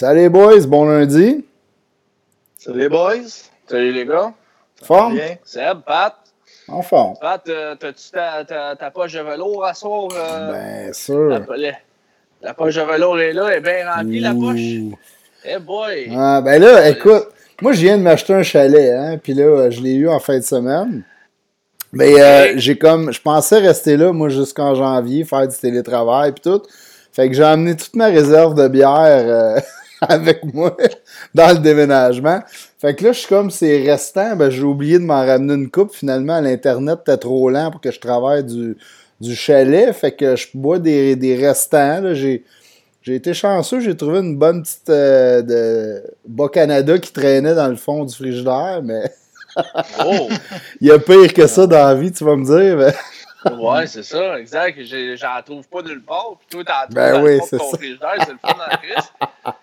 Salut les boys, bon lundi. Salut les boys. Salut les gars. Forme? Bien. Seb, Pat. En forme. Pat, euh, t'as-tu ta, ta, ta poche de velours à soir? euh, Bien sûr. la, la- la poche de velours est là, elle est bien remplie, la poche. Eh boy! Ah, ben là, écoute, moi je viens de m'acheter un chalet, hein, puis là, je l'ai eu en fin de semaine. Mais euh, j'ai comme, je pensais rester là, moi, jusqu'en janvier, faire du télétravail puis tout. Fait que j'ai amené toute ma réserve de bière euh, avec moi dans le déménagement. Fait que là, je suis comme, c'est restant, ben j'ai oublié de m'en ramener une coupe. Finalement, l'Internet était trop lent pour que je travaille du, du chalet. Fait que je bois des, des restants. là. J'ai j'ai été chanceux, j'ai trouvé une bonne petite euh, de Bas-Canada qui traînait dans le fond du frigidaire, mais Oh! il y a pire que ça dans la vie, tu vas me dire. mais- ouais, c'est ça, exact. J'en trouve pas nulle part. Puis toi, t'en trouves Ben dans le fond de ton ça. frigidaire, c'est le fun dans la crise.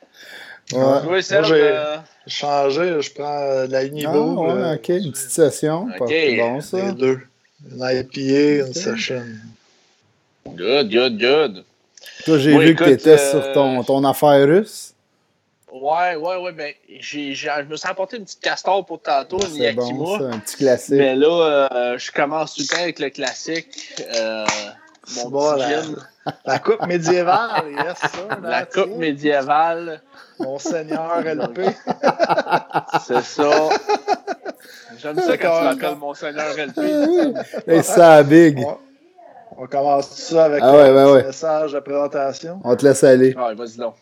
Ouais. J'ai- euh, Changé, je prends de la Ah, Unibo. ouais, euh, ok, une petite session. Ok. Pas c'est bon, ça. Les deux. Une IPA, une Ok. session. good, good, good. Toi, j'ai Oui, vu que tu étais euh, sur ton, ton affaire russe. Ouais, ouais, ouais, mais j'ai, j'ai- je me suis apporté une petite castor pour tantôt, une C'est bon, Yakima. ça, un petit classique. Mais là, euh, je commence tout le temps avec le classique. Euh, mon C'est bon, la- La coupe médiévale, yes, ça. la coupe tiens. Médiévale. Monseigneur LP. C'est ça. J'aime ça quand tu m'appelles mon seigneur LP. Hey, ça big. On, on commence tout ça avec Ah ouais, un ben ouais. message de présentation. On te laisse aller. Vas-y donc.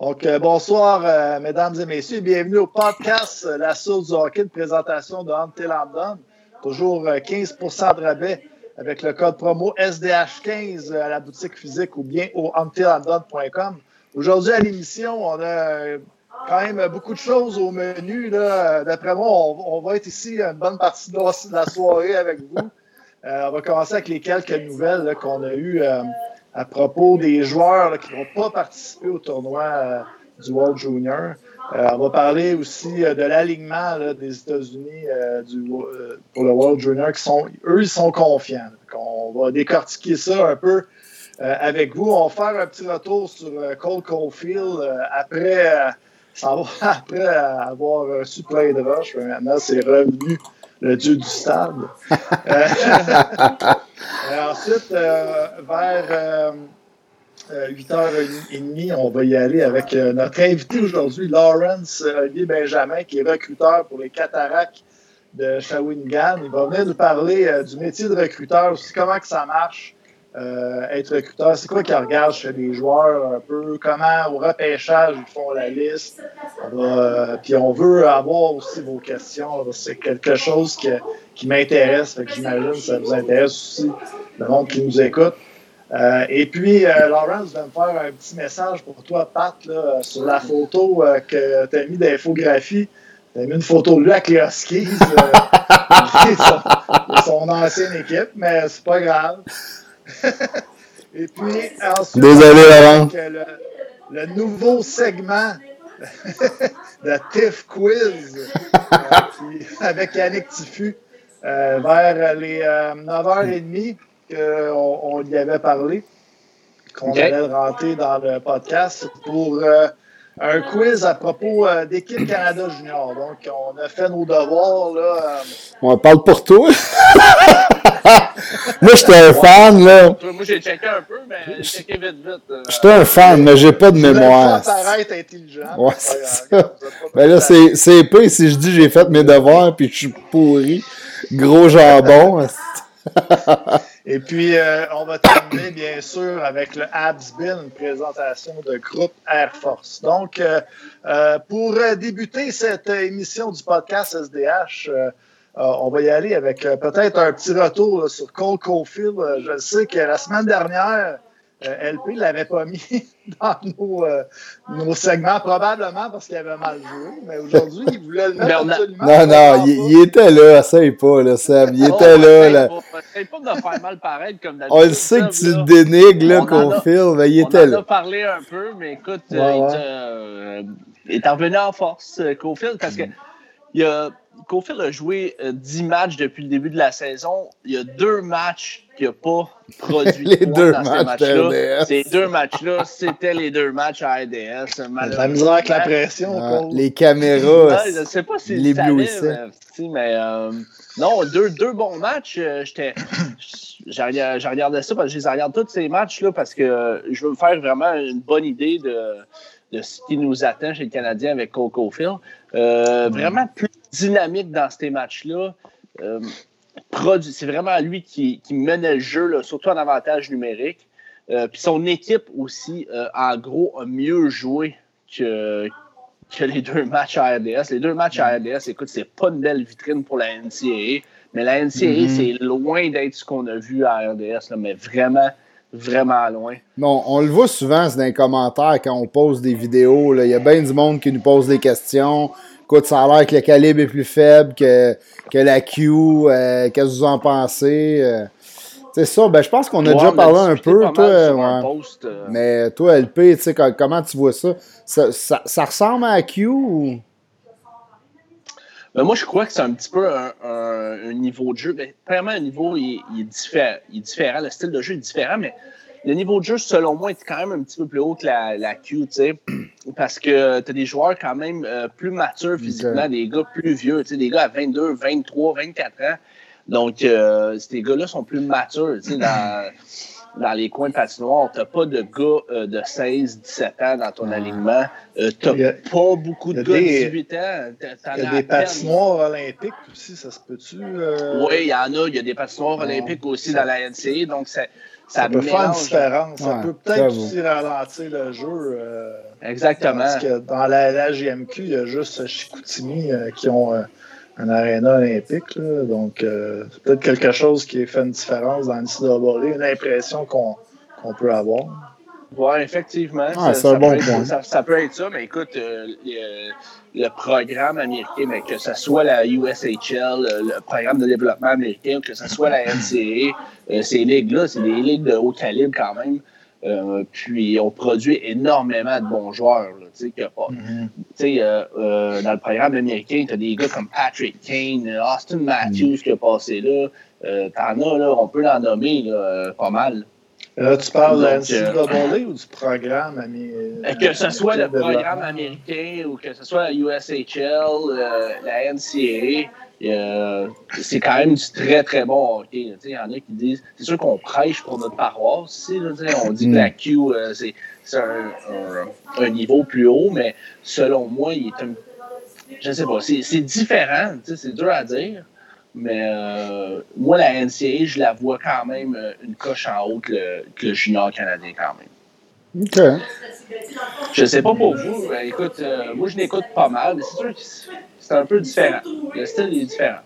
Donc, euh, bonsoir, euh, mesdames et messieurs. Bienvenue au podcast euh, La Source du hockey, de présentation de Hunter London. Toujours euh, 15% de rabais avec le code promo SDH15 à la boutique physique ou bien au hunterlondon.com. Aujourd'hui, à l'émission, on a euh, quand même beaucoup de choses au menu. D'après moi, on, va être ici une bonne partie de la, soirée avec vous. Euh, on va commencer avec les quelques nouvelles qu'on a eues euh, à propos des joueurs là, qui n'ont pas participé au tournoi du World Junior. On va parler aussi de l'alignement des États-Unis pour le World Junior, qui sont, eux, ils sont confiants. On va décortiquer ça un peu avec vous. On va faire un petit retour sur euh, Cole Caulfield euh, après, euh, après avoir reçu plein de. Mais Maintenant, c'est revenu le dieu du stade. Euh, ensuite, euh, vers euh, euh, 8h30, on va y aller avec euh, notre invité aujourd'hui, Lawrence euh, Olivier Benjamin, qui est recruteur pour les Cataractes de Shawinigan. Il va venir nous parler euh, du métier de recruteur, aussi comment que ça marche, euh, être recruteur, c'est quoi qu'ils regardent chez les joueurs un peu, comment au repêchage ils font la liste? On va, euh, puis on veut avoir aussi vos questions. C'est quelque chose qui m'intéresse, j'imagine que ça vous intéresse aussi, le monde qui nous écoute. Euh, et puis, Laurence va me faire un petit message pour toi, Pat, sur la photo que tu as mis d'infographie. Tu as mis une photo de lui avec les Huskies, de son, son ancienne équipe, mais c'est pas grave. et puis, ensuite, Désolé, Laurent. avec, euh, le, le nouveau segment de TIFF Quiz euh, qui- avec Yannick Tiffu euh, vers les euh, 9h30 qu'on on y avait parlé, qu'on Ok. allait rentrer dans le podcast pour euh, un quiz à propos euh, d'équipe Canada Junior. Donc, on a fait nos devoirs. Là, euh, On parle pour toi. Moi, j'étais un fan, là. Moi, j'ai checké un peu, mais j'ai checké vite, vite. euh, J'étais un fan, mais j'ai pas de mémoire. faire paraître intelligent. Ouais, C'est ça. Ben là, c'est c'est peu si je dis j'ai fait mes devoirs puis je suis pourri. Gros jambon. Et puis, euh, on va terminer, bien sûr, avec le Habsbin, une présentation de groupe Air Force. Donc, euh, euh, pour débuter cette émission du podcast SDH, on va y aller avec euh, peut-être un petit retour là, sur Cole Caulfield. Euh, je sais que la semaine dernière, euh, LP l'avait pas mis dans nos, euh, nos segments, probablement parce qu'il avait mal joué. Mais aujourd'hui, il voulait le mettre Bernard- absolument. Non, non, il, il était là, essaye pas, là, Sam. Il était là, là. Pas de faire mal paraître comme d'habitude. On le sait que tu là. le dénigres, là, On qu'on filme, mais il On était en a là. parlé un peu, mais écoute, Ouais, euh, il, ouais. te- euh, il est revenu en force, euh, Caulfield, parce que il a, Cofield a joué 10 matchs depuis le début de la saison. Il y a deux matchs qu'il n'a pas produit les deux dans matchs ces matchs-là. RDS. Ces deux matchs-là, c'était les deux matchs à RDS. La misère avec la pression, Ah, les caméras. Je ne sais pas si les blouissait. mais, mais euh, non, deux, deux bons matchs. euh, J'étais, j'ai regardé ça parce que je les regarde tous ces matchs-là parce que euh, je veux me faire vraiment une bonne idée de, de ce qui nous attend chez le Canadien avec Coco Phil. Euh, Vraiment plus dynamique dans ces matchs-là. Euh, c'est vraiment lui qui, qui menait le jeu, là, surtout en avantage numérique. Euh, Puis son équipe aussi, en gros, a mieux joué que, que les deux matchs à RDS. Les deux matchs à RDS, écoute, c'est pas une belle vitrine pour la NCAA, mais la NCAA, Mhm. c'est loin d'être ce qu'on a vu à RDS, là, mais vraiment, vraiment loin. Bon, on le voit souvent c'est dans les commentaires quand on pose des vidéos. là. Il y a bien du monde qui nous pose des questions. Écoute, ça a l'air que le calibre est plus faible que, que la Q. euh, Qu'est-ce que vous en pensez? euh? c'est ça. Ben, je pense qu'on a Ouais, déjà parlé un peu. Toi, ouais. post, euh, Mais toi, LP, tu sais, co- comment tu vois ça? Ça, ça? ça ressemble à la Q ou? Ben, moi, je crois que c'est un petit peu un, un- un niveau de jeu. Ben, premièrement, le niveau il, est- il est diffé- il est différent. Le style de jeu est différent, mais le niveau de jeu, selon moi, est quand même un petit peu plus haut que la, la Q, tu sais. Parce que tu as des joueurs quand même euh, plus matures physiquement, des gars plus vieux, tu sais, des gars à 22, 23, 24 ans. Donc, euh, ces gars-là sont plus matures, tu sais, dans, dans les coins de patinoire. T'as pas de gars euh, de 16, 17 ans dans ton Ouais. alignement. Euh, T'as pas beaucoup de gars de des- 18 ans. T'as- des peine. patinoires olympiques aussi, ça se peut-tu? euh, Oui, il y en a. Il y a des patinoires Ouais. olympiques aussi dans la NCA. Donc, ça, ça, Ça, peut faire une différence. Ça peut peut-être aussi ralentir le jeu. euh, Exactement. Parce que dans la, la GMQ, il y a juste Chicoutimi euh, qui ont euh, un aréna olympique. là. donc, euh, c'est peut-être quelque chose qui fait une différence dans le une impression qu'on qu'on peut avoir. Oui, effectivement. Ah, c'est un ça bon peut être- point. Ça, ça peut être ça, mais écoute, euh, le, le programme américain, mais que ce soit la USHL, euh, le programme de développement américain, que ce soit la NCAA, euh, ces ligues-là, c'est des ligues de haut calibre quand même. Euh, puis on produit énormément de bons joueurs. Là, Mm-hmm. euh, euh, dans le programme américain, tu as des gars comme Patrick Kane, Austin Matthews qui a passé là. Euh, T'en as, là, on peut l'en nommer là, euh, pas mal. Là, tu parles de la NCAA ou du programme américain? Que ce soit le programme américain ou que ce soit la USHL, la NCAA, euh, c'est quand même du très très bon hockey. Il y en a qui disent, c'est sûr qu'on prêche pour notre paroisse ici. là, on dit que la Q, euh, c'est un, un- un niveau plus haut, mais selon moi, il est un. Je sais pas, c'est différent, c'est dur à dire. Mais euh, moi, la NCAA, je la vois quand même une coche en haut que le, que le junior canadien quand même. OK. Je sais pas pour vous. écoute, euh, moi, je l'écoute pas mal, mais c'est sûr que c'est- un peu différent. Le style est différent.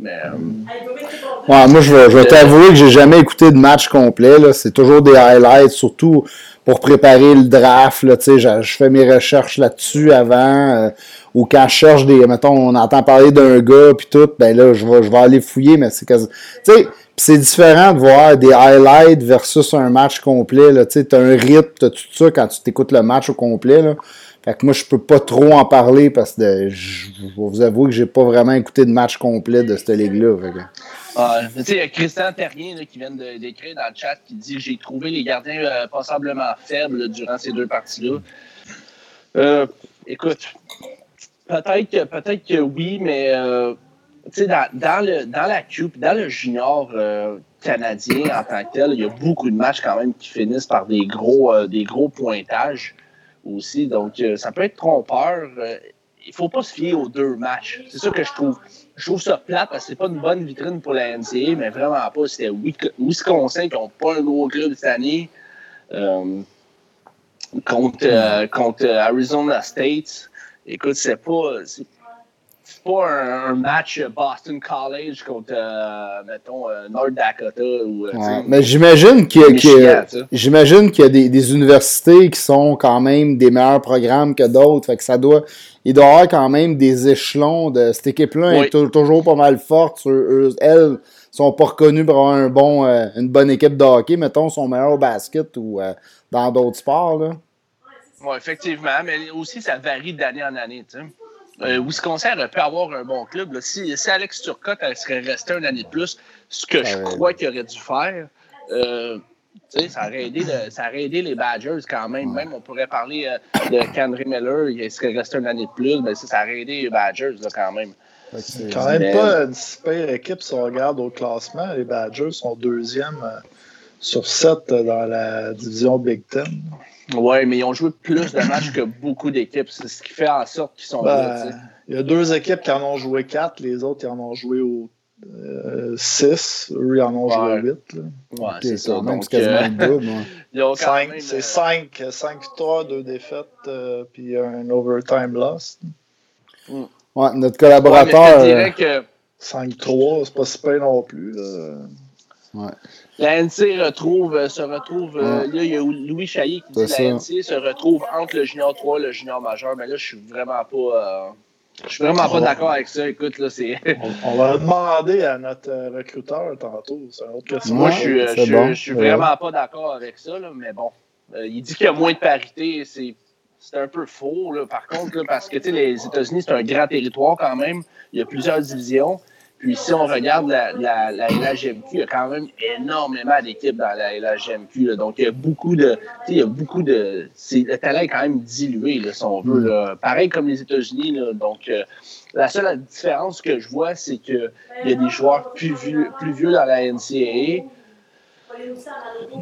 Mais euh, moi, je vais, t'avouer que j'ai jamais écouté de match complet. C'est toujours des highlights, surtout pour préparer le draft. Tu je, fais mes recherches là-dessus avant. euh, ou quand je cherche des. Mettons, on entend parler d'un gars puis tout, ben là, je vais, aller fouiller, mais c'est quasi. Tu c'est différent de voir des highlights versus un match complet. Tu t'as un rythme, t'as tout ça quand tu t'écoutes le match au complet. Là. Fait que moi, je peux pas trop en parler parce que je, je vais vous avouer que j'ai pas vraiment écouté de match complet de cette ligue-là. Ah, tu sais, il y a Christian Terrien là, qui vient de- d'écrire dans le chat qui dit J'ai trouvé les gardiens euh, passablement faibles durant ces deux parties-là. Euh, écoute, peut-être que, peut que oui, mais euh, tu sais, dans, dans, le, dans la puis dans le junior euh, canadien en tant que tel, il y a beaucoup de matchs quand même qui finissent par des gros, euh, des gros pointages aussi. Donc, euh, ça peut être trompeur. Euh, il faut pas se fier aux deux matchs. C'est ça que je trouve. Je trouve ça plate parce que c'est pas une bonne vitrine pour la NCA, mais vraiment pas. C'était Wis- Wisconsin qui n'ont pas un gros club cette année. Euh, contre, contre Arizona State. Écoute, c'est pas. Pas un, un match Boston College contre, euh, mettons, euh, North Dakota ou. euh, Ouais, Mais j'imagine qu'il y a, Michigan, j'imagine qu'il y a des, des universités qui sont quand même des meilleurs programmes que d'autres. Fait que ça doit, il doit y avoir quand même des échelons de cette équipe-là Oui. est tou- toujours pas mal forte. Eux, elles sont pas reconnues pour avoir un bon, euh, une bonne équipe de hockey, mettons, sont meilleurs au basket ou dans d'autres sports. Là. Ouais, effectivement, mais aussi ça varie d'année en année, tu sais. Euh, Wisconsin aurait pu avoir un bon club. Si, si, Alex Turcotte serait resté une année de plus, ce que je crois qu'il aurait dû faire, euh, ça, aurait aidé ça aurait aidé les Badgers quand même. Même on pourrait parler euh, de Kendry Miller, il serait resté une année de plus, mais ça, ça aurait aidé les Badgers là, quand même. C'est quand même pas une super équipe si on regarde au classement. Les Badgers sont deuxième euh, sur sept dans la division Big Ten. Oui, mais ils ont joué plus de matchs que beaucoup d'équipes. C'est ce qui fait en sorte qu'ils sont là. Ben, il y a deux équipes qui en ont joué quatre, les autres ils en ont joué au 6. Euh, Eux, ils en ont joué 8. Ouais, c'est ça. Donc, quasiment double. C'est 5, 5 victoires, 2 défaites, euh, puis un overtime lost. Mm. Ouais, notre collaborateur. Ouais, que... 5-3, c'est pas super non plus. Là. Ouais. La NC retrouve, euh, se retrouve. là, il y a Louis Chaillé qui dit que la NC se retrouve entre le junior 3 et le junior majeur. Mais là, je suis vraiment pas. Je suis vraiment pas d'accord avec ça. Écoute, là, c'est. on, va demander à notre euh, recruteur tantôt. C'est une autre question. Moi, je suis, euh, je, suis vraiment pas d'accord avec ça, là, mais bon. Euh, il dit qu'il y a moins de parité. C'est. C'est un peu faux, là, par contre, là, parce que les États-Unis, c'est un grand territoire quand même. Il y a plusieurs divisions. Puis si on regarde la, la, la LHMQ, il y a quand même énormément d'équipes dans la LHMQ. Donc il y a beaucoup de. Il y a beaucoup de. Le talent est quand même dilué, là, si on veut. Là. Pareil comme les États-Unis. Donc euh, la seule différence que je vois, c'est qu'il y a des joueurs plus vieux, plus vieux dans la NCAA.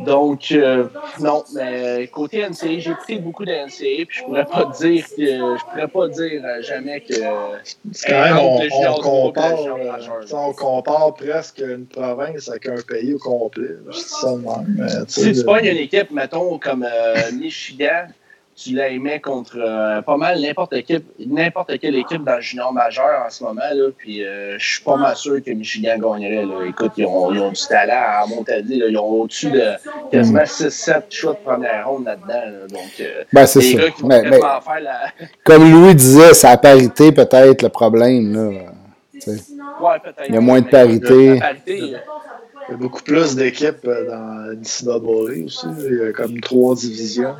Donc, euh, non, mais côté NCA, j'ai pris beaucoup de NCA, puis je pourrais pas dire que je pourrais pas dire euh, jamais que. C'est quand même, on, compare, euh, on compare presque une province avec un pays au complet. Ça, si tu pognes une équipe, mettons, comme Michigan, tu la aimais contre euh, pas mal n'importe n'importe quelle équipe dans le junior majeur en ce moment. Là, puis euh, je suis pas mal sûr que Michigan gagnerait. Là. Écoute, ils ont, ils ont, du talent à monter là, Ils ont au-dessus de quasiment 6-7 choix de première ronde là-dedans. Donc, euh, ben, c'est. Mais, mais, la... Comme Louis disait, c'est la parité peut-être le problème. Là. Ouais, peut-être. Il y a moins de parité. Il y a beaucoup plus d'équipes dans NCAA aussi. Il y a comme trois divisions.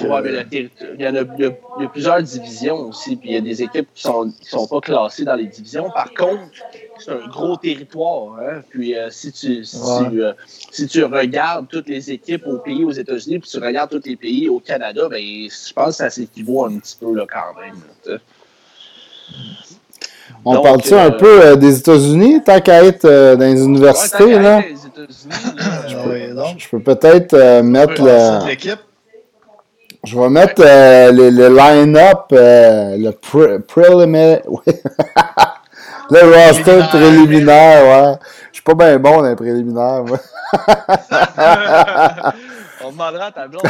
Ouais, mais il, y en a, il, y a, plusieurs divisions aussi, puis il y a des équipes qui sont, qui sont pas classées dans les divisions. Par contre, c'est un gros territoire. Hein? Puis euh, si, tu, si, euh, si, tu regardes toutes les équipes au pays aux États-Unis, puis tu regardes tous les pays au Canada, ben, je pense que ça s'équivaut un petit peu là, quand même. On parle-tu un euh, peu des États-Unis, tant qu'à être dans les universités? là? je, peux, peut-être mettre l'équipe. Je vais mettre euh, le, le line-up, euh, le preliminaire. le roster préliminaire, ouais. Je suis pas bien bon dans les préliminaires, moi. On demandera à ta blonde.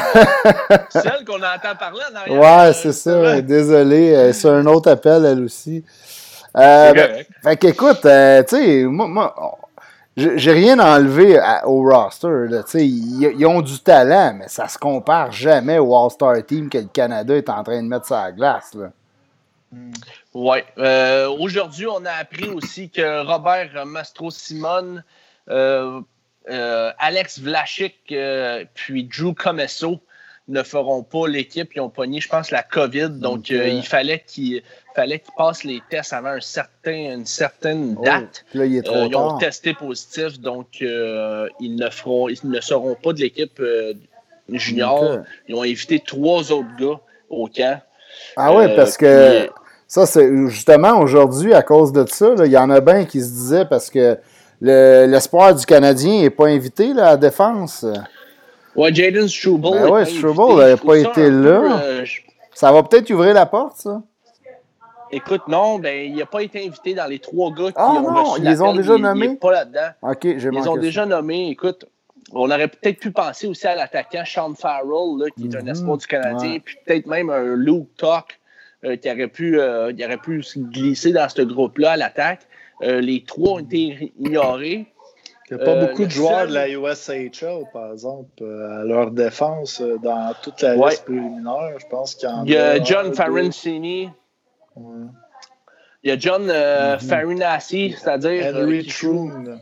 Celle qu'on entend parler en arrière. Ouais, c'est ça. Désolé. C'est un autre appel, elle aussi. Euh, ben, fait qu'écoute, euh, tu sais, moi, moi j'ai rien enlevé au roster. Ils, ont du talent, mais ça se compare jamais au All-Star Team que le Canada est en train de mettre sur la glace. Là. Oui. Euh, aujourd'hui, on a appris aussi que Robert Mastro-Simone, euh, euh, Alex Vlachik, puis Drew Comesso ne feront pas l'équipe. Ils ont pogné, je pense, la COVID. Donc, il fallait qu'ils fallait qu'ils passent les tests avant un certain, une certaine oh, date. là, il est trop euh, ils ont testé positif, donc euh, ils, ne feront, ils ne seront pas de l'équipe euh, junior. Ils ont invité trois autres gars au camp. Ah oui, parce que ça, c'est justement aujourd'hui, à cause de ça, il y en a bien qui se disaient parce que l'espoir du Canadien n'est pas invité là, à la défense. Oui, Jaden Struble. Ben oui, Struble n'avait pas été là. ça va peut-être ouvrir la porte, ça. Écoute, non, ben, il n'a pas été invité dans les trois gars qui ah, ont non, reçu ils les ont déjà nommés? Il pas là-dedans. OK, j'ai Ils ont déjà nommé, écoute, on aurait peut-être pu penser aussi à l'attaquant Sean Farrell, là, qui est un mhm. espoir du Canadien, puis peut-être même un Luke Talk euh, qui, aurait pu, euh, qui aurait pu se glisser dans ce groupe-là à l'attaque. Euh, les trois ont été ignorés. Il n'y a pas beaucoup de joueurs de la USHL, par exemple, à leur défense dans toute la liste préliminaire. Je pense qu'il y en a. Il y a John Il y a John euh, mm-hmm. Farinassi, c'est-à-dire. Henry euh, Troon.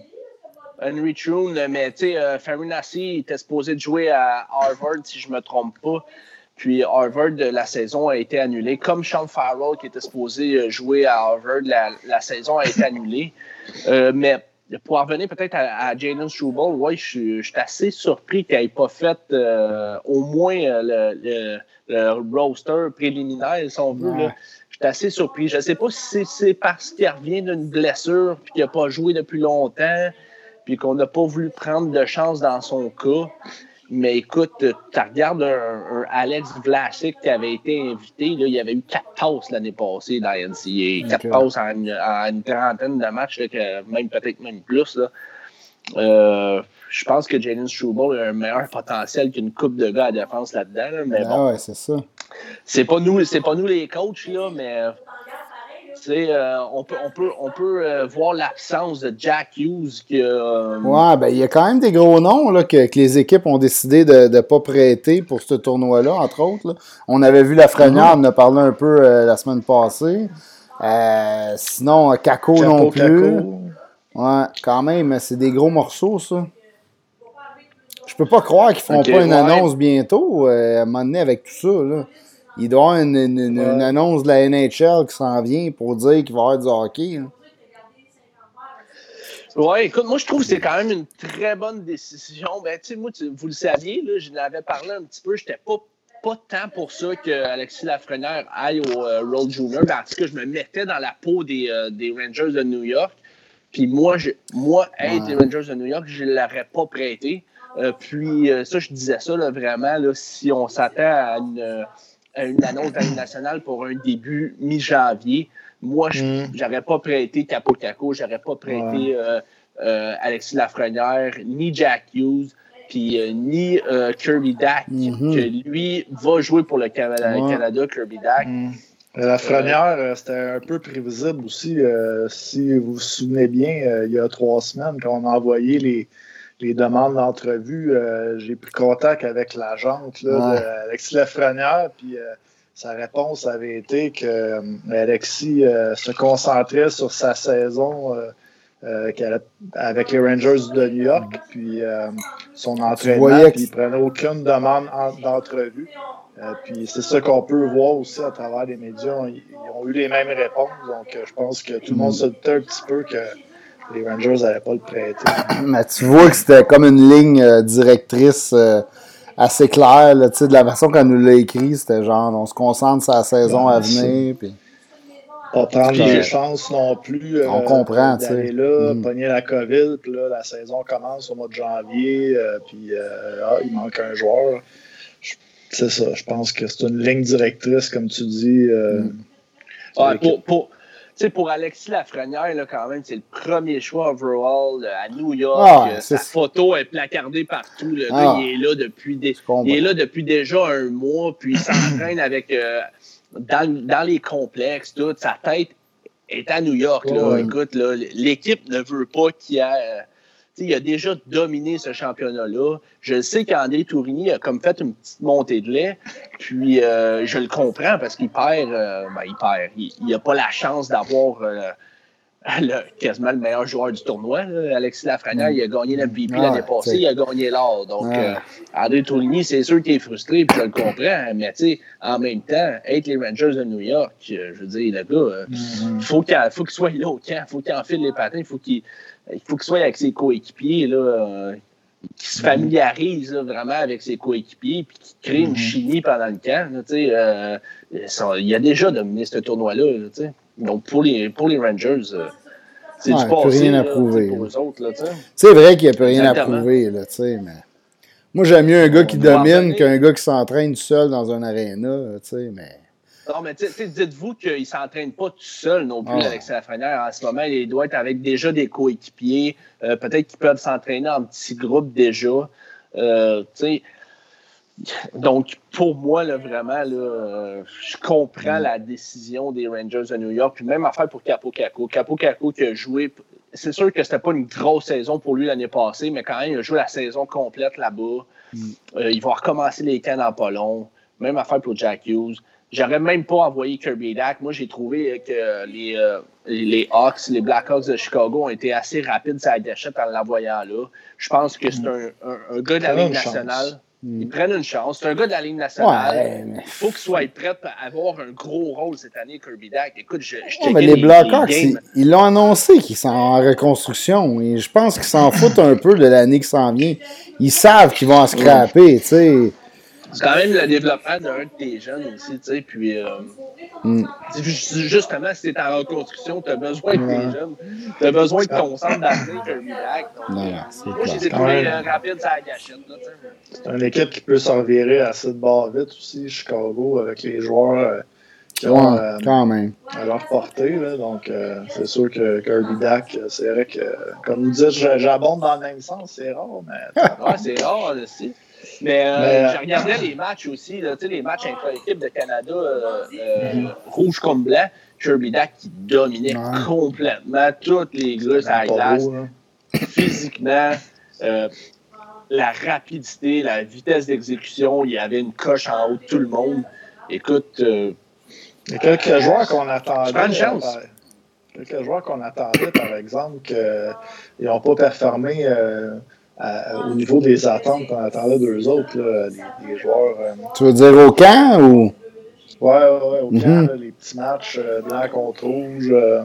Henry Troon, mais tu sais, euh, Farinassi était supposé de jouer à Harvard, si je ne me trompe pas. Puis Harvard, la saison a été annulée. Comme Sean Farrell, qui était supposé jouer à Harvard, la, saison a été annulée. mais pour revenir peut-être à, à Jalen Struble, ouais, je, suis assez surpris qu'il n'ait pas fait au moins le, roster préliminaire, si on veut. Je suis assez surpris. Je ne sais pas si c'est parce qu'il revient d'une blessure puis qu'il n'a pas joué depuis longtemps puis qu'on n'a pas voulu prendre de chance dans son cas. Mais écoute, tu regardes un, Alex Vlasic qui avait été invité, là, il avait eu quatre passes l'année passée dans NCA. Quatre passes en, une trentaine de matchs, même peut-être même plus. Euh, je pense que Jalen Struble a un meilleur potentiel qu'une coupe de gars à défense là-dedans. mais ah ouais, c'est ça. C'est pas nous, c'est pas nous les coachs, là, mais euh, on peut, on peut, on peut euh, voir l'absence de Jack Hughes. Que, euh, ouais, ben, il y a quand même des gros noms là, que, les équipes ont décidé de ne pas prêter pour ce tournoi-là, entre autres. On avait vu la Frenière, on en a parlé un peu la semaine passée. sinon, Kako non plus. Ouais, quand même, c'est des gros morceaux, ça. Je peux pas croire qu'ils font pas une annonce bientôt, à un moment donné, avec tout ça. Là. Il doit y avoir une, annonce de la NHL qui s'en vient pour dire qu'il va y avoir du hockey. Oui, écoute, moi je trouve que c'est quand même une très bonne décision. Ben, tu sais, moi, vous le saviez, là, je l'avais parlé un petit peu, j'étais pas, pas tant pour ça que Alexis Lafrenière aille au euh, World Junior. En tout cas, je me mettais dans la peau des, euh, des Rangers de New York. Puis moi, je, moi, être des Rangers de New York, je ne l'aurais pas prêté. Euh, puis ça, je disais ça là, vraiment, là, si on s'attend à une une annonce nationale pour un début mi-janvier. Moi, je n'aurais mm. pas prêté Capo Caco, j'aurais pas prêté euh, euh, Alexis Lafrenière, ni Jack Hughes, puis euh, ni Kirby Dack, mm-hmm. que lui va jouer pour le Canada, Kirby Dack. Mm. Lafrenière, c'était un peu prévisible aussi. si vous vous souvenez bien, il y a trois semaines, quand on a envoyé les, les demandes d'entrevue, euh, j'ai pris contact avec l'agente Alexis Lafrenière, puis euh, sa réponse avait été que euh, Alexis se concentrait sur sa saison avec les Rangers de New York, puis son entraînement, puis il prenait aucune demande d'entrevue. puis c'est ça qu'on peut voir aussi à travers les médias. Ils, ont eu les mêmes réponses, donc je pense que tout le monde se doutait un petit peu que les Rangers n'avaient pas le prêter. Mais tu vois que c'était comme une ligne euh, directrice euh, assez claire. Là, de la façon qu'on nous l'a écrit, c'était genre on se concentre sur la saison à venir. Puis... Pas prendre de chance non plus. on euh, comprend, tu sais. là, mm. pogner la COVID, puis là, la saison commence au mois de janvier, puis ah, il manque un joueur. C'est ça, je pense que c'est une ligne directrice, comme tu dis. Mm. pour, pour, sais, pour Alexis Lafrenière, là, quand même, c'est le premier choix overall à New York. Ah, euh, sa photo est placardée partout. Gars, ah. il est là depuis des... il est là depuis déjà un mois, puis il s'entraîne avec euh, dans, dans, les complexes, tout. Sa tête est à New York. Là. Écoute, l'équipe ne veut pas qu'il y ait il a déjà dominé ce championnat-là. Je sais qu'André Tourigny a comme fait une petite montée de lait. Puis euh, je le comprends parce qu'il perd, euh, ben, il perd. Il n'a pas la chance d'avoir euh, quasiment le meilleur joueur du tournoi. Alexis Lafrenière, il a gagné l'MVP l'année passée, il a gagné l'or. Donc André Tourigny, c'est sûr qu'il est frustré, puis je le comprends. Mais en même temps, être les Rangers de New York, je veux dire, le gars, mm-hmm. faut qu'il faut qu'il soit là au camp, il faut qu'il enfile les patins, il faut qu'il il faut qu'il soit avec ses coéquipiers, là, euh, qu'il se familiarise vraiment avec ses coéquipiers, puis qu'il crée une mhm. chimie pendant le camp. euh, il a déjà dominé ce tournoi-là. Donc, pour les, pour les Rangers, euh, c'est du passé rien à prouver, pour eux autres. C'est vrai qu'il n'y a plus rien à prouver. Là, mais... Moi, j'aime mieux un gars qui domine qu'un gars qui s'entraîne seul dans un aréna. Mais... Non, mais dites-vous qu'il ne s'entraîne pas tout seul non plus, ah. Alexis Lafrenière. En ce moment, il doit être avec déjà des coéquipiers. Euh, peut-être qu'ils peuvent s'entraîner en petits groupes déjà. Euh, donc, pour moi, là, vraiment, là, euh, je comprends mm. la décision des Rangers de New York. Puis même affaire pour Capo Caco. Capo Caco qui a joué. C'est sûr que c'était pas une grosse saison pour lui l'année passée, mais quand même, il a joué la saison complète là-bas. Mm. il va recommencer les camps dans pas long. Même affaire pour Jack Hughes. J'aurais même pas envoyé Kirby Dak. Moi, j'ai trouvé que les, euh, les Hawks, les Blackhawks de Chicago ont été assez rapides sur la déchette en l'envoyant là. Je pense que c'est un, un, gars de la Ligue nationale. Ils prennent une chance. C'est un gars de la Ligue nationale. Ouais, mais- Il faut qu'il soit prêt à avoir un gros rôle cette année, Kirby Dack. Écoute, je, je mais les Blackhawks, les ils l'ont annoncé qu'ils sont en reconstruction. Et je pense qu'ils s'en foutent un peu de l'année qui s'en vient. Ils savent qu'ils vont en scraper, tu sais. C'est quand même le développement d'un de tes jeunes aussi, tu sais. Puis, euh, Mm. justement, si t'es en reconstruction, t'as besoin de tes jeunes. T'as besoin de ton centre d'avenir, Kirby Dack. Donc, moi, j'ai trouvé euh, rapide gâchette, là, tu sais. C'est une équipe qui peut s'en virer assez de bord vite aussi, Chicago, avec les joueurs euh, qui ont Ouais, euh, quand même. à leur portée. Là. Donc, euh, c'est sûr que Kirby Dack, euh, c'est vrai que, comme vous dites, j'abonde dans le même sens, c'est rare, mais Ouais, c'est rare aussi. Mais, euh, Mais, euh, je regardais les matchs aussi, là, les matchs entre équipes de Canada, euh, euh, rouge comme blanc. Kirby Dack qui dominait Ouais. complètement toutes les gars à la pas glace, beau. Là. physiquement, la rapidité, la vitesse d'exécution. Il y avait une coche en haut de tout le monde. Écoute, Il y a quelques joueurs qu'on attendait. Prends une chance. par- quelques joueurs qu'on attendait, par exemple, qu'ils n'ont pas performé euh, à- au niveau des attentes qu'on attendait d'eux autres. Là, des, des joueurs. euh, Tu veux dire au camp ou? Ouais, ouais, ouais, au camp, Mhm. là, les petits matchs euh, blanc contre rouge. Euh,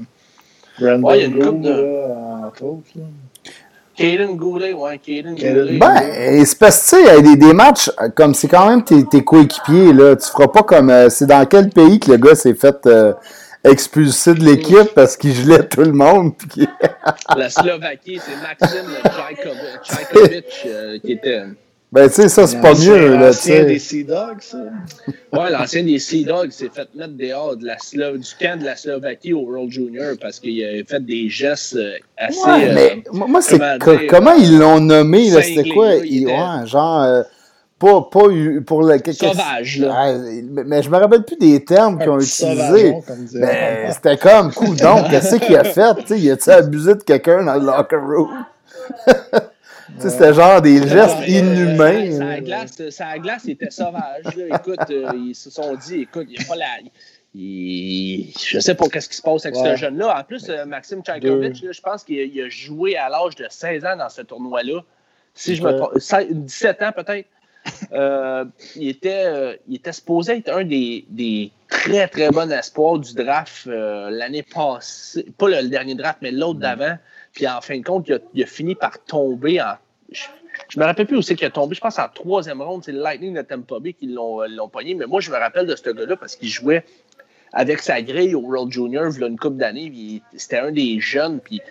Brandon Ouais, il y a une couple Gould, de- là, entre autres. là. Caden Goulet, ouais, Caden Goulet. Ben, et c'est parce que, tu sais, il y a des, des matchs, euh, comme c'est quand même tes, tes coéquipiers, là. Tu feras pas comme. euh, c'est dans quel pays que le gars s'est fait euh, expulser de l'équipe parce qu'il gelait tout le monde. La Slovaquie, c'est Maxime Tchaïkovic, euh, qui était. ben, tu sais, ça, c'est pas mieux, là, tu l'ancien des. Sea Dogs, ça. Ouais, l'ancien des Sea Dogs s'est fait mettre dehors de la Slo- du camp de la Slovaquie au World Junior parce qu'il a fait des gestes euh, assez. Ouais, euh, mais moi, moi, c'est comment dire, comment ils l'ont nommé, là, c'était quoi? il ouais, genre, euh, pas, pas eu- pour le... que- que- Sauvage, là. Ah, mais, je me rappelle plus des termes qu'ils ont utilisés. Ben, c'était comme, cool, donc, qu'est-ce qu'il a fait? Tu sais, il a-tu abusé de quelqu'un dans le locker room? tu sais, c'était genre des gestes Non, mais, euh, inhumains. Sa glace, sa glace était sauvage. là. Écoute, euh, ils se sont dit, écoute, il n'y a pas la. il- Je sais pas qu'est-ce qui se passe avec Ouais. ce jeune-là. En plus, euh, Maxime Tchaïkovic, là, je pense qu'il a, a joué à l'âge de 16 ans dans ce tournoi-là. Si je me trompe, 16 17 ans peut-être. Euh, il, était, euh, il était supposé être un des, des très très bons espoirs du draft euh, l'année passée. Pas le, le dernier draft, mais l'autre d'avant. Puis en fin de compte, il a, il a fini par tomber en. Je, je me rappelle plus où c'est qu'il a tombé. Je pense en troisième ronde. C'est le Lightning de Tampa Bay qui l'ont l'ont pogné. Mais moi, je me rappelle de ce gars-là parce qu'il jouait avec sa grille au World Junior il y a une couple d'années. C'était un des jeunes. Puis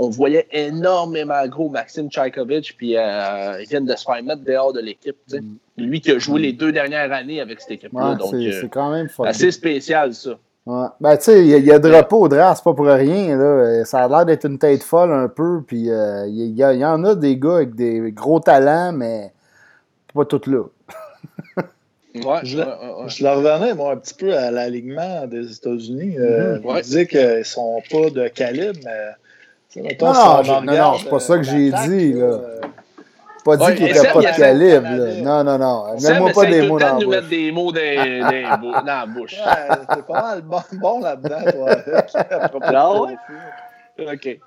on voyait énormément gros Maxime Tchaïkovic. Puis euh, il vient de se faire mettre dehors de l'équipe. sais. Lui qui a joué les deux dernières années avec cette équipe-là. Ouais, donc, c'est euh, c'est quand même fort. assez spécial, ça. Ouais. Ben, tu sais, il y, a- y a droppé au draft, c'est pas pour rien, là. Ça a l'air d'être une tête folle un peu, puis euh, il y, en a des gars avec des gros talents, mais pas tous là. Ouais, Je ouais, l'ai- ouais, ouais. Je leur revenais, moi, un petit peu à l'alignement des États-Unis. Euh. Vous Ouais. disiez qu'ils sont pas de calibre, mais. Mettons, Non, non, non, c'est pas ça que j'ai dit, là. euh, Pas dit qu'il mais était Seb, pas de calibre, là. Non, non, non. Mets-moi pas des mots dans la nous mettre bouche. des mots dans, la bouche. T'es pas mal bon, bon là-dedans, toi. Ah ouais? OK.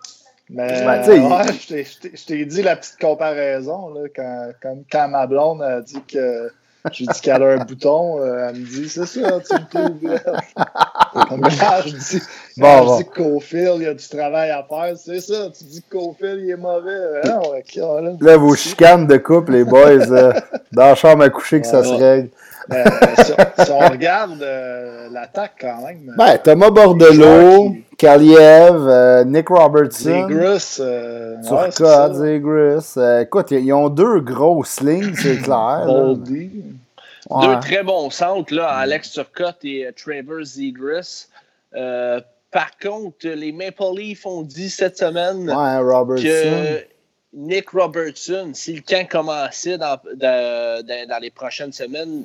Mais Ben, tu sais, ouais, je t'ai- je t'ai- je t'ai dit la petite comparaison, là, quand, quand, quand ma blonde a dit que j'ai dit qu'elle a un bouton, euh, elle me dit c'est ça, tu me trouves quand je dis, Bon, bon. Cofield, il y a du travail à faire, c'est ça, tu dis que Cofield, il est mauvais. Non, ok, là. Là, vos chicanes de couple, les boys, euh, dans la chambre à coucher, que ça se règle. Mais, euh, si, on- si on regarde euh, l'attaque quand même. Ben, Thomas Bordelot, qui- Kaliev, euh, Nick Robertson. Zegras, euh, Turcotte. Euh, écoute, ils ont deux grosses lignes, c'est clair. là. Boldy. Ouais. Deux très bons centres, là, Alex Turcotte et euh, Trevor Zegras. Euh, par contre, les Maple Leafs ont dit cette semaine Ouais, Robertson. que Nick Robertson, si le camp commençait dans, dans- dans- dans les prochaines semaines,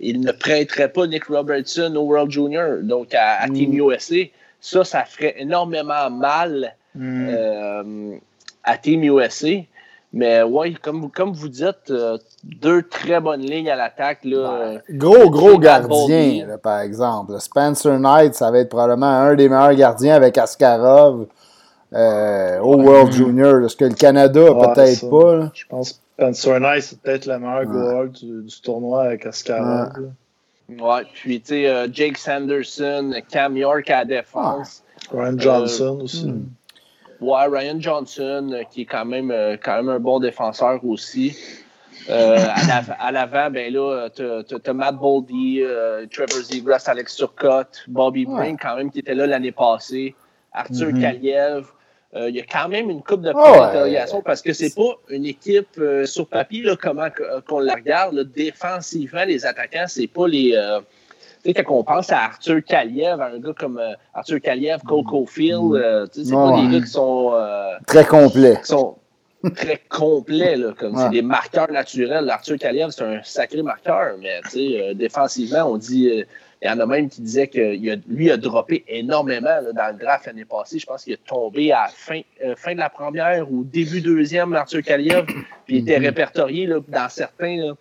il ne prêterait pas Nick Robertson au World Junior, donc à, à Team Mm. USA. Ça, ça ferait énormément mal Hmm. euh, à Team USA. Mais oui, comme, comme vous dites, euh, deux très bonnes lignes à l'attaque. là. euh, Gros, gros gardien, là, par exemple. Spencer Knight, ça va être probablement un des meilleurs gardiens avec Askarov euh, au World Junior. Est-ce que le Canada, Ouais, peut-être ça. pas. là? Je pense Spencer Nice, c'est peut-être le meilleur goal du, du, tournoi avec Askarov. Ouais. puis tu sais, euh, Jake Sanderson, Cam York à la défense. Ryan Johnson aussi. Hmm. Ouais, Ryan Johnson, euh, qui est quand même, euh, quand même un bon défenseur aussi. Euh, à l'avant, ben là, t'as Matt Boldy, Trevor Zegras, Alex Turcotte, Bobby Brink, quand même, qui était là l'année passée, Arthur mm Kaliev. Il y a quand même une coupe de points d'interrogation parce que c'est pas une équipe sur papier, là, comment qu'on la regarde. défensivement, les attaquants, c'est pas les tu sais, quand on pense à Arthur Kaliev, à un gars comme euh, Arthur Kaliev, Cole Caulfield, euh, tu sais, c'est pas des gars qui sont. Euh, très complets. Qui sont très complets, là, comme c'est des marqueurs naturels. Arthur Kaliev, c'est un sacré marqueur, mais tu sais, défensivement, on dit. Il y en a même qui disaient que a, lui a droppé énormément dans le draft l'année passée. Je pense qu'il est tombé à fin, fin de la première ou début deuxième, Arthur Kaliev, puis il était mm-hmm. répertorié là, dans certains. Là,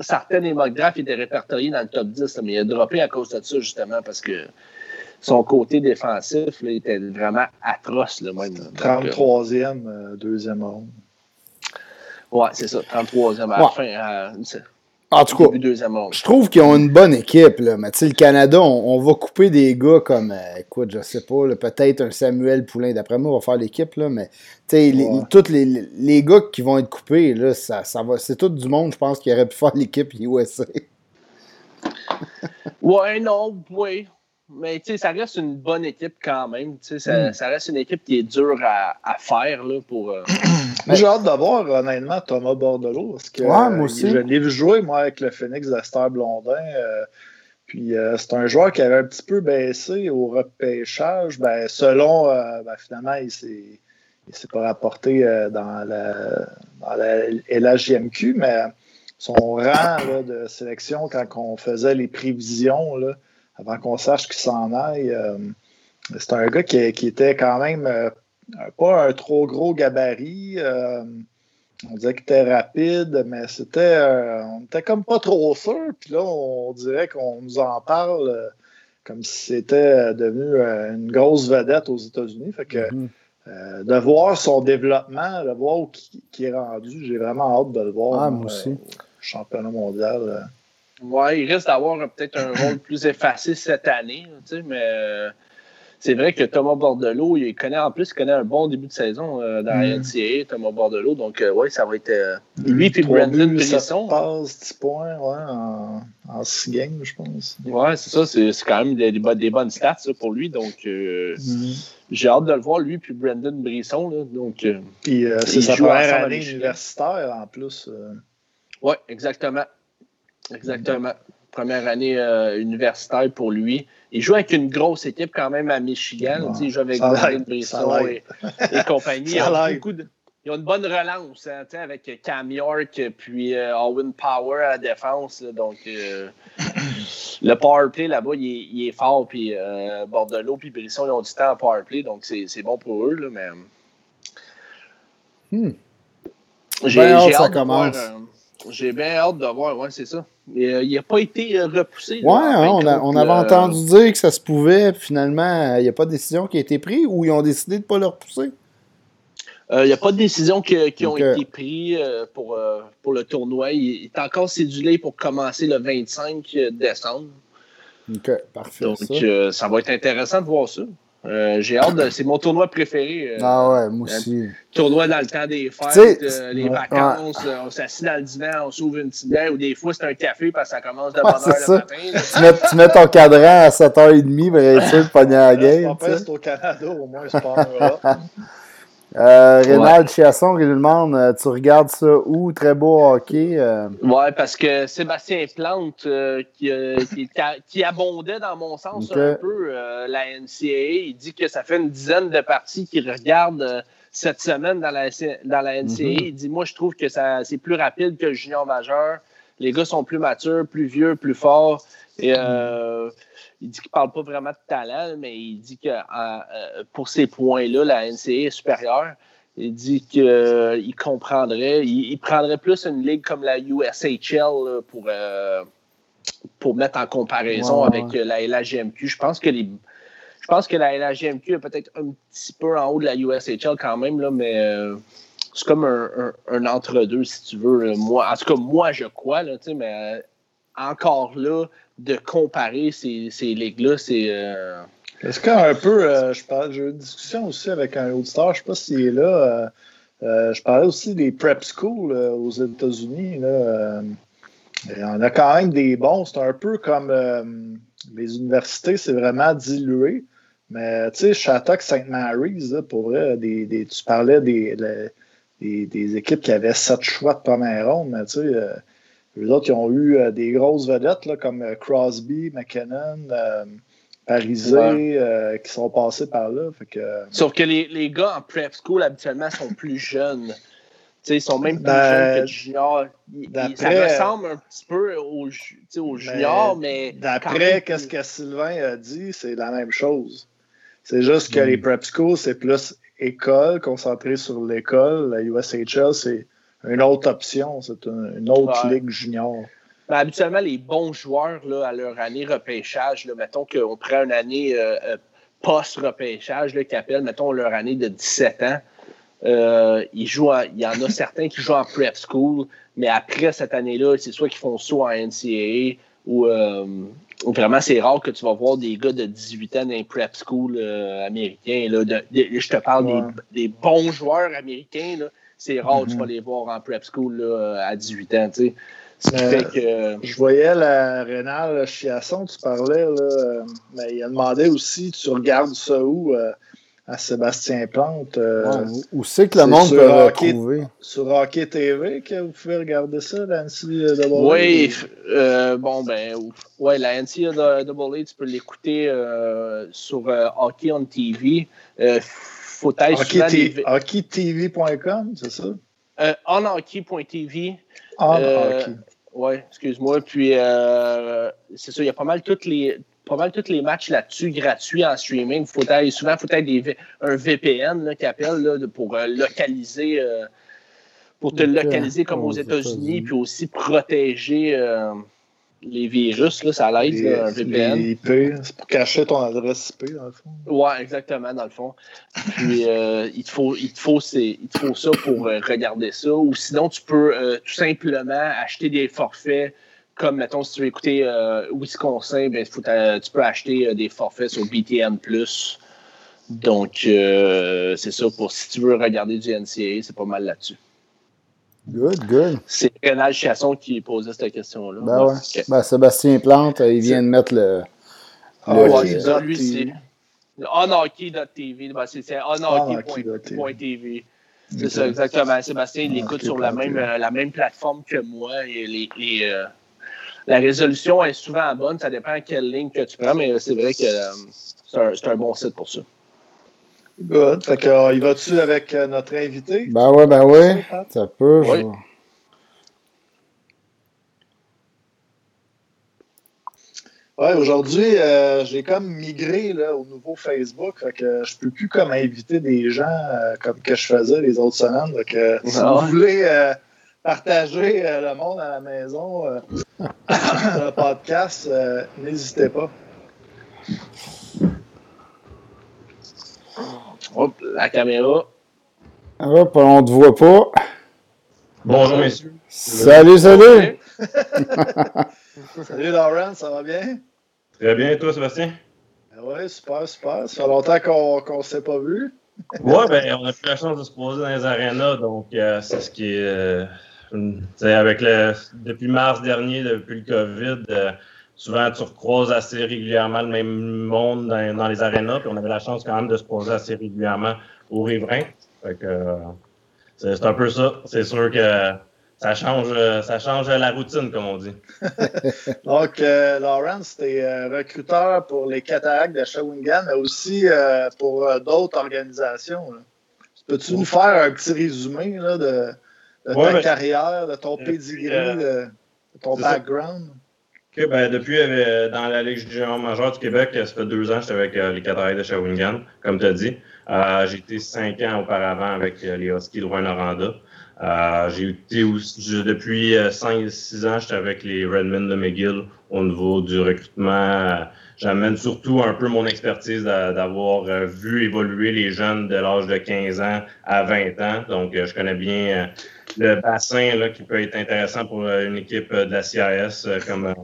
certains des mock drafts étaient répertoriés dans le top 10, mais il a droppé à cause de ça, justement, parce que son côté défensif là, était vraiment atroce. Là, même, 33e, euh, deuxième ronde. Ouais, c'est ça, 33e à la fin. En tout cas, je trouve qu'ils ont une bonne équipe. Là. Mais le Canada, on, va couper des gars comme, euh, écoute, je sais pas, peut-être un Samuel Poulain. D'après moi, on va faire l'équipe, mais les, tous les, les, gars qui vont être coupés, là, ça, ça va, c'est tout du monde, je pense, qui aurait pu faire l'équipe USA. ouais, non, oui. Mais tu sais, ça reste une bonne équipe quand même. Ça, hmm. ça, reste une équipe qui est dure à, à faire là, pour. Euh, J'ai hâte de voir, honnêtement, Thomas Bordelot. Parce que, ouais, moi aussi. je l'ai vu jouer, moi, avec le Phoenix d'Aster Blondin. Euh, puis euh, c'est un joueur qui avait un petit peu baissé au repêchage. Ben, selon, ben, finalement, il s'est. s'est pas rapporté dans la, dans la LHJMQ, mais son rang de sélection, quand on faisait les prévisions, là, avant qu'on sache qu'il s'en aille. Euh, c'est un gars qui, était quand même euh, pas un trop gros gabarit. Euh, on disait qu'il était rapide, mais c'était. on était comme pas trop sûr. Puis là, on dirait qu'on nous en parle comme si c'était devenu une grosse vedette aux États-Unis. Fait que. Mm-hmm. de voir son développement, de voir où il est rendu, j'ai vraiment hâte de le voir. Ah, moi aussi. championnat mondial. Ouais, il risque d'avoir peut-être un rôle plus effacé cette année, tu sais, mais euh, c'est vrai que Thomas Bordelot, il connaît en plus, il connaît un bon début de saison euh, dans la. NCAA, Thomas Bordelot. Donc, euh, ouais, ça va être lui puis Brandon Brisson. passe 10 points ouais, en, en 6 games, je pense. Ouais, c'est ça. C'est, quand même des, des, bonnes stats pour lui. Donc, mm. j'ai hâte de le voir, lui puis Brandon Brisson. Là, donc, puis c'est sa première année universitaire en plus. Oui, exactement. Exactement. Première année euh, universitaire pour lui. Il joue avec une grosse équipe quand même à Michigan. il joue avec Gordon Brisson et, compagnie. Ils ont, une bonne relance hein, avec Cam York puis euh, Owen Power à la défense. donc, euh, le power play là-bas, il, est fort. Puis Bordelot puis Brisson, ils ont du temps à power play. Donc, c'est bon pour eux. Là, mais... Hmm. J'ai hâte, ça commence. J'ai bien hâte de voir, ouais, c'est ça. Euh, il n'a pas été euh, repoussé. Ouais, hein, on, avait entendu dire que ça se pouvait, finalement, il n'y a pas de décision qui a été prise ou ils ont décidé de ne pas le repousser? Euh, il n'y a pas de décision qui, qui ont été prises pour, pour le tournoi. Il, est encore cédulé pour commencer le 25 décembre. OK, parfait. Donc, ça va être intéressant de voir ça. Euh, j'ai hâte de. C'est mon tournoi préféré. Euh, ah ouais, moi aussi. Tournoi dans le temps des fêtes, euh, les vacances, on s'assied dans le divan, on s'ouvre une petite bière ou des fois c'est un café parce que ça commence de bonne heure le matin. tu, mets, ton cadran à 7h30 pour être sûr de pogner la game. C'est au Canada, au moins, c'est pas Euh, Rénald Chiasson qui nous demande euh, Tu regardes ça où? Très beau hockey. Euh? Ouais, parce que Sébastien Plante, euh, qui, qui, abondait dans mon sens un peu la NCAA, il dit que ça fait une dizaine de parties qu'il regarde cette semaine dans la, dans la NCAA. Mm-hmm. Il dit Moi, je trouve que c'est plus rapide que le junior majeur. Les gars sont plus matures, plus vieux, plus forts. Et il dit qu'il parle pas vraiment de talent, mais il dit que euh, pour ces points-là, la NCA est supérieure. Il dit qu'il euh, comprendrait, il, prendrait plus une ligue comme la USHL pour, euh, pour mettre en comparaison avec la LHGMQ. Je pense que les, je pense que la LHGMQ est peut-être un petit peu en haut de la USHL quand même, là, mais c'est comme un, un, entre-deux, si tu veux. Moi, en tout cas, moi, je crois, là, mais encore là, de comparer ces, ces ligues-là, c'est. Euh... Est-ce qu'un peu, euh, je parle, j'ai eu une discussion aussi avec un auditeur, je ne sais pas s'il est là. Euh, je parlais aussi des prep schools aux États-Unis. on a quand même des bons. C'est un peu comme les universités, c'est vraiment dilué. Mais tu sais, Shattuck, St. Mary's, pour vrai, des, tu parlais des, des, équipes qui avaient sept choix de première ronde, mais tu sais, les autres, ils ont eu euh, des grosses vedettes là, comme euh, Crosby, McKinnon, euh, Parisé, qui sont passés par là. Sauf que les, les, gars en prep school, habituellement, sont plus jeunes. ils sont même plus ben, jeunes que juniors. Ça ressemble un petit peu aux, aux juniors, mais. D'après ce que Sylvain a dit, c'est la même chose. C'est juste que les mm. prep schools, c'est plus école, concentré sur l'école. La USHL, c'est une autre option. C'est une, autre ligue junior. Ben, habituellement, les bons joueurs là, à leur année repêchage, là, mettons qu'on prend une année euh, euh, post-repêchage, qui appelle, mettons, leur année de 17 ans. Euh, ils jouent il y en a certains qui jouent en prep school, mais après cette année-là, c'est soit qu'ils font soit en NCAA ou vraiment c'est rare que tu vas voir des gars de 18 ans dans un prep school américain. Là, je te parle des, des, bons joueurs américains. Là, c'est rare que tu vas mhm. les voir en prep school à 18 ans. Tu sais. Ce qui fait que... Je voyais la Rénal Chiasson, tu parlais, là, mais il a demandé aussi, tu regardes ça où euh, à Sébastien Plante. Euh, où c'est que le monde peut retrouver? Sur Hockey TV que vous pouvez regarder ça, la NCAA? Oui, euh, bon, ben, ouais, la NCAA, tu peux l'écouter sur Hockey on TV être Hockeytv.com, c'est ça? Euh, onhockey.tv. On euh, Oui, excuse-moi. Puis, euh, c'est ça, il y a pas mal toutes les pas mal tous les matchs là-dessus gratuits en streaming. Faut être, souvent, il faut être un VPN qui appelle pour euh, localiser, pour te localiser comme aux États-Unis, puis aussi protéger les virus, là, ça l'aide, un VPN. c'est pour cacher ton adresse IP, dans le fond. Ouais, exactement, dans le fond. Puis, euh, il, te faut, il, te faut, il te faut ça pour euh, regarder ça. Ou sinon, tu peux euh, tout simplement acheter des forfaits. Comme, mettons, si tu veux écouter Wisconsin, ben, faut tu peux acheter des forfaits sur BTN. Donc, c'est ça. Pour si tu veux regarder du NCA, c'est pas mal là-dessus. Good, good. C'est Renal Chasson qui posait cette question-là. Ben ouais. Ben, Sébastien Plante, il vient de mettre le. Ah, le lui, c'est. Unhockey.tv. Ben, c'est. C'est ça, exactement. Sébastien, il écoute sur la même, euh, la même plateforme que moi. Et les, les, euh, la résolution est souvent bonne. Ça dépend quelle ligne que tu prends, mais c'est vrai que euh, c'est un, un bon site pour ça. Good. Fait que, euh, il va-tu avec euh, notre invité? Ben ouais, ben ouais. Ça peut. Oui. Ouais, aujourd'hui, euh, j'ai comme migré là, au nouveau Facebook. Fait que je peux plus comme inviter des gens comme que je faisais les autres semaines. Donc, si ah vous voulez partager le monde à la maison, le podcast, n'hésitez pas. Hop, la caméra. Hop, on ne te voit pas. Bonjour, messieurs. Salut, salut. salut, Laurent, ça va bien? Très bien, et toi, Sébastien? Ben oui, super, super. Ça fait longtemps qu'on ne s'est pas vu. oui, ben, on a plus la chance de se poser dans les arénas, donc euh, c'est ce qui est. Euh, avec le, depuis mars dernier, depuis le COVID, euh, souvent tu recroises assez régulièrement le même monde dans, les arénas, puis on avait la chance quand même de se poser assez régulièrement au riverain. Euh, c'est un peu ça. C'est sûr que ça change, ça change la routine, comme on dit. Donc, euh, Lawrence, tu es euh, recruteur pour les cataractes de Shawinigan, mais aussi euh, pour d'autres organisations. Peux-tu nous faire un petit résumé de, de ta ben, carrière, de ton pedigree, de, ton background? Ben, depuis, euh, dans la Ligue junior majeure du Québec, ça fait deux ans que j'étais avec euh, les Cataractes de Shawinigan, comme tu as dit. Euh, j'ai été cinq ans auparavant avec les Huskies de Rouen-Noranda. j'ai été aussi, depuis cinq, six ans, j'étais avec les Redmond de McGill au niveau du recrutement j'amène surtout un peu mon expertise d'avoir vu évoluer les jeunes de l'âge de 15 ans à 20 ans. Donc, je connais bien le bassin là, qui peut être intéressant pour une équipe de la CIS comme,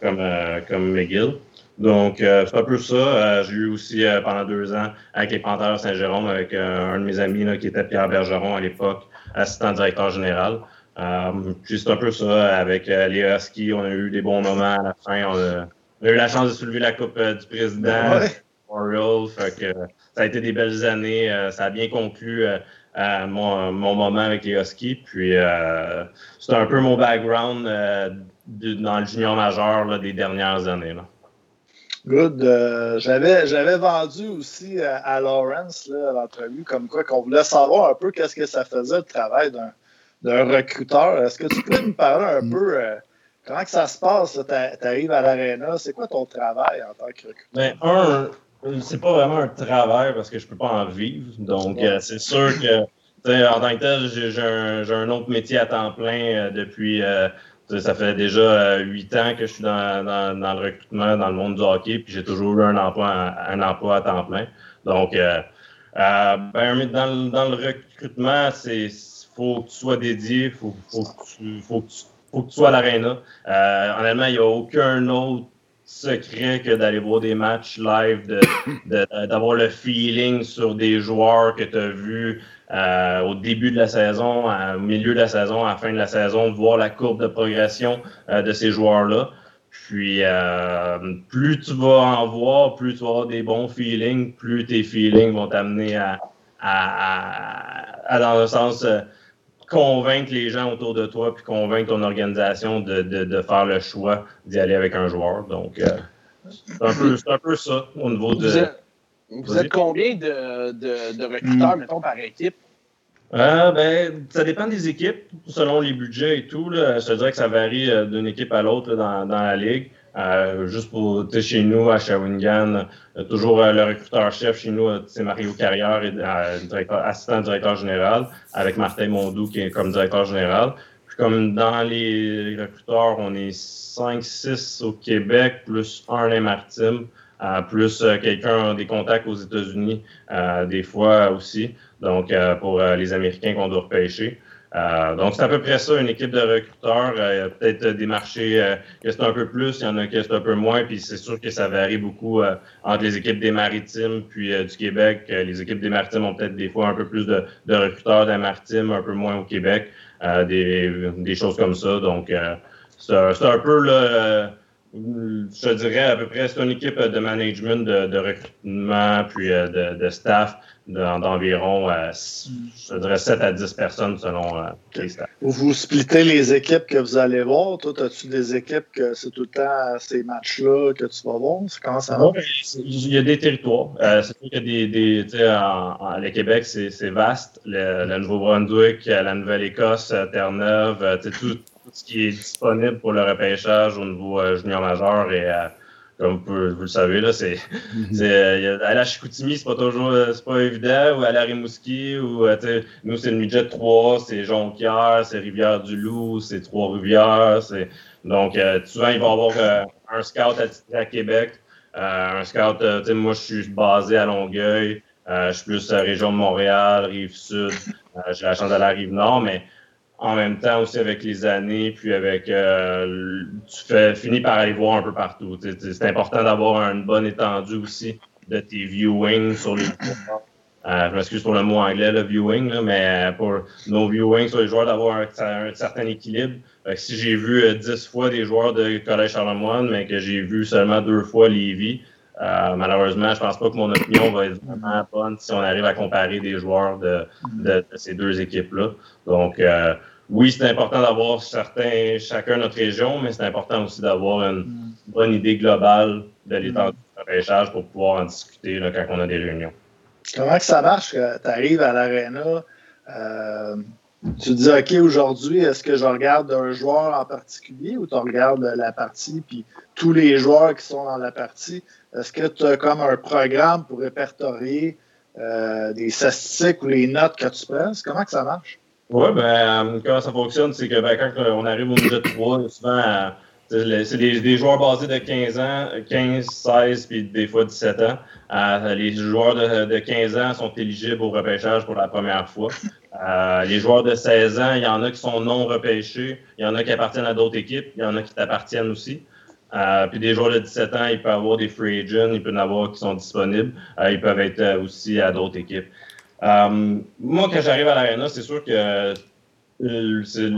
comme, comme McGill. Donc, euh, c'est un peu ça. Euh, j'ai eu aussi euh, pendant deux ans avec les Panthers Saint-Jérôme, avec un de mes amis là, qui était Pierre Bergeron à l'époque, assistant directeur général. puis c'est un peu ça. Avec les Huskies, on a eu des bons moments à la fin. On a, eu la chance de soulever la Coupe du Président. Fait que, ça a été des belles années. ça a bien conclu mon, mon, moment avec les Huskies. Puis c'est un peu mon background dans le junior majeur là, des dernières années. Là. Good. Euh, j'avais, vendu aussi à, Lawrence l'entrevue comme quoi qu'on voulait savoir un peu qu'est-ce que ça faisait le travail d'un, recruteur. Est-ce que tu peux me parler un mm. peu euh, comment que ça se passe? Tu arrives à l'aréna, c'est quoi ton travail en tant que recruteur? Ben, un, c'est pas vraiment un travail parce que je peux pas en vivre. Donc, euh, c'est sûr que en tant que tel, j'ai, un, autre métier à temps plein depuis ça fait déjà euh, huit ans que je suis dans, le recrutement, dans le monde du hockey, puis j'ai toujours eu un emploi, un emploi à temps plein. Donc, euh, euh, ben, dans, dans, le recrutement, c'est faut que tu sois dédié, faut, faut, que, tu, faut, que, tu, faut que tu sois à l'aréna. Euh, honnêtement, il n'y a aucun autre secret que d'aller voir des matchs live, d'avoir le feeling sur des joueurs que tu as vus euh, au début de la saison, au milieu de la saison, à la fin de la saison, voir la courbe de progression euh, de ces joueurs-là. Puis, euh, plus tu vas en voir, plus tu vas avoir des bons feelings, plus tes feelings vont t'amener à, à, dans un sens, convaincre les gens autour de toi, puis convaincre ton organisation de, de, de faire le choix d'y aller avec un joueur. Donc, c'est un, un, peu ça au niveau de. Combien de, de, de recruteurs, hmm. mettons, par équipe? Euh, ben, ça dépend des équipes, selon les budgets et tout. Là, je te dirais que ça varie euh, d'une équipe à l'autre dans, dans, la ligue. Euh, juste pour chez nous, à Shawinigan, toujours le recruteur-chef chez nous, c'est Mario Carrière, directeur, assistant directeur général, avec Martin Mondou qui est comme directeur général. Puis comme dans les recruteurs, on est 5-6 au Québec, plus un les Maritimes plus euh, quelqu'un a des contacts aux États-Unis, euh, des fois aussi. Donc, euh, pour les Américains qu'on doit repêcher. donc, c'est à peu près ça, une équipe de recruteurs. A peut-être des marchés que c'est un peu plus, il y en a qui c'est un peu moins, puis c'est sûr que ça varie beaucoup entre les équipes des Maritimes puis du Québec. les équipes des Maritimes ont peut-être des fois un peu plus de, de recruteurs des Maritimes, un peu moins au Québec, des, des, choses comme ça. Donc, c'est un peu là, je dirais à peu près, c'est une équipe de management, de, recrutement, puis euh, de, staff d'environ, euh, je dirais 7 à 10 personnes selon euh, les staffs. Vous splittez les équipes que vous allez voir. Toi, as-tu des équipes que c'est tout le temps ces matchs-là que tu vas voir? Comment ça va? il y a des territoires. c'est sûr que des, des tu sais, en, le Québec, c'est vaste. Le, le Nouveau-Brunswick, la Nouvelle-Écosse, Terre-Neuve, tout ce qui est disponible pour le repêchage au niveau euh, junior majeur et euh, comme vous, le savez, là, c'est, euh, à la Chicoutimi, c'est pas toujours c'est pas évident, ou à la Rimouski, ou nous, c'est le midget 3, c'est Jonquière, c'est Rivière-du-Loup, c'est Trois-Rivières. C'est... Donc, souvent, il va y avoir un scout à, à Québec. un scout, moi, je suis basé à Longueuil. je suis plus la région de Montréal, Rive-Sud. j'ai la chance d'aller à Rive-Nord, mais en même temps aussi avec les années, puis avec euh, tu fais finis par aller voir un peu partout. C'est important d'avoir une bonne étendue aussi de tes viewings sur les. Euh, je m'excuse pour le mot anglais, le viewing, là, mais pour nos viewings sur les joueurs, d'avoir un, certain équilibre. si j'ai vu euh, dix fois des joueurs de Collège Charlemagne, mais que j'ai vu seulement deux fois Lévis, euh, malheureusement, je pense pas que mon opinion va être vraiment bonne si on arrive à comparer des joueurs de, ces deux équipes-là. Donc, euh, oui, c'est important d'avoir certains, chacun notre région, mais c'est important aussi d'avoir une bonne idée globale de l'étendue du repêchage pour pouvoir en discuter quand on a des réunions. Comment que ça marche? Tu arrives à l'aréna, euh, tu te dis, OK, aujourd'hui, est-ce que je regarde un joueur en particulier ou tu regardes la partie, puis tous les joueurs qui sont dans la partie? Est-ce que tu as comme un programme pour répertorier euh, des statistiques ou les notes que tu prends? Comment que ça marche? Oui, ben, comment ça fonctionne, c'est que ben, quand on arrive au niveau 3, souvent, c'est des, joueurs basés de 15 ans, 15, 16, puis des fois 17 ans. Euh, les joueurs de, 15 ans sont éligibles au repêchage pour la première fois. Euh, les joueurs de 16 ans, il y en a qui sont non repêchés, il y en a qui appartiennent à d'autres équipes, il y en a qui t'appartiennent aussi. Euh, puis des joueurs de 17 ans, ils peuvent avoir des free agents, ils peuvent en avoir qui sont disponibles. ils peuvent être aussi à d'autres équipes. moi, quand j'arrive à l'Arena, c'est sûr que c'est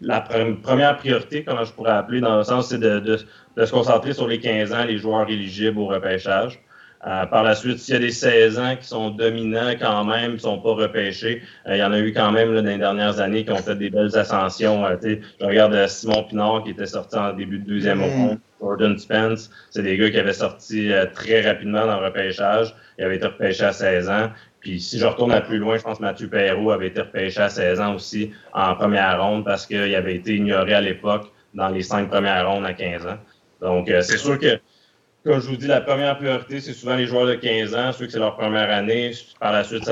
la première priorité, comment je pourrais appeler, dans le sens, c'est de, se concentrer sur les 15 ans, les joueurs éligibles au repêchage. Euh, par la suite, s'il y a des 16 ans qui sont dominants quand même, qui ne sont pas repêchés, euh, il y en a eu quand même là, dans les dernières années qui ont fait des belles ascensions. Euh, je regarde Simon Pinard qui était sorti en début de deuxième mm. ronde, Jordan Spence, c'est des gars qui avaient sorti très rapidement dans le repêchage. Ils avaient été repêchés à 16 ans. Puis si je retourne à plus loin, je pense que Mathieu Perrault avait été repêché à 16 ans aussi en première ronde parce qu'il avait été ignoré à l'époque dans les cinq premières rondes à 15 ans. Donc, euh, c'est sûr que, comme je vous dis, la première priorité, c'est souvent les joueurs de 15 ans, ceux que c'est leur première année. Par la suite,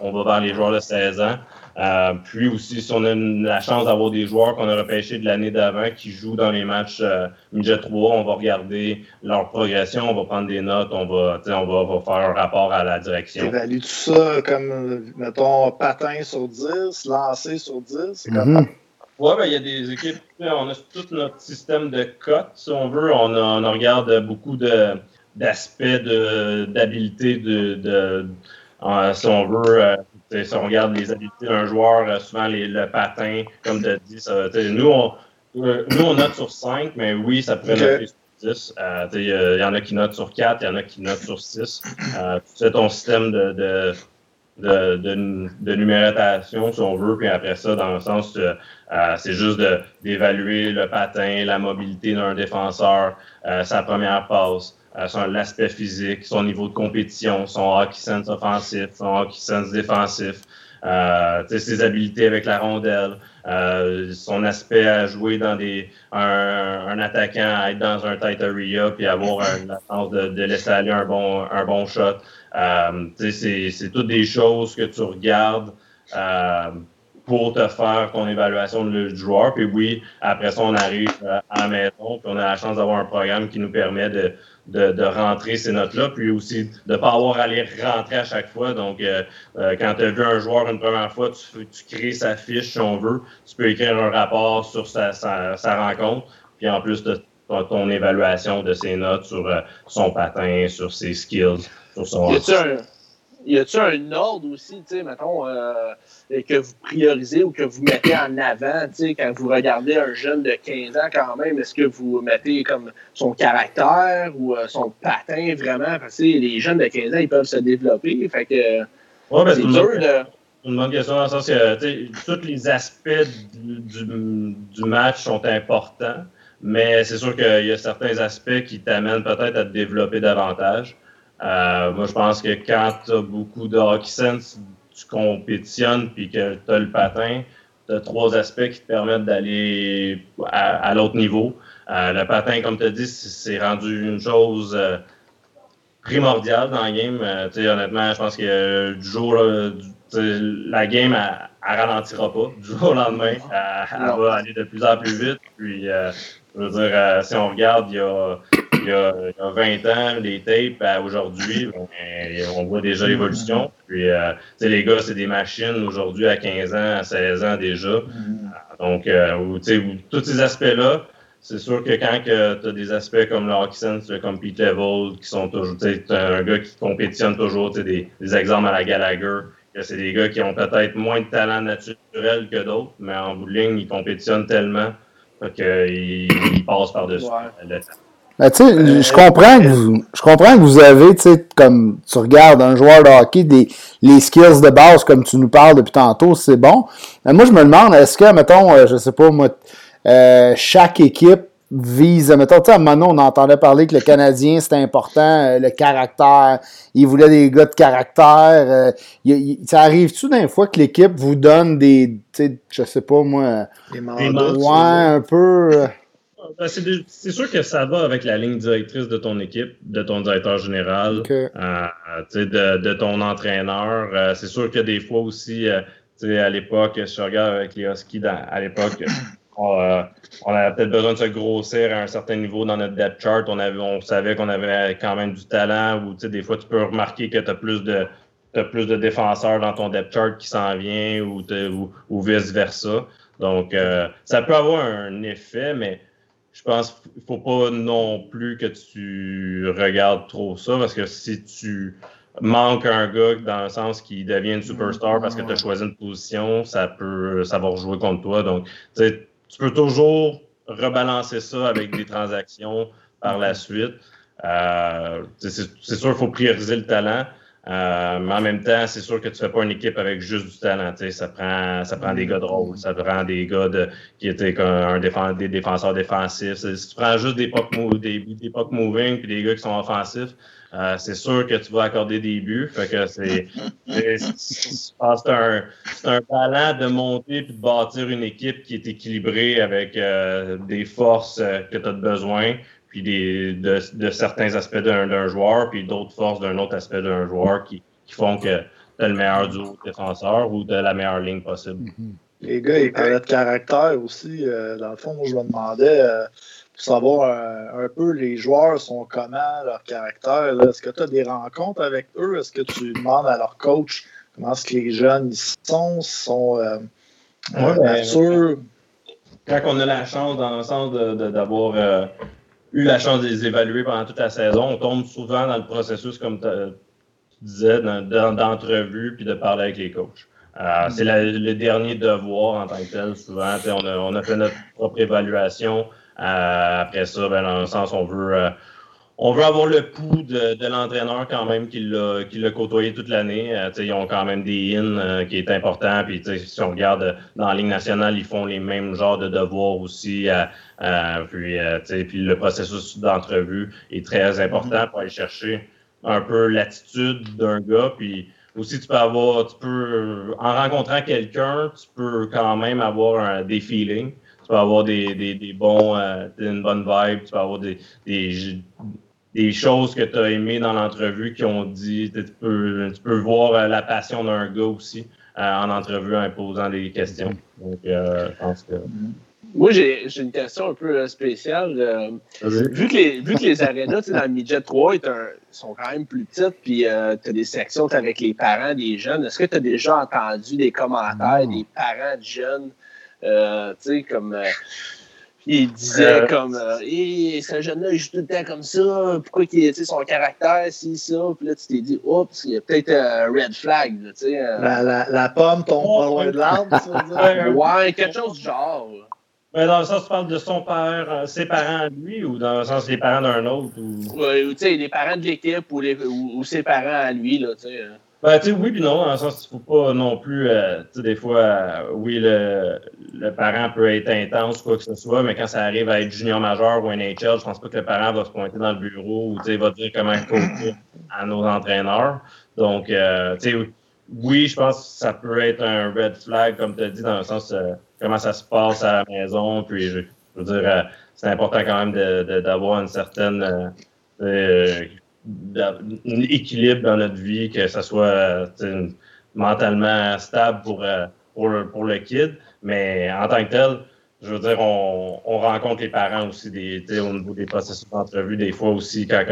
on va vers les joueurs de 16 ans. Euh, puis aussi, si on a la chance d'avoir des joueurs qu'on a repêchés de l'année d'avant qui jouent dans les matchs euh, midget 3, on va regarder leur progression, on va prendre des notes, on va, on va, faire un rapport à la direction. évalue tout ça comme, mettons, patin sur 10, lancer sur 10, c'est comme Oui, ben, il y a des équipes, on a tout notre système de cotes, si on veut. On, on regarde beaucoup d'aspects d'habilité, de, de, si on veut, euh, si on regarde les habiletés d'un joueur, euh, souvent les, le patin, comme tu as dit, ça, nous, on, euh, nous, on note sur 5, mais oui, ça pourrait noter sur 10. Euh, il y en a qui notent sur 4, il y en a qui notent sur 6. c'est ton système de, de, de, de, numérotation, si on veut, puis après ça, dans le sens, c'est juste d'évaluer le patin, la mobilité d'un défenseur, sa première passe. Euh, l'aspect physique, son niveau de compétition, son hockey sense offensif, son hockey sense défensif, euh, ses habiletés avec la rondelle, euh, son aspect à jouer dans des un, un, attaquant, à être dans un tight area puis avoir la chance de, de, laisser aller un bon un bon shot. Euh, c'est toutes des choses que tu regardes. Euh, pour te faire ton évaluation de joueur. Puis oui, après ça, on arrive à la maison, puis on a la chance d'avoir un programme qui nous permet de, de, de rentrer ces notes-là, puis aussi de ne pas avoir à les rentrer à chaque fois. Donc, euh, euh, quand tu as vu un joueur une première fois, tu, tu, crées sa fiche, si on veut. Tu peux écrire un rapport sur sa, sa, sa rencontre, puis en plus de ton, évaluation de ses notes sur euh, son patin, sur ses skills, sur son y a-tu un ordre aussi, tu sais, mettons, euh, que vous priorisez ou que vous mettez en avant, quand vous regardez un jeune de 15 ans quand même, est-ce que vous mettez comme son caractère ou euh, son patin vraiment? Parce que les jeunes de 15 ans, ils peuvent se développer, fait que ouais, ben, c'est dur de... Une bonne question dans le sens que tous les aspects du, du, match sont importants, mais c'est sûr qu'il y a certains aspects qui t'amènent peut-être à te développer davantage. Euh, moi, je pense que quand tu as beaucoup de hockey sense, tu compétitionnes puis que tu as le patin, tu as trois aspects qui te permettent d'aller à, l'autre niveau. Euh, le patin, comme tu as dit, c'est rendu une chose euh, primordiale dans le game. honnêtement, je pense que du jour, la game, elle, ralentira pas. Du jour au lendemain, elle, va aller de plus en plus vite. Puis, je veux dire, si on regarde, il y a il y, a, 20 ans, les tapes à aujourd'hui, ben, on voit déjà l'évolution. Puis, euh, les gars, c'est des machines aujourd'hui à 15 ans, à 16 ans déjà. Donc, euh, tous ces aspects-là, c'est sûr que quand tu as des aspects comme le hockey sense, comme Pete Level, qui sont toujours, tu un gars qui compétitionne toujours, des, des exemples à la Gallagher, que c'est des gars qui ont peut-être moins de talent naturel que d'autres, mais en bout de ligne, ils compétitionnent tellement qu'ils passent par-dessus le temps. Ben, tu sais, euh, je comprends que vous, je comprends que vous avez, tu sais, comme tu regardes un joueur de hockey, des, les skills de base comme tu nous parles depuis tantôt, c'est bon. Mais moi, je me demande, est-ce que, mettons, euh, je sais pas, moi, euh, chaque équipe vise, mettons, tu sais, à un moment on entendait parler que le Canadien, c'était important, le caractère, il voulait des gars de caractère. ça arrive-tu d'un fois que l'équipe vous donne des, tu sais, je sais pas, moi, des ouais, un peu... Ben, c'est sûr que ça va avec la ligne directrice de ton équipe, de ton directeur général, euh, de, de, ton entraîneur. Euh, c'est sûr que des fois aussi, euh, à l'époque, je regarde avec les Huskies, à l'époque, on, avait peut-être besoin de se grossir à un certain niveau dans notre depth chart. On, avait, on savait qu'on avait quand même du talent ou des fois tu peux remarquer que tu as plus de plus de défenseurs dans ton depth chart qui s'en vient ou, ou, vice-versa. Donc, ça peut avoir un effet, mais je pense qu'il ne faut pas non plus que tu regardes trop ça parce que si tu manques un gars dans le sens qu'il devient une superstar parce que tu as choisi une position, ça peut ça va rejouer contre toi. Donc, tu peux toujours rebalancer ça avec des transactions par la suite. Euh, c'est sûr qu'il faut prioriser le talent, euh, mais en même temps, c'est sûr que tu fais pas une équipe avec juste du talent. Ça prend, ça prend des gars de rôle, ça prend des gars de, qui étaient comme un des défenseurs défensifs. Si tu prends juste des puck, des, des moving puis des gars qui sont offensifs, euh, c'est sûr que tu vas accorder des buts. Fait que c'est, c'est, un, un talent de monter puis de bâtir une équipe qui est équilibrée avec euh, des forces que tu as besoin puis des, de, certains aspects d'un joueur, puis d'autres forces d'un autre aspect d'un joueur qui, font que tu as le meilleur duo défenseur ou de la meilleure ligne possible. Mm-hmm. Les gars, ils parlaient de caractère aussi. Euh, dans le fond, moi, je me demandais euh, pour savoir euh, un peu les joueurs sont comment, leur caractère. Est-ce que tu as des rencontres avec eux? Est-ce que tu demandes à leur coach comment est-ce que les jeunes ils sont? sont ouais, Quand on a la chance, dans le sens d'avoir eu la chance de les évaluer pendant toute la saison. On tombe souvent dans le processus, comme tu disais, d'entrevue puis de parler avec les coachs. Euh, c'est le dernier devoir en tant que tel, souvent. On a, on a, fait notre propre évaluation. Euh, après ça, ben, dans le sens, on veut, euh, on veut avoir le pouls de, de l'entraîneur quand même qui l'a côtoyé toute l'année. Euh, ils ont quand même des in euh, qui est important. Puis si on regarde euh, dans la Ligue nationale, ils font les mêmes genres de devoirs aussi. puis, puis le processus d'entrevue est très important pour aller chercher un peu l'attitude d'un gars. Puis aussi, tu peux avoir, tu peux, en rencontrant quelqu'un, tu peux quand même avoir des feelings tu peux avoir des, des, des bons, euh, une bonne vibe, tu peux avoir des, des, des choses que tu as aimées dans l'entrevue qui ont dit, tu peux, tu peux voir euh, la passion d'un gars aussi euh, en entrevue en posant des questions. Donc, euh, je pense que. Moi, j'ai une question un peu spéciale. vu, que les, vu que les arénas dans le midget 3 sont quand même plus petites, puis tu as des sections avec les parents des jeunes, est-ce que tu as déjà entendu des commentaires des parents de jeunes, tu sais, comme il disait euh, comme euh, ce jeune-là, il joue tout le temps comme ça, pourquoi il a son caractère, si ça, puis là tu t'es dit, oups, il y a peut-être un red flag, tu sais. Euh. La, la, la, pomme tombe pas loin de l'arbre, Ouais, quelque chose du genre. Mais dans le sens, tu parles de son père, ses parents lui, ou dans le sens des parents d'un autre? Ou... Ouais, tu sais, les parents de l'équipe ou, ou, ou, ses parents à lui, là, tu sais. Ben, tu sais, oui puis non, dans le sens qu'il ne faut pas non plus, euh, tu sais, des fois, euh, oui, le, le, parent peut être intense ou quoi que ce soit, mais quand ça arrive à être junior majeur ou NHL, je pense pas que le parent va se pointer dans le bureau ou, tu sais, va dire comment coacher à nos entraîneurs. Donc, euh, tu sais, oui, je pense que ça peut être un red flag, comme tu as dit, dans le sens comment ça se passe à la maison, puis je, veux dire, c'est important quand même d'avoir une certaine équilibre dans notre vie, que ce soit mentalement stable pour, euh, pour, le, kid. Mais en tant que tel, je veux dire, on, on rencontre les parents aussi des, au niveau des processus d'entrevue, des fois aussi quand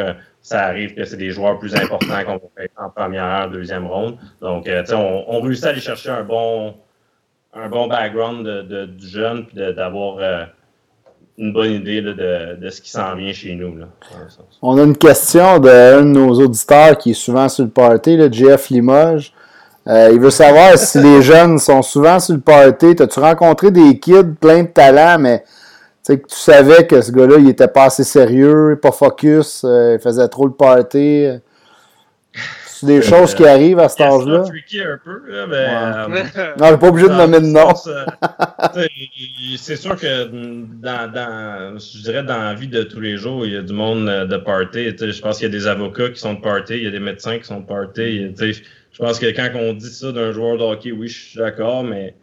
ça arrive que c'est des joueurs plus importants qu'on faire en première, deuxième ronde. Donc, euh, on, on réussit à aller chercher un bon, un bon background de, de du jeune, puis d'avoir euh, une bonne idée de, de, ce qui s'en vient chez nous. Là, On a une question d'un de nos auditeurs qui est souvent sur le party, le Jeff Limoges. Euh, il veut savoir si les jeunes sont souvent sur le party. As-tu rencontré des kids pleins de talent, mais que tu savais que ce gars-là, il était pas assez sérieux, pas focus, euh, il faisait trop le party? C'est des choses qui arrivent à cet âge-là. C'est tricky un peu, là, mais. Euh, non, je pas obligé de nommer de nom. Euh, c'est sûr que dans, dans, je dirais, dans la vie de tous les jours, il y a du monde euh, de party. Je pense qu'il y a des avocats qui sont de party, il y a des médecins qui sont de party. Je pense que quand on dit ça d'un joueur de hockey, oui, je suis d'accord, mais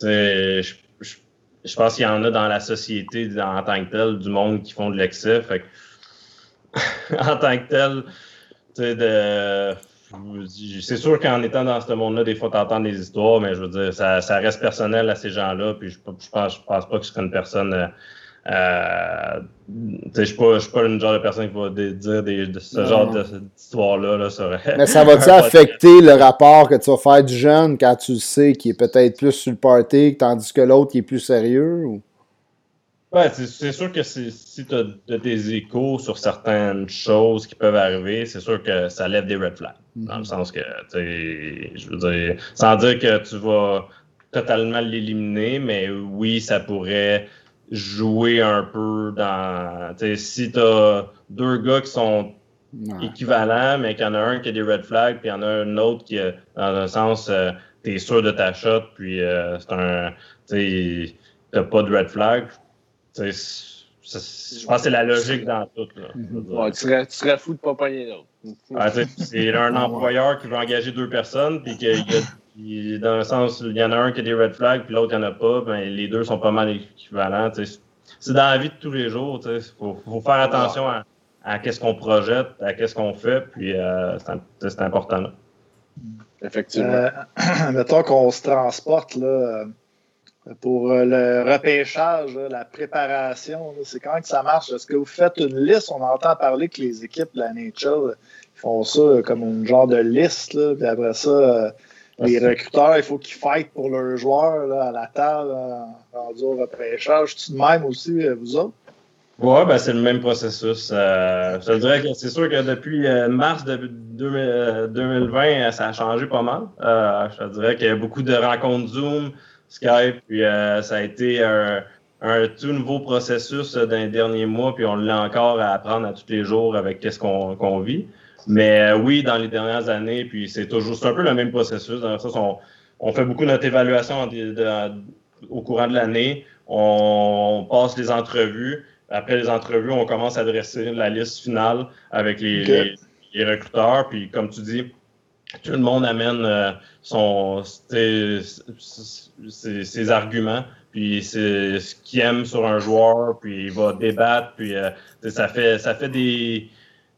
je, je, je pense qu'il y en a dans la société en tant que tel, du monde qui font de l'excès. en tant que tel, de c'est sûr qu'en étant dans ce monde-là, des fois, tu entends des histoires, mais je veux dire, ça, ça reste personnel à ces gens-là. Puis je, je, pense, je pense pas que je serais une personne. Euh, euh je ne suis pas, pas une genre de personne qui va dire des, de ce genre d'histoire-là. Là, mais ça va-tu affecter le rapport que tu vas faire du jeune quand tu le sais qui est peut-être plus sur le party, tandis que l'autre qui est plus sérieux? Ou? Ouais, c'est sûr que si tu as des échos sur certaines choses qui peuvent arriver, c'est sûr que ça lève des red flags. Dans le mm-hmm. sens que, je veux dire, sans dire que tu vas totalement l'éliminer, mais oui, ça pourrait jouer un peu dans. Si tu as deux gars qui sont équivalents, mais qu'il y en a un qui a des red flags, puis il y en a un autre qui, dans un sens, euh, tu es sûr de ta shot, puis euh, c'est un. Tu n'as pas de red flag je pense que c'est la logique dans tout. Là, tu, serais, tu, serais, fou de ne pas payer l'autre. C'est un employeur qui veut engager deux personnes, puis que, dans le sens, il y en a un qui a des red flags, puis l'autre, il n'y en a pas, ben, les deux sont pas mal équivalents. C'est dans la vie de tous les jours. Il faut, faut, faire attention à, à qu'est-ce qu'on projette, à qu'est-ce qu'on fait, puis euh, c'est important. Là. Effectivement. Euh, mettons qu'on se transporte là, pour euh, le repêchage, la préparation, c'est quand que ça marche? Est-ce que vous faites une liste? On entend parler que les équipes de la Nature font ça comme une genre de liste, là, puis après ça, euh, les recruteurs, il faut qu'ils fightent pour leurs joueurs à la table, rendu au repêchage. Tu de même aussi, euh, vous autres? Oui, ben c'est le même processus. je te dirais que c'est sûr que depuis mars de 2020, ça a changé pas mal. je te dirais qu'il y a beaucoup de rencontres Zoom, Skype. Puis euh, ça a été un, tout nouveau processus euh, dans les derniers mois, puis on l'a encore à apprendre à tous les jours avec qu'est-ce qu'on vit. Mais euh, oui, dans les dernières années, puis c'est toujours c'est un peu le même processus. Dans le sens, on, on fait beaucoup notre évaluation au courant de l'année. On passe les entrevues. Après les entrevues, on commence à dresser la liste finale avec les, les recruteurs. Puis comme tu dis, tout le monde amène euh, son, ses, ses, arguments, puis c'est ce qu'il aime sur un joueur, puis il va débattre, puis euh, ça fait ça fait des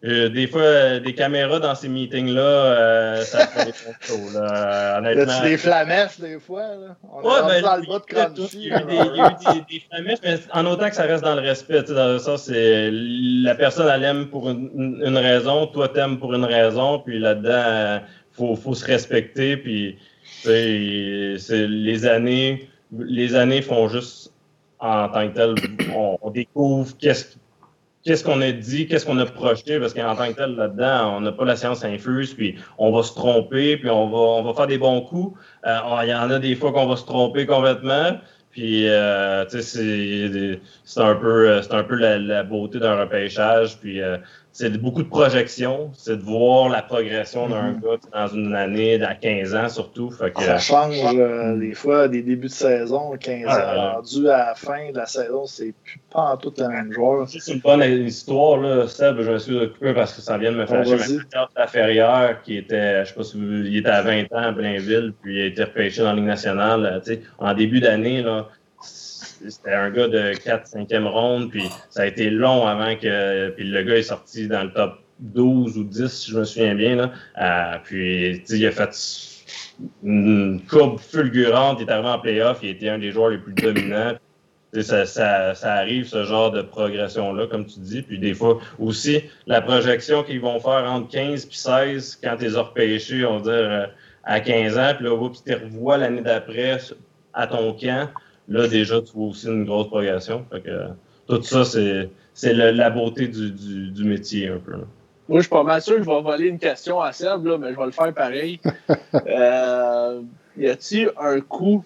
euh, des fois, des caméras dans ces meetings-là, ça fait des photos. Là, honnêtement. des flamèches, des fois? Là? On ouais, ben, dans le bas de Il y a eu des, il y a eu des, des flamèches, mais en autant que ça reste dans le respect. Dans ça, c'est la personne, elle aime pour une, une raison, toi, t'aimes pour une raison, puis là-dedans, faut, faut se respecter. Puis, les années, les années font juste en tant que tel, on, découvre qu'est-ce qu'on a dit, qu'est-ce qu'on a projeté, parce qu'en tant que tel, là-dedans, on n'a pas la science infuse, puis on va se tromper, puis on va, on va faire des bons coups. Euh, il y en a des fois qu'on va se tromper complètement, puis euh, c'est un peu, un peu la, la beauté d'un repêchage, puis euh, c'est beaucoup de projections, c'est de voir la progression d'un mm-hmm. gars dans une année, à 15 ans surtout. ça change euh, des fois des débuts de saison, 15 ans, rendu à la fin de la saison, c'est pas en tout le même joueur. C'est une bonne histoire, là, Seb, je me suis occupé parce que ça vient de me faire Ma Ferrière, qui était, je sais pas si vous, il était à 20 ans à Blainville, puis il a été repêché dans la Ligue nationale. En début d'année, là, c'était un gars de 4-5e ronde, puis ça a été long avant que. Puis le gars est sorti dans le top 12 ou 10, si je me souviens bien. Là. Euh, puis il a fait une courbe fulgurante, il est arrivé en playoff, il était un des joueurs les plus dominants. Ça, ça, ça, arrive, ce genre de progression-là, comme tu dis. Puis des fois aussi, la projection qu'ils vont faire entre 15 et 16, quand tu les as repêchés, on va dire, euh, à 15 ans, puis là, tu te revois l'année d'après à ton camp. Là, déjà, tu vois aussi une grosse progression. tout ça, c'est la beauté du, métier un peu. Moi, je suis pas mal sûr que je vais voler une question à Seb, là, mais je vais le faire pareil. euh, y a-t-il un coup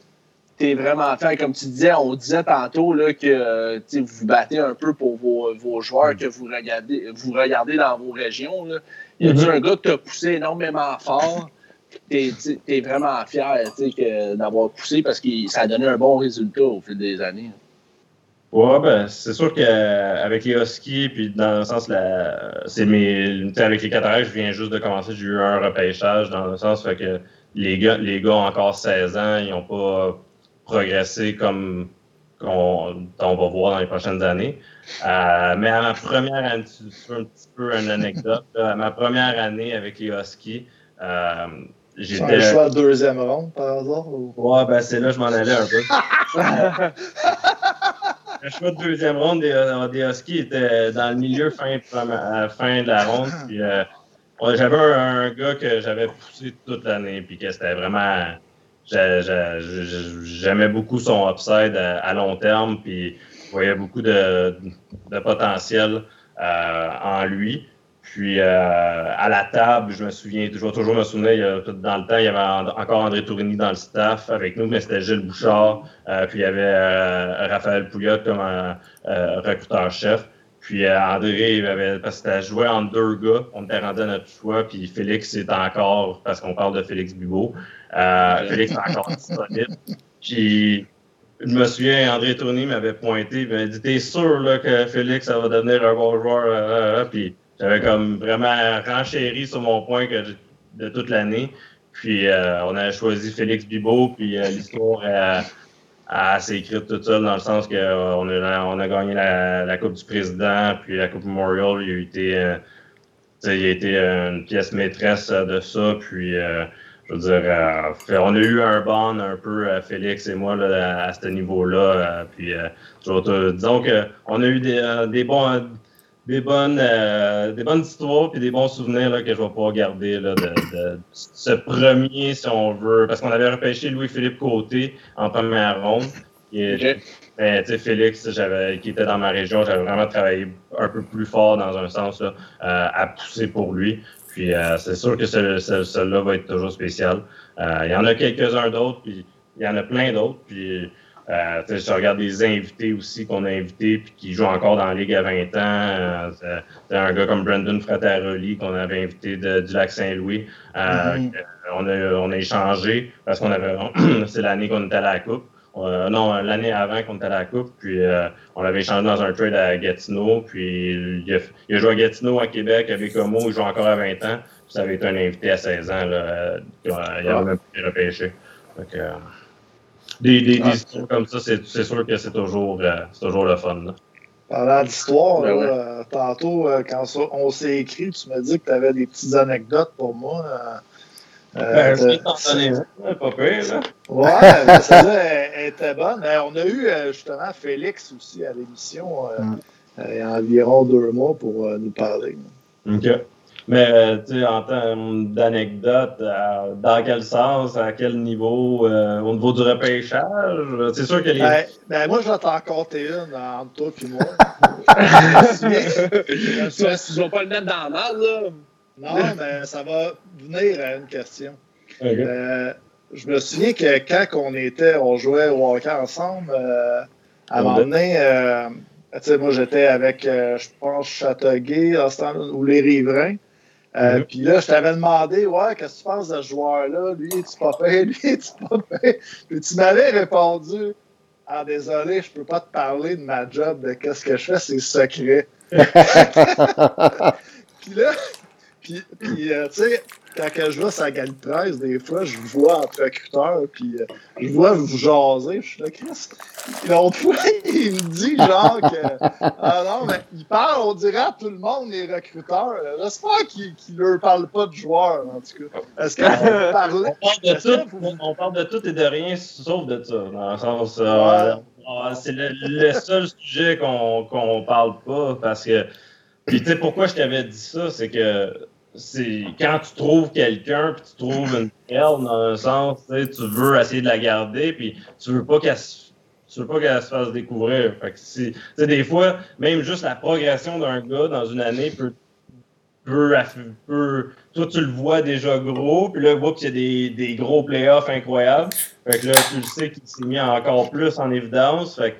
es vraiment fait, comme tu disais, on disait tantôt là, que vous vous battez un peu pour vos, vos joueurs que vous regardez, vous regardez dans vos régions. Là. Y a-t-il mm-hmm. un gars qui t'a poussé énormément fort t'es es vraiment fier d'avoir poussé parce que ça a donné un bon résultat au fil des années. Ouais, ben, c'est sûr qu'avec les Huskies, puis dans le sens, c'est mes, avec les Cataractes, je viens juste de commencer, j'ai eu un repêchage dans le sens fait que les gars, les gars ont encore 16 ans, ils n'ont pas progressé comme on, va voir dans les prochaines années. Euh, mais à ma première année, tu, un petit peu une anecdote, à ma première année avec les Huskies, Euh, c'est un choix de deuxième ronde, par hasard? Ou... Ouais, ben c'est là que je m'en allais un peu. le choix de deuxième ronde des, euh, des, Huskies était dans le milieu fin, fin de la ronde. Puis, euh, j'avais un, gars que j'avais poussé toute l'année, puis que c'était vraiment. J'aimais beaucoup son upside à, long terme, puis je voyais beaucoup de, de potentiel euh, en lui. Puis euh, à la table, je me souviens, je vais toujours me souvenir, dans le temps, il y avait encore André Tourini dans le staff avec nous, mais c'était Gilles Bouchard. Euh, puis il y avait Raphaël Pouliot comme recruteur-chef. Puis André, il avait, parce que c'était joué en deux gars, on était rendu à notre choix, puis Félix est encore, parce qu'on parle de Félix Bibo, Félix est encore disponible. Puis je me souviens, André Tourny m'avait pointé, il m'avait dit T'es sûr que Félix, ça va devenir un bon joueur euh, euh, euh, Puis j'avais comme vraiment renchéri sur mon point que de toute l'année. Puis on a choisi Félix Bibot, puis l'histoire a, assez écrite toute seule dans le sens qu'on a, on a gagné la, Coupe du Président, puis la Coupe Memorial, il a été, il a été une pièce maîtresse de ça. Puis je veux dire, euh, on a eu un bond un peu, euh, Félix et moi, là, à, ce niveau-là. Euh, puis, disons qu'on a eu des, des, bons, des, bonnes, des bonnes histoires puis des bons souvenirs là, que je vais pas garder là, de, ce premier, si on veut. Parce qu'on avait repêché Louis-Philippe Côté en première ronde. Et, ben, Félix, j'avais, qui était dans ma région, j'avais vraiment travaillé un peu plus fort dans un sens là, à pousser pour lui. Puis euh, c'est sûr que celui-là va être toujours spécial. Euh, il y en a quelques-uns d'autres, puis il y en a plein d'autres. Puis euh, je regarde des invités aussi qu'on a invités puis qui jouent encore dans la Ligue à 20 ans. c'est un gars comme Brendan Frateroli qu'on avait invité du lac Saint-Louis. Mm-hmm. on, a, on a échangé parce qu'on avait c'est l'année qu'on était à la Coupe. Euh, non, l'année avant qu'on était à la Coupe, puis euh, on l'avait échangé dans un trade à Gatineau, puis il a, joué à Gatineau, à Québec, avec Bécomo, il joue encore à 20 ans, puis ça avait été un invité à 16 ans, là, euh, il avait même pas repêché. Donc, des, des, des histoires comme ça, c'est sûr que c'est toujours, toujours le fun. Là. Parlant d'histoire, ben tantôt, quand on s'est écrit, tu m'as dit que tu avais des petites anecdotes pour moi. Euh, ben, je t'en donner un, pas pire, là. Ouais, celle-là, elle, était bonne. Ben, on a eu euh, justement Félix aussi à l'émission euh, mm. il y a environ deux mois pour nous parler. OK. Mais, tu sais, en termes d'anecdotes, dans quel sens, à quel niveau, au niveau du repêchage? C'est sûr que les. Ben, ben moi, je vais t'en compter une entre toi et moi. tu vas pas le mettre dans le mal, là. Non, mais ça va venir à une question. Euh, je me souviens que quand on était, on jouait au hockey ensemble, euh, à un moment donné, euh, moi j'étais avec, je pense, Châteauguay ou les riverains. Mm-hmm. Puis là, je t'avais demandé, ouais, qu'est-ce que tu penses de ce joueur-là? Lui, tu pas fait, lui, tu pas fait. Puis tu m'avais répondu, ah, désolé, je peux pas te parler de ma job, de qu'est-ce que je fais, c'est secret. puis là, puis, puis euh, tu sais, quand je vois sa galette 13, des fois, je vous vois entre recruteurs, puis euh, je vois vous jaser. Je suis là, Chris. L'autre fois, il me dit, genre, que. Ah non, mais il parle, on dirait à tout le monde, les recruteurs. J'espère qu'il ne leur parle pas de joueurs, en tout cas. Est-ce qu'on parle de tout, on parle de tout et de rien, sauf de ça. Dans le sens. Euh, ah, c'est le, seul sujet qu'on ne parle pas, parce que. Puis, tu sais, pourquoi je t'avais dit ça, c'est que c'est quand tu trouves quelqu'un puis tu trouves une perle dans un sens, tu veux essayer de la garder puis tu veux pas qu'elle tu veux pas qu'elle se fasse découvrir. Fait que des fois, même juste la progression d'un gars dans une année peut, peut, toi tu le vois déjà gros, puis là, vois qu'il y a des, des gros playoffs incroyables. Fait que là, tu le sais qu'il s'est mis encore plus en évidence. Fait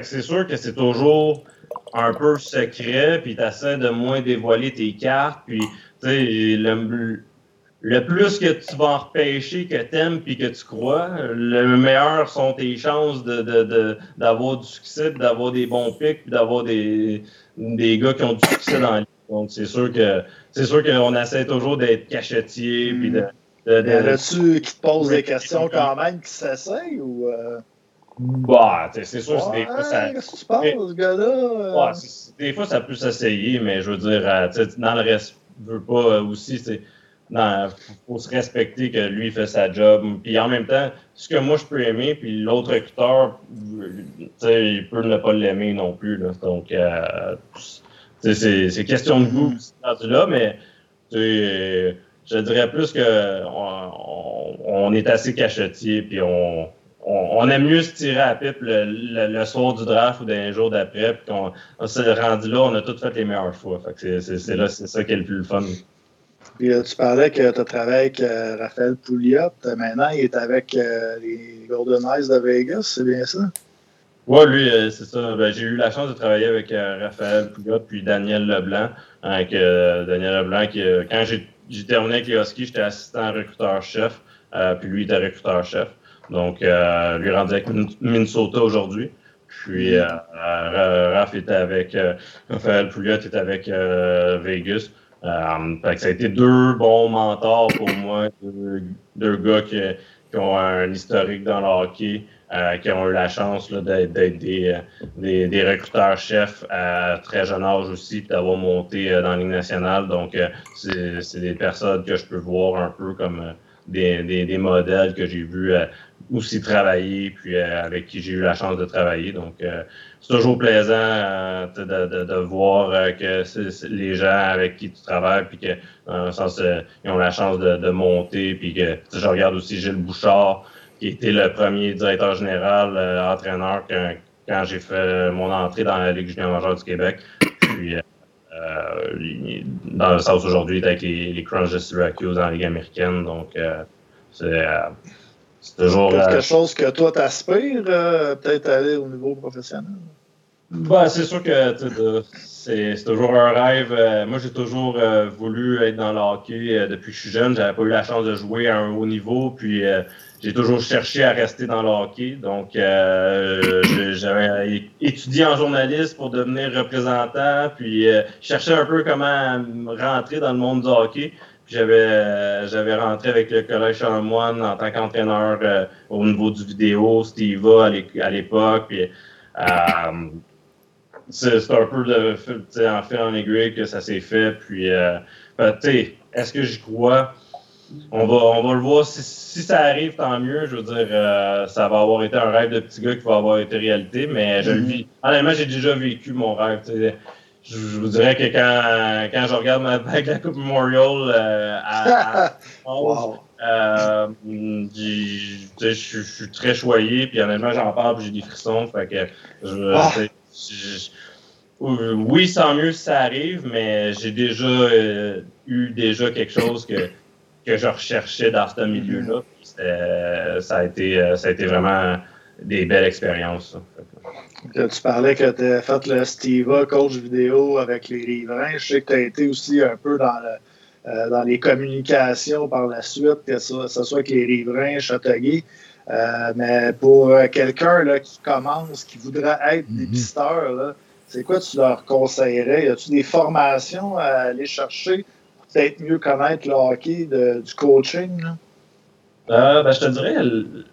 que, c'est sûr que c'est toujours un peu secret, puis tu de moins dévoiler tes cartes, puis le, le plus que tu vas en repêcher, que tu aimes puis que tu crois, le meilleur sont tes chances d'avoir de, du succès, d'avoir des bons pics, puis d'avoir des, des gars qui ont du succès dans la Donc, c'est sûr que c'est sûr qu'on essaie toujours d'être cachetier, puis de. de, tu qui te pose des questions quand même qui s'essayent ou. Euh? Bah, c'est sûr, ouais, des fois ça. Qu'est-ce que tu penses, ce gars-là? Ouais, des fois ça peut s'essayer, mais je veux dire, euh, dans le reste, veux pas euh, aussi, c'est il faut se respecter que lui fait sa job. Puis en même temps, ce que moi je peux aimer, puis l'autre recruteur, il peut ne pas l'aimer non plus. Là. Donc, euh, c'est question de goût là, mais je dirais plus que on, est assez cachetier, puis on, on, aime mieux se tirer à pipe le, soir du draft ou d'un jour d'après, puis qu'on s'est rendu là, on a tout fait les meilleures fois. c'est là, c'est ça qui est le plus fun. Puis, euh, tu parlais que tu as travaillé avec euh, Raphaël Pouliot. Maintenant, il est avec euh, les Golden Eyes de Vegas, c'est bien ça? Oui, lui, c'est ça. Ben, j'ai eu la chance de travailler avec Raphaël Pouliot puis Daniel Leblanc. Avec Daniel Leblanc, qui, quand j'ai terminé avec les Huskies, j'étais assistant recruteur-chef, puis lui était recruteur-chef. Donc, lui rendu avec Minnesota aujourd'hui. Puis, mm-hmm. Raph était avec, Raphaël Pouliot était avec Vegas. Euh, ça a été deux bons mentors pour moi, deux, gars qui, ont un historique dans le hockey, euh, qui ont eu la chance d'être des, des, des, recruteurs chefs à très jeune âge aussi, d'avoir monté euh, dans la Ligue nationale. Donc, c'est des personnes que je peux voir un peu comme des, des, modèles que j'ai vus aussi travailler, puis avec qui j'ai eu la chance de travailler. Donc, c'est toujours plaisant euh, de, de, voir euh, que les gens avec qui tu travailles, puis que dans le sens, euh, ils ont la chance de, monter, puis que je regarde aussi Gilles Bouchard, qui était le premier directeur général, entraîneur quand, quand j'ai fait mon entrée dans la Ligue junior majeure du Québec. Puis dans le sens aujourd'hui, avec les, les Crunch de Syracuse dans la Ligue américaine. Donc c'est c'est toujours. Quelque euh, chose que toi, t'aspires, euh, peut-être aller au niveau professionnel? Ben, c'est sûr que c'est toujours un rêve. Euh, moi, j'ai toujours voulu être dans le hockey depuis que je suis jeune. J'avais pas eu la chance de jouer à un haut niveau, puis j'ai toujours cherché à rester dans le hockey. Donc, j'avais étudié en journaliste pour devenir représentant, puis cherchais un peu comment rentrer dans le monde du hockey. J'avais euh, j'avais rentré avec le Collège Charlemagne en tant qu'entraîneur euh, au niveau du vidéo, Steve à l'époque. Puis, euh, c'est un peu de, en fait en aiguille que ça s'est fait. Puis, ben, est-ce que j'y crois? On va, on va le voir. Si, si, ça arrive, tant mieux. Je veux dire, ça va avoir été un rêve de petit gars qui va avoir été réalité, mais je le mm-hmm. vis. Honnêtement, j'ai déjà vécu mon rêve je, vous dirais que quand, quand je regarde ma bague la Coupe Memorial euh, à, euh, je, suis très choyé, puis honnêtement, j'en parle, puis j'ai des frissons. Fait que je, ah! oui, sans mieux si ça arrive, mais j'ai déjà euh, eu déjà quelque chose que, que je recherchais dans ce milieu-là. Ça a été ça a été vraiment des belles expériences. Tu parlais que tu as fait le Steva, coach vidéo avec les riverains. Je sais que tu as été aussi un peu dans, euh, dans les communications par la suite, que ce, soit avec les riverains, Châteauguay. Euh, mais pour euh, quelqu'un qui commence, qui voudrait être mm dépisteur, c'est quoi tu leur conseillerais? Y a-tu des formations à aller chercher pour peut-être mieux connaître le hockey du coaching? Euh, ben, je te dirais,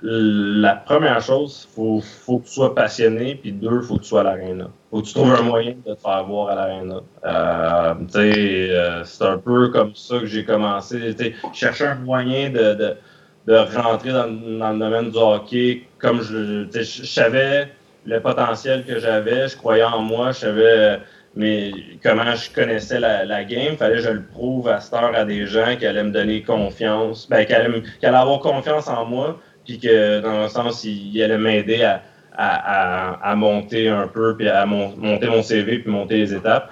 la première chose, faut, faut que tu sois passionné, puis deux, faut que tu sois à l'aréna. Faut que tu trouves un moyen de te faire voir à l'aréna. Euh, euh, c'est un peu comme ça que j'ai commencé. Chercher un moyen de, de, de rentrer dans, dans, le domaine du hockey. Comme je, je savais le potentiel que j'avais, je croyais en moi, je savais mais comment je connaissais la, la game, fallait que je le prouve à cette heure à des gens qui allaient me donner confiance, ben, qui, allaient, avoir confiance en moi, puis que dans le sens, ils, allaient m'aider à, à, monter un peu, puis à monter mon CV, puis monter les étapes.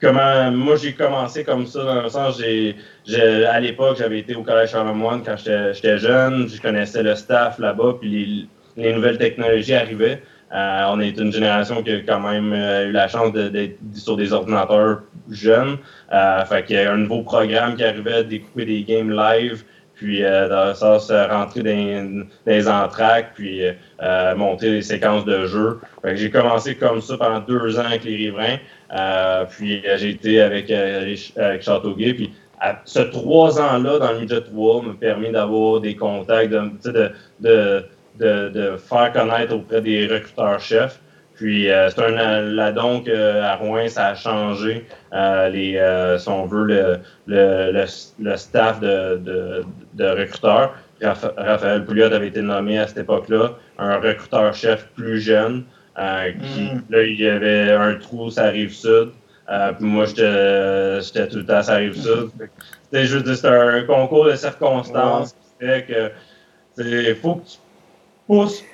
Comment, moi, j'ai commencé comme ça, dans le sens, j'ai, à l'époque, j'avais été au Collège Charlemagne quand j'étais jeune, je connaissais le staff là-bas, puis les nouvelles technologies arrivaient. Euh, on est une génération qui a quand même euh, eu la chance d'être sur des ordinateurs jeunes. Euh, fait qu'il y a un nouveau programme qui arrivait, découper des games live, puis dans ça, se rentrer dans, les entraques, puis monter des séquences de jeu. Fait que j'ai commencé comme ça pendant deux ans avec les riverains. puis j'ai été avec, avec Châteauguay. Puis ce trois ans-là dans le midget 3 m'a permis d'avoir des contacts, de, de, de de, de, faire connaître auprès des recruteurs-chefs. Puis c'est un là donc à Rouen, ça a changé les, si on veut, le, le, le, staff de, de, de recruteurs. Raphaël Pouliot avait été nommé à cette époque-là un recruteur-chef plus jeune. Euh, qui, mm. Là, il y avait un trou, ça arrive sud. Euh, puis moi, j'étais tout le temps, ça arrive sud. C'était juste un concours de circonstances qui fait que il faut que tu pousses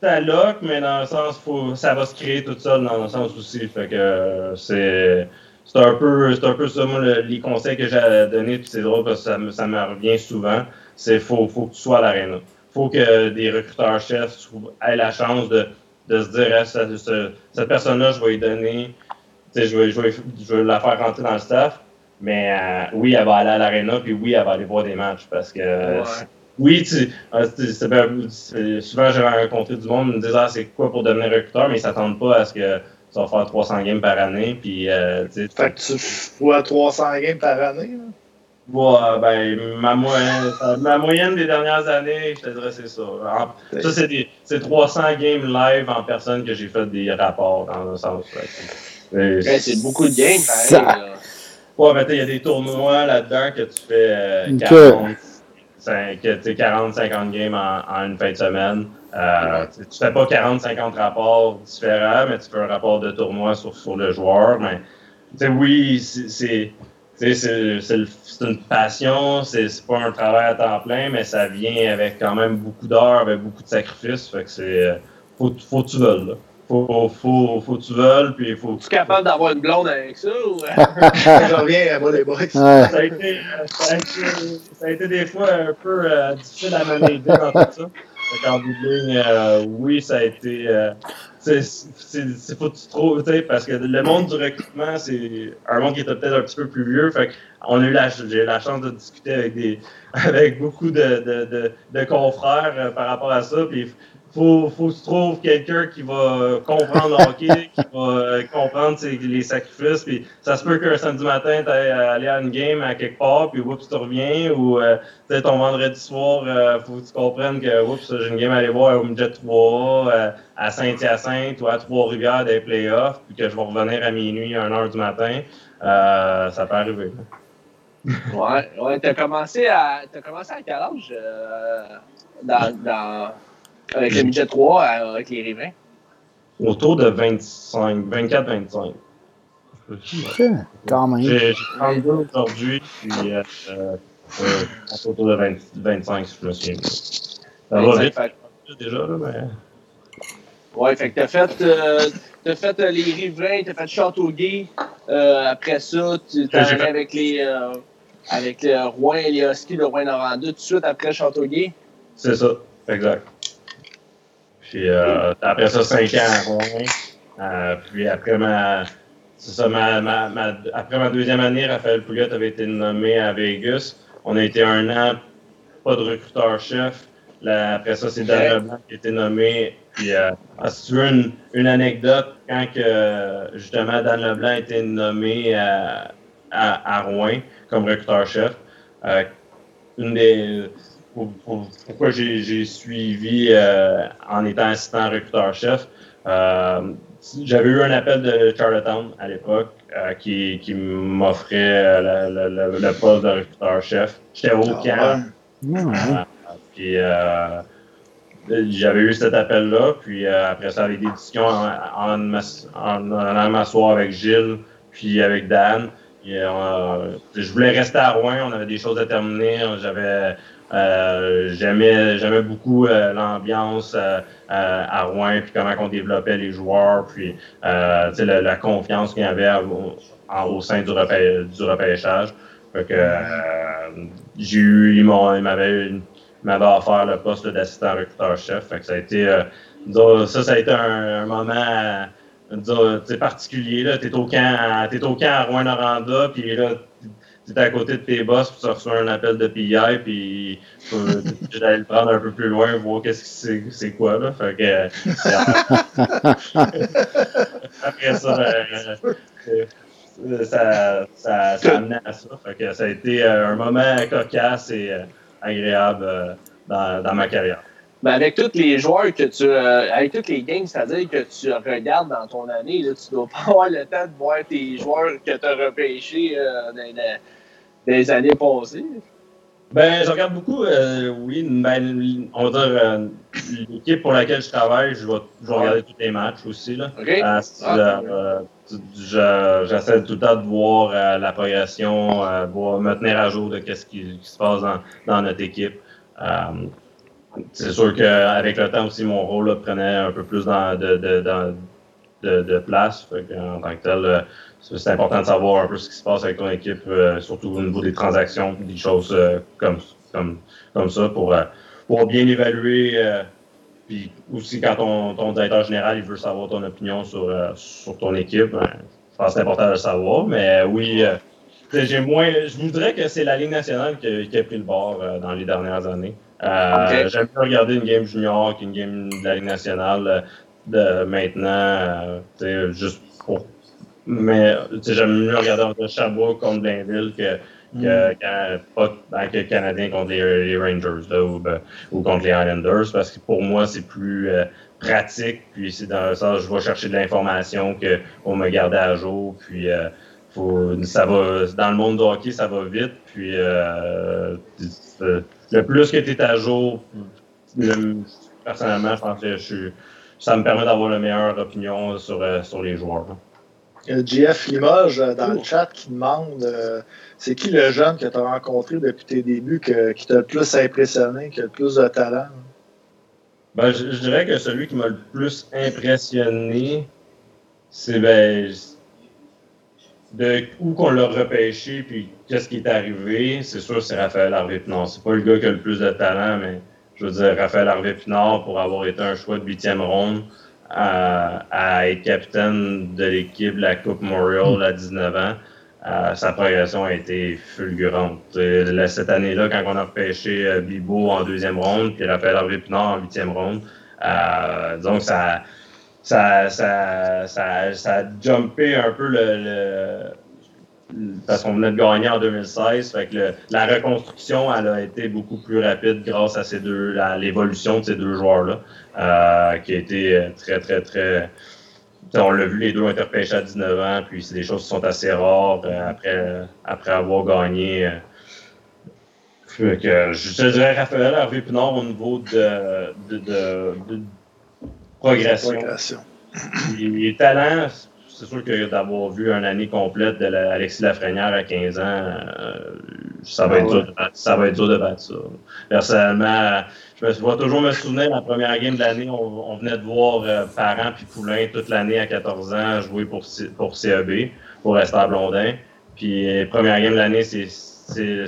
ta loc, mais dans le sens, faut, ça va se créer tout seul dans le sens aussi. Fait que c'est. C'est un, peu, un peu ça, moi, les conseils que j'ai à donner, puis c'est drôle parce que ça, me, ça me revient souvent, c'est faut, faut que tu sois à l'aréna. faut que des recruteurs-chefs aient la chance de de se dire, cette personne-là, je vais lui donner, je vais, je, vais, je vais la faire rentrer dans le staff, mais euh, oui, elle va aller à l'aréna, puis oui, elle va aller voir des matchs, parce que oui, tu, euh, souvent j'ai rencontré du monde me disant ah, c'est quoi pour devenir recruteur, mais ils s'attendent pas à ce que tu vas faire 300 games par année. Puis, euh, fait que tu vois 300 games par année. Ouais, ben, ma moyenne, ma moyenne des dernières années, je te dirais, c'est ça. ça, c'est 300 games live en personne que j'ai fait des rapports, dans le sens. c'est beaucoup de games, pareil. Ouais, mais il y a des tournois là-dedans que tu fais 40, 50 games en, une fin de semaine. Euh, tu fais pas 40-50 rapports différents, mais tu fais un rapport de tournoi sur, sur le joueur. Mais oui, c'est une passion, c'est pas un travail à temps plein, mais ça vient avec quand même beaucoup d'heures, avec beaucoup de sacrifices. Fait que c'est. Faut, faut que tu veuilles, là. Faut, faut, faut que tu veuilles, puis il faut. Tu es capable d'avoir une blonde avec ça ou? Je reviens à moi, les boys. Ça, a été, ça, a été, ça, a été, des fois un peu euh, difficile à manager dans tout ça. En bout euh, oui, ça a été. Euh, c'est faut que tu trouves, parce que le monde du recrutement, c'est un monde qui était peut-être un petit peu plus vieux. Fait on a eu la, j'ai eu la chance de discuter avec des, avec beaucoup de, de, de, de confrères euh, par rapport à ça. Puis faut, faut que tu trouves quelqu'un qui va comprendre le hockey, qui va euh, comprendre les sacrifices. Puis ça se peut qu'un samedi matin, tu aller à une game à quelque part, puis oups, tu reviens. Ou euh, ton vendredi soir, euh, faut que tu comprennes que oups, j'ai une game à aller voir au Midget 3 euh, à Saint-Hyacinthe ou à Trois-Rivières des playoffs, puis que je vais revenir à minuit, à 1h du matin. ça peut arriver. ouais, ouais. T'as commencé à. T'as commencé à quel âge dans avec le budget 3, avec les rivins? Autour de 25, 24-25. Quand même. J'ai 32 aujourd'hui, puis euh, euh, autour de 20, 25, si je me souviens. Ça va vite, déjà, là, mais. Ouais, fait que t'as fait, euh, as fait euh, les rivins, t'as fait Châteauguay. Euh, après ça, tu t'es allé avec les, euh, avec le Rouen et les Huskies de Rouen-Noranda tout de suite après Châteauguay. C'est ça, exact. Puis euh, après ça, 5 ans à Rouen. Euh, puis après ma, ça, ma, ma, ma, après ma deuxième année, Raphaël Pouliot avait été nommé à Vegas. On a été un an, pas de recruteur-chef. Après ça, c'est Dan Leblanc qui a été nommé. Puis, euh, ah, si tu veux une, une, anecdote, quand que, justement Dan Leblanc a été nommé à, à, à Rouen comme recruteur-chef, euh, une des pourquoi j'ai suivi euh, en étant assistant recruteur-chef. Euh, j'avais eu un appel de Charlottetown à l'époque euh, qui, qui m'offrait le, poste de recruteur-chef. J'étais au ah, camp. puis j'avais eu cet appel-là. Puis après ça, avec des discussions en, en, allant m'asseoir avec Gilles, puis avec Dan. je voulais rester à Rouen, on avait des choses à terminer. J'avais euh, j'aimais, beaucoup euh, l'ambiance euh, à Rouen, puis comment on développait les joueurs, puis la, la, confiance qu'il y avait au sein du, repêchage. j'ai eu, ils, m'avaient, offert le poste d'assistant recruteur-chef. ça a été, ça, ça a été un, moment particulier. Tu es au t'es au camp à Rouen-Noranda, puis là, à côté de tes boss, puis tu reçois un appel de PI, puis tu d'aller le prendre un peu plus loin, voir qu'est-ce que c'est, quoi, là. Que, après ça, ben, ça, ça, ça amenait à ça. Fait que ça a été euh, un moment cocasse et euh, agréable euh, dans, ma carrière. Ben avec tous les joueurs que tu. Euh, avec tous les games, c'est-à-dire que tu regardes dans ton année, là, tu dois pas avoir le temps de voir tes joueurs que tu as repêchés euh, dans, les années passées. Ben, je regarde beaucoup, euh, oui, ben, on va dire, euh, l'équipe pour laquelle je travaille, je vais, je vais regarder tous les matchs aussi. Là. Okay. Euh, ah, J'essaie tout le temps de voir la progression, voir, me tenir à jour de ce qui, qui, se passe dans, dans notre équipe. c'est sûr qu'avec le temps aussi, mon rôle là, prenait un peu plus dans, de, de, dans, de, de place. en tant que tel, c'est important de savoir un peu ce qui se passe avec ton équipe, euh, surtout au niveau des transactions, des choses euh, comme, comme, comme ça pour, euh, pour bien évaluer. puis aussi, quand ton, ton directeur général il veut savoir ton opinion sur, sur ton équipe, ben, je pense que c'est important de le savoir. Mais oui, j'ai moins. Je voudrais que c'est la Ligue nationale qui, qui, a pris le bord dans les dernières années. Okay. J'aime bien regarder une game junior qu'une game de la Ligue nationale de maintenant, juste pour mais j'aime mieux regarder entre Chabot contre Blainville que, que, mm. pas, que Canadien contre les, Rangers là, ou, ben, ou, contre les Islanders parce que pour moi, c'est plus euh, pratique. Puis c'est dans ça, je vais chercher de l'information qu'on me garder à jour. Puis euh, faut, ça va, dans le monde du hockey, ça va vite. Puis euh, le plus que tu es à jour, personnellement, je pense que je ça me permet d'avoir la meilleure opinion sur, sur les joueurs. JF Limoges euh, dans le chat qui demande euh, c'est qui le jeune que tu as rencontré depuis tes débuts qui t'a le plus impressionné, qui a le plus de talent? Ben, je, dirais que celui qui m'a le plus impressionné, c'est ben, de où qu'on l'a repêché puis qu'est-ce qui est arrivé. C'est sûr, c'est Raphaël Harvey-Pinard. C'est pas le gars qui a le plus de talent, mais je veux dire, Raphaël Harvey-Pinard, pour avoir été un choix de huitième ronde, à, être capitaine de l'équipe de la Coupe Memorial à 19 ans. Euh, sa progression a été fulgurante. cette année-là, quand on a repêché euh, Bibo en deuxième ronde, puis Raphaël Harvey Pinard en huitième ronde, euh, donc ça, ça, ça, ça, ça, a jumpé un peu le, parce qu'on venait de gagner en 2016. Fait que la reconstruction, elle a été beaucoup plus rapide grâce à ces deux, à l'évolution de ces deux joueurs-là, euh, qui a été euh, très, très, très. On l'a vu, les deux ont été repêchés à 19 ans, puis c'est des choses qui sont assez rares euh, après, après avoir gagné. que, je te dirais Raphaël Hervé Pinard au niveau de, de, de, de progression. progression. Les talents, c'est sûr que d'avoir vu une année complète d'Alexis Lafrenière à 15 ans, euh, ça, va être dur de, ça va être dur de battre ça. Personnellement, je vais toujours me souvenir, la première game de l'année, on, venait de voir euh, Parent puis Poulain toute l'année à 14 ans jouer pour, pour CEB, pour Esther Blondin. Puis, première game de l'année, c'est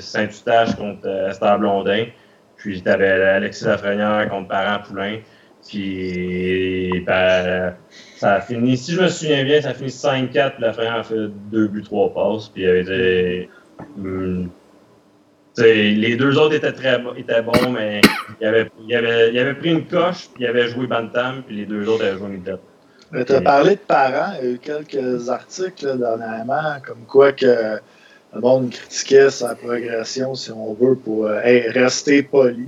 Saint-Eustache contre euh, Esther Blondin. Puis, tu avais Alexis Lafrenière contre Parent Poulain. Puis, ben, ça a fini, si je me souviens bien, ça a fini 5-4, puis la fin a fait deux buts, trois passes, puis il y avait des. Hmm, les deux autres étaient très étaient bons, mais il avait, il, avait, il avait pris une coche, puis il avait joué Bantam, puis les deux autres avaient joué tête. Tu as parlé de parents, il y a eu quelques articles là, dernièrement, comme quoi que le monde critiquait sa progression, si on veut, pour euh, rester poli.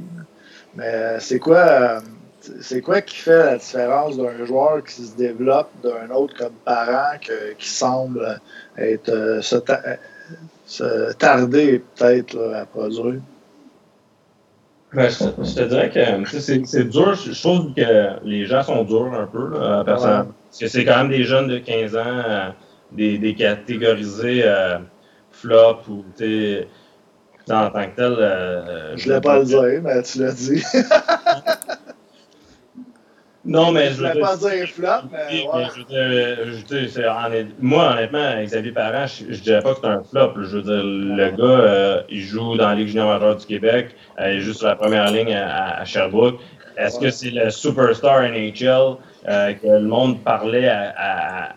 Mais c'est quoi. Euh, c'est quoi qui fait la différence d'un joueur qui se développe d'un autre comme parent qui semble être euh, se, tarder peut-être à produire? Ben, je, te dirais que c'est dur. Je trouve que les gens sont durs un peu, là, Parce que c'est quand même des jeunes de 15 ans, euh, des, des, catégorisés euh, flop ou en tant que tel. je ne voulais pas le dire, mais tu l'as dit. Non, mais je ne voulais pas dire flop, mais. Ouais. moi, honnêtement, Xavier Parent, je, ne dirais pas que c'est un flop. Je veux dire, le gars, euh, il joue dans la Ligue junior majeure du Québec, euh, il est juste sur la première ligne à, Sherbrooke. Est-ce que c'est le superstar NHL euh, que le monde parlait à, à,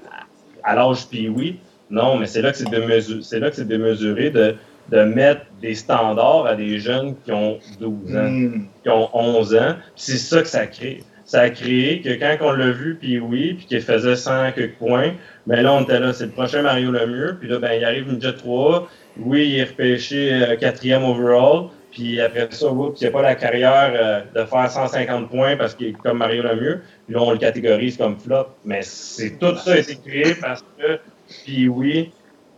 à l'âge puis oui? Non, mais c'est là que c'est démesuré, c'est là que c'est démesuré de, de mettre des standards à des jeunes qui ont 12 ans, hmm. qui ont 11 ans. C'est ça que ça crée ça a créé que quand on l'a vu, puis oui, puis qu'il faisait 100 quelques points, ben là, on était là, c'est le prochain Mario Lemieux, puis là, ben, il arrive une Jet 3, oui, il est repêché euh, quatrième overall, Puis après ça, oups, il n'y a pas la carrière euh, de faire 150 points parce qu'il est comme Mario Lemieux. Puis là, on le catégorise comme flop. Mais c'est tout ça a été créé parce que, puis oui,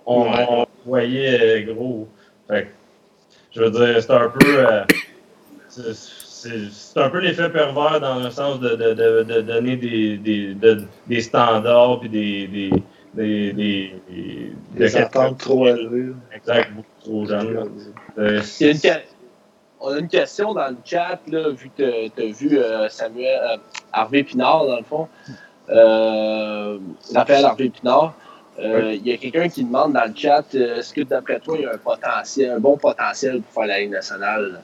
on, on voyait euh, gros. Fait que, je veux dire, c'est un peu. C'est un peu l'effet pervers dans le sens de, de, de, de donner des, des, des standards puis des. des des, des, des attentes trop élevées. Exact, beaucoup trop jeunes. Euh, on a une question dans le chat, là, vu que tu as vu euh, Samuel euh, Harvey Pinard, dans le fond. Euh, Raphaël Harvey Pinard. Euh, il y a quelqu'un qui demande dans le chat est-ce que d'après toi, il y a un potentiel, un bon potentiel pour faire la Ligue nationale?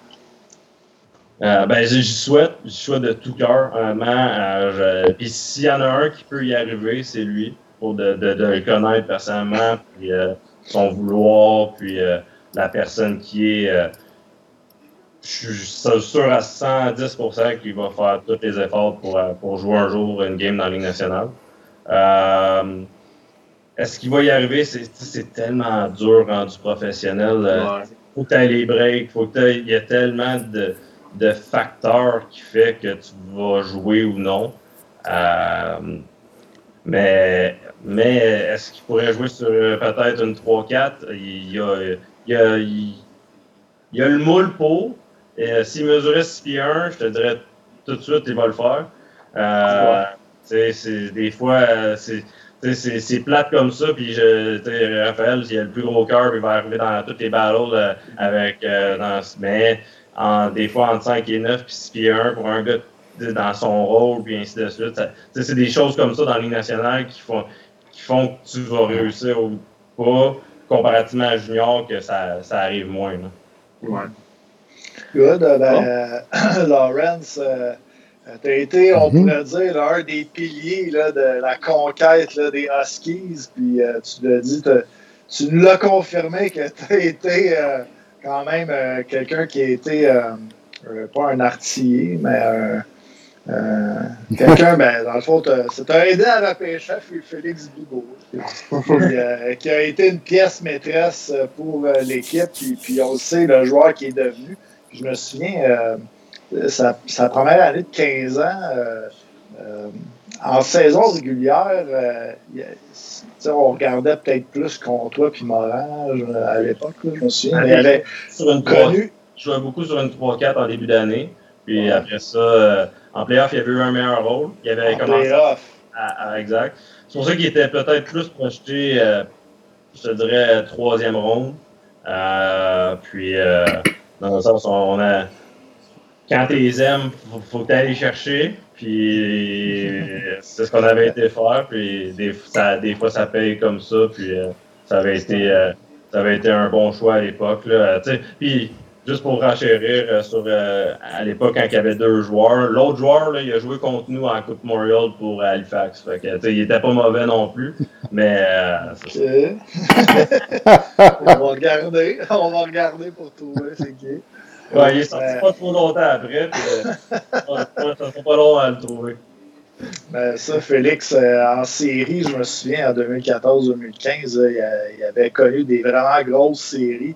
Euh, ben, j'y souhaite, j'y souhaite de tout cœur, vraiment. Puis s'il y en a un qui peut y arriver, c'est lui, pour de, de, de, le connaître personnellement, puis son vouloir, puis la personne qui est je suis sûr à 110% qu'il va faire tous les efforts pour, euh, pour jouer un jour une game dans la Ligue nationale. Euh, Est-ce qu'il va y arriver? C'est tellement dur rendu professionnel. Il euh, faut que tu aies les breaks, faut que il y a tellement de, de, facteurs qui fait que tu vas jouer ou non. Euh, mais mais est-ce qu'il pourrait jouer sur peut-être une 3-4? Il y a, il y a, il y a le moule pour, et euh, s'il mesurait 6 pieds 1, je te dirais tout de suite, il va le faire. Euh, c'est, des fois, euh, c'est, c'est, plate comme ça. Puis je, Raphaël, il a le plus gros cœur, il va arriver dans toutes les battles euh, avec. dans, mais en, des fois, entre 5 et 9, puis 6 pieds 1 pour un gars dans son rôle, puis ainsi de suite. c'est des choses comme ça dans la Ligue nationale qui font, qui font que tu vas réussir ou pas, comparativement à Junior, que ça, ça arrive moins. Là. Ouais. Good. Euh, ben, Lawrence, euh, tu as été, on mm-hmm. pourrait dire, l'un des piliers là, de la conquête là, des Huskies. Puis euh, tu l'as dit, tu nous l'as confirmé que tu as été quand même quelqu'un qui a été, pas un artiller, mais quelqu'un, ben, dans le fond, t'as aidé à repêcher Félix Bigot, qui a été une pièce maîtresse pour l'équipe, puis, puis on le sait, le joueur qui est devenu. Je me souviens, euh, sa, sa, première année de 15 ans, euh, euh, en saison régulière, on regardait peut-être plus contre toi puis Morin à l'époque, je me souviens. Mais avait sur une connu... Je jouais beaucoup sur une 3-4 en début d'année. Puis après ça, en playoff, il y avait eu un meilleur rôle. Il avait en commencé à, à, exact. C'est pour ça qu'il était peut-être plus projeté, je te dirais, troisième ronde. puis dans le sens, on a. Quand tu les aimes, faut, faut que tu les chercher. Puis c'est ce qu'on avait été faire. Puis des, ça, des fois, ça paye comme ça. Puis euh, ça avait été. Euh, ça avait été un bon choix à l'époque. Puis juste pour renchérir euh, sur à l'époque quand il y avait deux joueurs. L'autre joueur, là, il a joué contre nous en Coupe Memorial pour Halifax. Fait que, il était pas mauvais non plus. Mais on va regarder. On va regarder pour trouver c'est qui. Ouais, il est sorti pas trop longtemps après, puis ça sera pas long à le trouver. Ben, ça, Félix, en série, je me souviens, en 2014-2015, il, avait connu des vraiment grosses séries.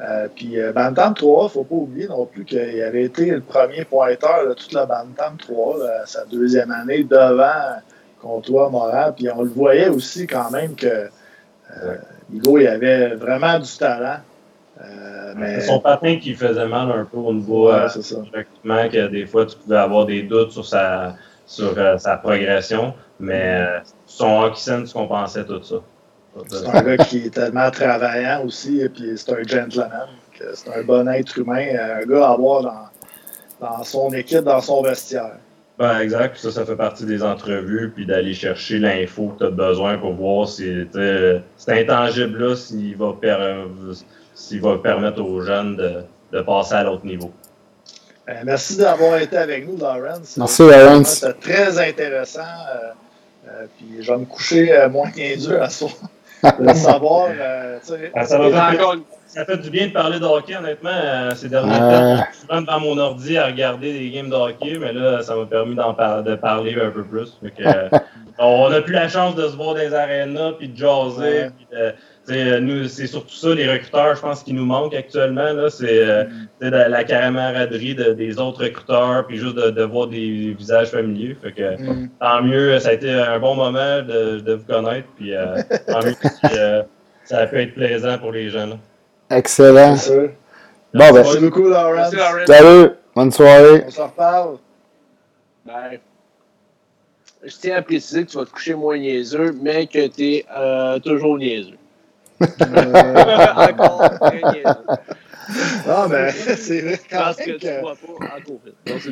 Euh, puis euh, Bantam 3, il ne faut pas oublier non plus qu'il avait été le premier pointeur de toute la Bantam 3, sa deuxième année, devant contre toi, Morin. Puis on le voyait aussi quand même que euh, Hugo, il avait vraiment du talent. Euh, mais... C'est son patin qui faisait mal un peu au niveau ouais, euh, que des fois tu pouvais avoir des doutes sur sa, sur, euh, sa progression, mais euh, son hockey sense compensait tout ça. C'est un gars qui est tellement travaillant aussi, et puis c'est un gentleman. C'est un bon être humain, un gars à avoir dans, dans son équipe, dans son vestiaire. Ben, exact. Ça, ça fait partie des entrevues, puis d'aller chercher l'info que tu as besoin pour voir si cet intangible-là, s'il va, va, permettre aux jeunes de, de passer à l'autre niveau. Ben, merci d'avoir été avec nous, Lawrence. Merci, Lawrence. C'était très intéressant. Euh, euh, puis je vais me coucher euh, moins dur à soir. de savoir. Euh, ah, ça, va encore, ça fait du bien de parler de hockey, honnêtement, euh, ces derniers temps. Je suis souvent devant mon ordi à regarder des games de hockey, mais là, ça m'a permis d'en de parler un peu plus. Euh, on n'a plus la chance de se voir dans les arénas, puis de jaser, puis nous, c'est surtout ça, les recruteurs, je pense, qui nous manquent actuellement. C'est euh, mm. la, camaraderie des autres recruteurs, puis juste de, voir des visages familiers. Fait que, mm. Tant mieux, ça a été un bon moment de, vous connaître, puis euh, tant mieux, euh, ça a pu être plaisant pour les gens. Excellent. Bon, ben, Merci beaucoup, Laurent. Salut, bonne soirée. On se reparle. Bye je tiens à préciser que tu vas te coucher moins niaiseux, mais que tu es toujours niaiseux. Encore Non, mais c'est vrai quand que, tu vois pas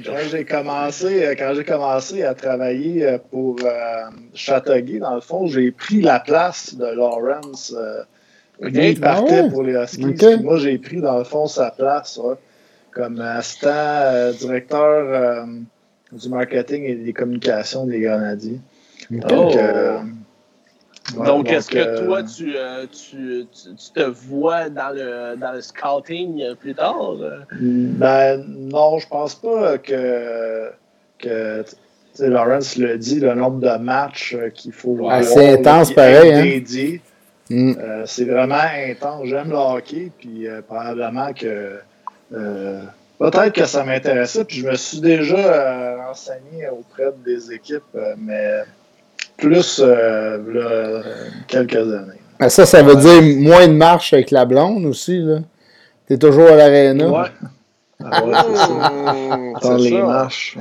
quand j'ai commencé, euh, quand j'ai commencé à travailler euh, pour euh, Châteauguay, dans le fond, j'ai pris la place de Lawrence. Euh, il partait ah pour les Huskies. Moi, j'ai pris, dans le fond, sa place comme assistant directeur du marketing et des communications des Grenadiers. Donc, donc, est-ce que toi, euh, tu, tu, tu, te vois dans le, dans le scouting euh, plus tard? Ben, non, je pense pas que, que Lawrence le dit, le nombre de matchs euh, qu'il faut. Assez intense, pareil. Hein? Mm. c'est vraiment intense. J'aime le hockey, puis probablement que. Peut-être que ça m'intéressait, puis je me suis déjà renseigné auprès des équipes, mais plus euh, quelques années. Mais ça, ça veut dire moins de marche avec la blonde aussi, là. T'es toujours à l'aréna. Ouais. Ah ouais, c'est ça. les marches.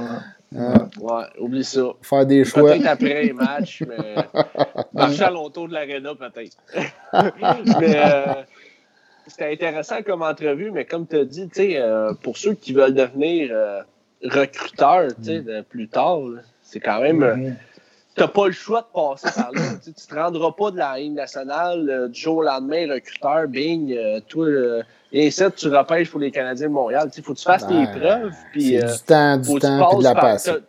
Ouais. oublie ça. Faire des choix. Peut-être après les matchs, mais marcher à l'entour de l'aréna, peut-être. mais euh, c'était intéressant comme entrevue, mais comme tu as dit, euh, pour ceux qui veulent devenir euh, recruteurs mm. plus tard, c'est quand même. Mm-hmm t'as pas le choix de passer par là. tu, te rendras pas de la ligne nationale euh, du jour au lendemain, recruteur, bing, euh, toi, euh, et ça, tu repêches pour les Canadiens de Montréal. Il faut que tu fasses tes ben, preuves. Puis, c'est du temps, du temps, puis de la.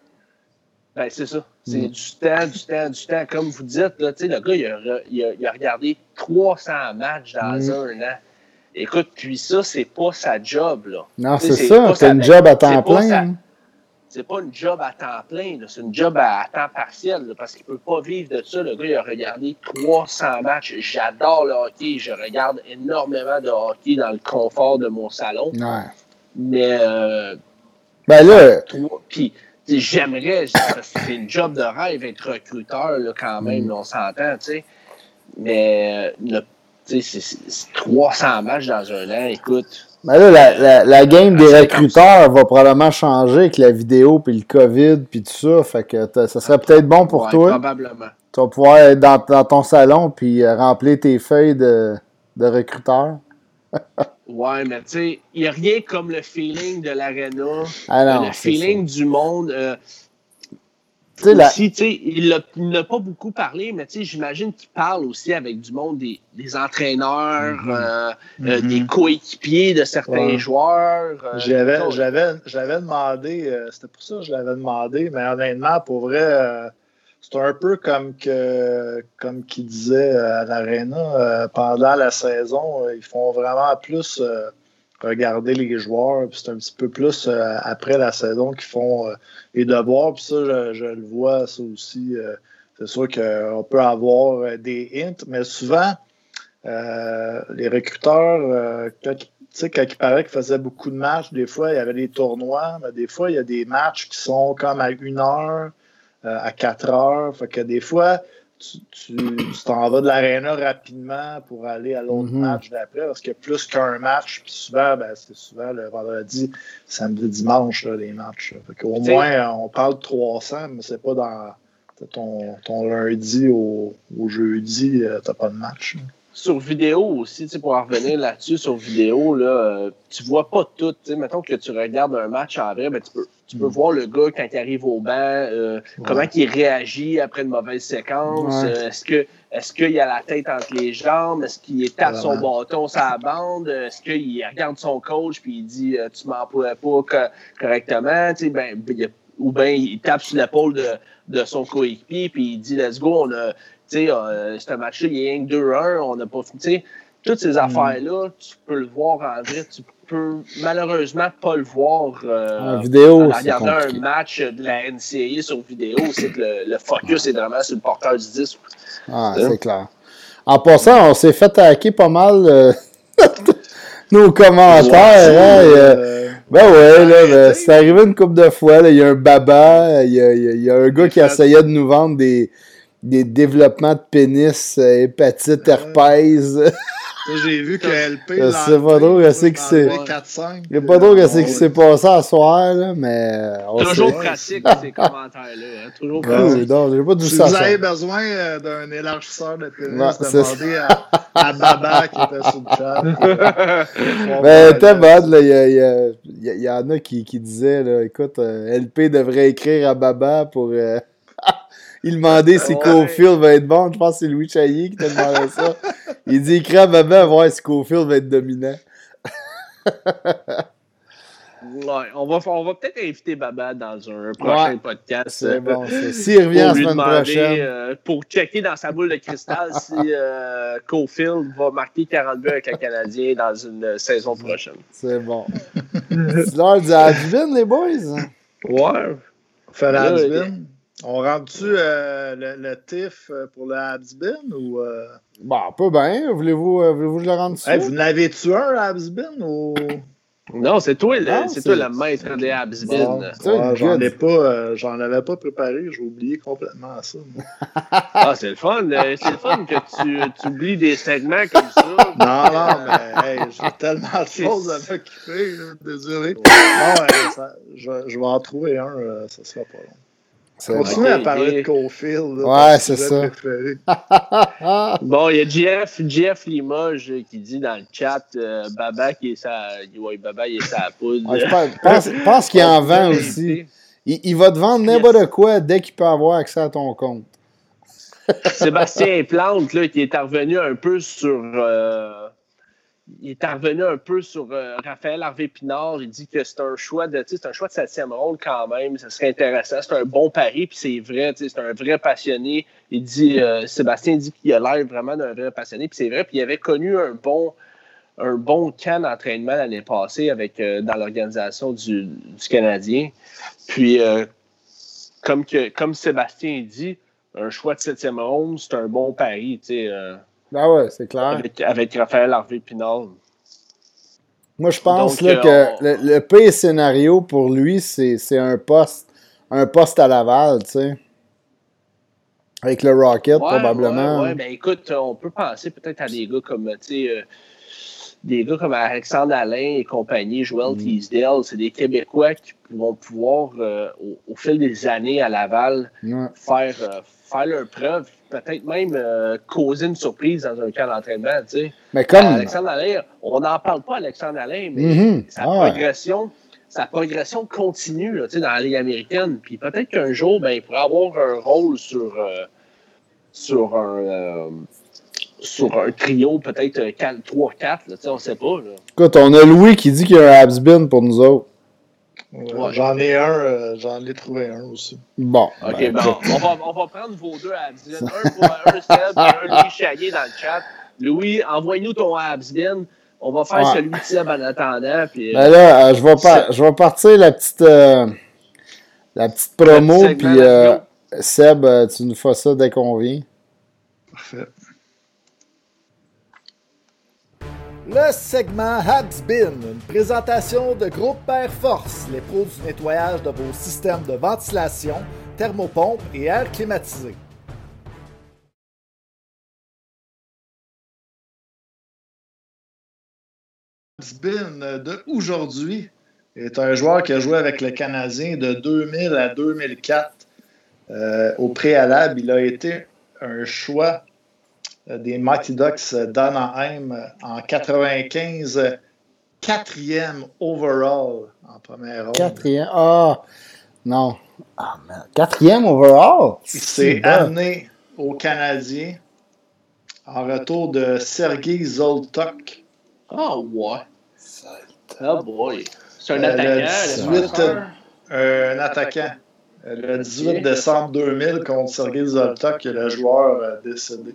Ben, c'est ça. C'est mm. du temps, du temps, du temps. Comme vous dites, là, le gars, il a, il, a, il a, regardé 300 matchs dans mm. un an. Écoute, puis ça, c'est pas sa job. Là. Non, c'est ça. C'est une job à temps plein c'est pas une job à temps plein, c'est une job à, temps partiel, parce qu'il peut pas vivre de ça. Le gars, il a regardé 300 matchs. J'adore le hockey. Je regarde énormément de hockey dans le confort de mon salon. Ouais. Mais. Euh, ben là. Puis, j'aimerais, c'est une job de rêve être recruteur, là, quand même, mm. on s'entend, tu sais. Mais, sais, c'est 300 matchs dans un an, écoute. Mais là, la, la, game des recruteurs va probablement changer avec la vidéo, puis le COVID, puis tout ça. Fait que ça serait peut-être bon pour toi. Probablement. Tu vas pouvoir être dans, dans ton salon, puis euh, remplir tes feuilles de, de recruteur. ouais, mais tu sais, il n'y a rien comme le feeling de l'aréna, ah le feeling du monde. Euh, aussi, il n'a pas beaucoup parlé, mais j'imagine qu'il parle aussi avec du monde des, des entraîneurs, mm-hmm. euh, euh, mm-hmm. des coéquipiers de certains joueurs. Euh, j'avais demandé, c'était pour ça que je l'avais demandé, mais honnêtement, pour vrai, c'est un peu comme que comme qu'il disait à l'Arena, pendant la saison, ils font vraiment plus regarder les joueurs. C'est un petit peu plus euh, après la saison qu'ils font euh, les devoirs. Puis ça, je, le vois, ça aussi. Euh, c'est sûr qu'on peut avoir des hints, mais souvent, les recruteurs, quand, quand il paraît qu'ils faisaient beaucoup de matchs, des fois, il y avait des tournois, mais des fois, il y a des matchs qui sont comme à une heure, à quatre heures. Fait que des fois, tu t'en vas de l'aréna rapidement pour aller à l'autre mhm. match d'après, parce qu'il y a plus qu'un match, puis souvent, ben, c'est souvent le vendredi, samedi, dimanche, les matchs. Au moins, on parle de 300, mais c'est pas dans ton, ton lundi au, au jeudi, euh, t'as pas de match sur vidéo aussi, pour en revenir là-dessus, sur vidéo, là, euh, tu vois pas tout. Mettons que tu regardes un match en vrai, ben, tu peux, tu peux mm. voir le gars quand il arrive au banc, euh, comment il réagit après une mauvaise séquence. Euh, est-ce que est-ce qu'il a la tête entre les jambes? Est-ce qu'il tape son bâton la bande? Est-ce qu'il regarde son coach puis il dit Tu m'emploies pas correctement? Ben, ou bien il tape sur l'épaule de, de son coéquipier puis il dit Let's go, on a sais, euh, ce match-là, il y a rien que 2-1, on n'a pas fait. Toutes ces mm. affaires-là, tu peux le voir en vrai, tu peux malheureusement pas le voir euh, en vidéo. En regardant un match de la NCAA sur vidéo, c'est que le, focus est vraiment sur le porteur du disque. Ah, c'est clair. En passant, on s'est fait hacker pas mal euh, nos commentaires. hein, et, ben ouais, là, ben, c'est arrivé une couple de fois. Il y a un baba, il y a, il y a- il y a un gars qui essayait de nous vendre des, des développements de pénis, euh, hépatite, herpès. Ça, J'ai vu que LP. Sais pas trop qu'est-ce que c'est. 4-5. Il n'y a pas trop qu'est-ce qui s'est passé à soir, là, mais on Toujours sait. pratique, ces commentaires-là. hein, Toujours pratique. non, j'ai pas dû Si ça. vous avez besoin euh, d'un élargisseur de pénis, c'est demandez à, à Baba qui était sur le chat. Ben, t'es bonne, là. Il y, a- il y a- il y a- il y en a qui, qui disaient, là, écoute, euh, LP devrait écrire à Baba pour. euh, il demandait si Ouais. Cofield va être bon. Je pense que c'est Louis Chailly qui t'a demandé ça. Il dit écris à Baba voir si Cofield va être dominant. Ouais, on va, on va peut-être inviter Baba dans un prochain Ouais, podcast. C'est euh, bon. S'il revient la pour lui semaine demander, prochaine. euh, pour checker dans sa boule de cristal si euh, Cofield va marquer 40 buts avec le Canadien dans une saison prochaine. C'est bon. C'est l'heure du Advin, les boys. Ouais. Habsbin. On rentre-tu euh, le, le TIF euh, pour le Habsbin ou. euh, Bon, pas bien. Voulez-vous euh, voulez-vous que je le rende hey, dessus? vous n'avez-tu un Habsbin ou? Non, c'est toi, le, Non, c'est toi le maître des Habsbin. Bon, j'en good. ai pas, j'en avais pas préparé, j'ai oublié complètement ça. Ah, c'est le fun. c'est le fun que tu, tu oublies des segments comme ça. Non, non, mais hey, j'ai tellement de choses à m'occuper, désolé. Non, ça- je, je vais en trouver un, euh, ça sera pas long. Ok, à parler de Cofield. Ouais, c'est ça. bon. Il y a Jeff, Jeff Limoges qui dit dans le chat euh, Baba qui est sa. Ouais, Baba il est sa poudre. Ouais, je pense, pense, pense qu'il en vend aussi. Il, il va te vendre n'importe quoi dès qu'il peut avoir accès à ton compte. Sébastien Plante, là, qui est revenu un peu sur. euh, il est revenu un peu sur euh, Raphaël Harvey Pinard. Il dit que c'est un choix de. C'est un choix de septième ronde quand même. Ça serait intéressant. C'est un bon pari, puis c'est vrai. C'est un vrai passionné. Il dit. euh, Sébastien dit qu'il a l'air vraiment d'un vrai passionné, puis c'est vrai. Puis il avait connu un bon. Un bon d'entraînement l'année passée avec, euh, dans l'organisation du, Canadien. Puis, comme, que, comme Sébastien dit, un choix de septième ronde, c'est un bon pari, Ben ouais, c'est clair. avec, avec Raphaël Harvey Pinard. Moi, je pense Donc, là, euh, que on- le, le pire scénario pour lui, c'est un poste, un poste à Laval, tu sais. Avec le Rocket, probablement. Ouais, ouais, ben écoute, on peut penser peut-être à des gars comme, tu sais, euh, des gars comme Alexandre Alain et compagnie, Joel Mm. Teasdale, c'est des Québécois qui vont pouvoir, euh, au, au fil des années à Laval, Ouais. faire, euh, faire leur preuve, peut-être même euh, causer une surprise dans un camp d'entraînement, tu sais. Mais comme. Alexandre Alain, on n'en parle pas, Alexandre Alain, mais Mhm. sa Ah progression, sa progression continue là, tu sais, dans la Ligue américaine. Puis peut-être qu'un jour, ben, il pourrait avoir un rôle sur, euh, sur un. euh, sur un trio, peut-être 3-4, là, tu sais, on ne sait pas. Là. Écoute, on a Louis qui dit qu'il y a un Habsbin pour nous autres. Ouais. J'en ai un, euh, j'en ai trouvé un aussi. Bon. OK, ben, bon, on, va, on va prendre vos deux Habsbin. Un pour un Seb et un Louis Chaillé dans le chat. Louis, envoie-nous ton Habsbin. On va faire Ouais. celui de Seb en attendant. Puis, euh, Ben là, euh, je, vais par- je vais partir la petite, euh, la petite promo, puis euh. Seb, euh, tu nous fais ça dès qu'on vient. Parfait. Le segment Habsbin, une présentation de Groupe Air Force, les pros du nettoyage de vos systèmes de ventilation, thermopompe et air climatisé. Habsbin euh, de aujourd'hui est un joueur qui a joué avec le Canadien de 2000 à 2004. Euh, au préalable, il a été un choix des Mighty Ducks d'Anaheim euh, en 95, euh, quatrième overall en première ronde. Quatrième. Ah, non. Ah. Quatrième overall? Il s'est amené au Canadien en retour de Sergei Zoltok. Ah ouais. Oh boy. C'est un Euh, attaquant. le le 18, passeur. un attaquant. Euh, Le 18 décembre 2000 contre Sergei Zoltok, le joueur euh, décédé.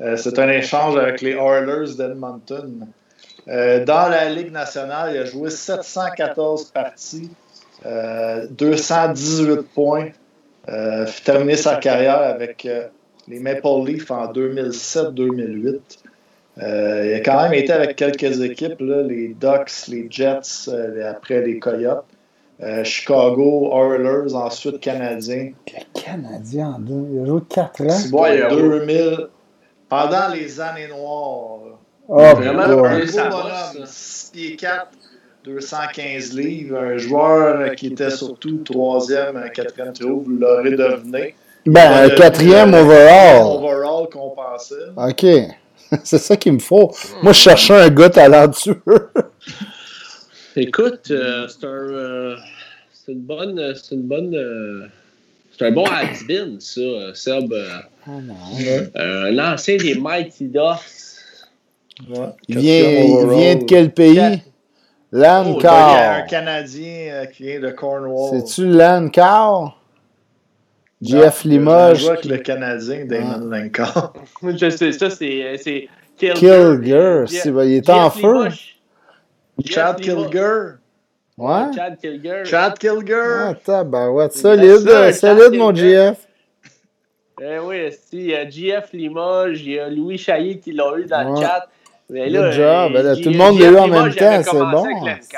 Euh, C'est un échange avec les Oilers d'Edmonton. Euh, dans la Ligue nationale, il a joué 714 parties, euh, 218 points. Euh, terminé sa carrière avec euh, les Maple Leafs en 2007-2008. Euh, il a quand même été avec quelques équipes, là, les Ducks, les Jets, euh, après les Coyotes. Euh, Chicago, Oilers, ensuite Canadiens. Canadien en deux? Il a joué 4 ans. Bon, il a- 2000. Pendant les années noires. Oh, Vraiment, Un ça bonhomme, bosse, 6 pieds 4, 215 livres. Un joueur euh, qui était surtout troisième, euh, quatrième trio, vous l'aurez deviné. Ben, quatrième le- overall. Overall qu'on pensait. OK. C'est ça qu'il me faut. Moi, je cherchais un gars talentueux. Écoute, euh, c'est un, euh, c'est une bonne, euh, c'est une bonne, euh, c'est un bon has-been, ça, euh, Seb. euh, euh, un ancien des Mighty Ducks. Ouais. Il vient, il de quel pays? Quatre. Oh, il y a un Lancar. Canadien euh, qui vient de Cornwall. C'est-tu Lancar? Jeff Limoges. joué avec le Canadien, Damon Lankar. Je sais, ça, c'est, c'est Kilger. Il est en feu. Limoges. Chad. Kilger. Ouais? Chad Kilger. Chad Kilger. Ah, tabarouette. C'est Solide, euh, solide, mon. GF. Eh oui, si, il y a JF Limoges, il y a Louis Chaillé qui l'a eu dans Ouais. le chat. Mais job. Ben là, tout le monde l'a eu en même temps, c'est bon. avec.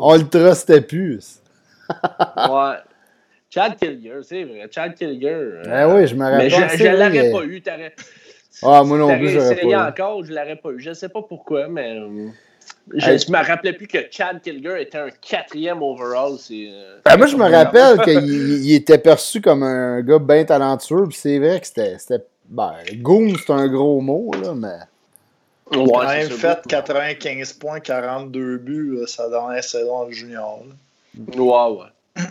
On le trustait plus. ouais. Chad Kilger, c'est vrai. Chad Kilger. euh, Ah oui, je me rappelle. Mais je, vrai. l'aurais pas eu. t'aurais- Ah, moi non plus, j'aurais pas eu. encore, je l'aurais pas eu. Je sais pas pourquoi, mais. Je ne me rappelais plus que Chad Kilger était un quatrième overall. C'est, euh, Ben, moi, je me rappelle qu'il il était perçu comme un gars bien talentueux, puis c'est vrai que c'était. c'était- Ben, goon, c'est un gros mot, là, mais. Il a Ouais, quand même fait 95 points, 42 buts euh, sa dernière saison en junior. là. Ouais, ouais.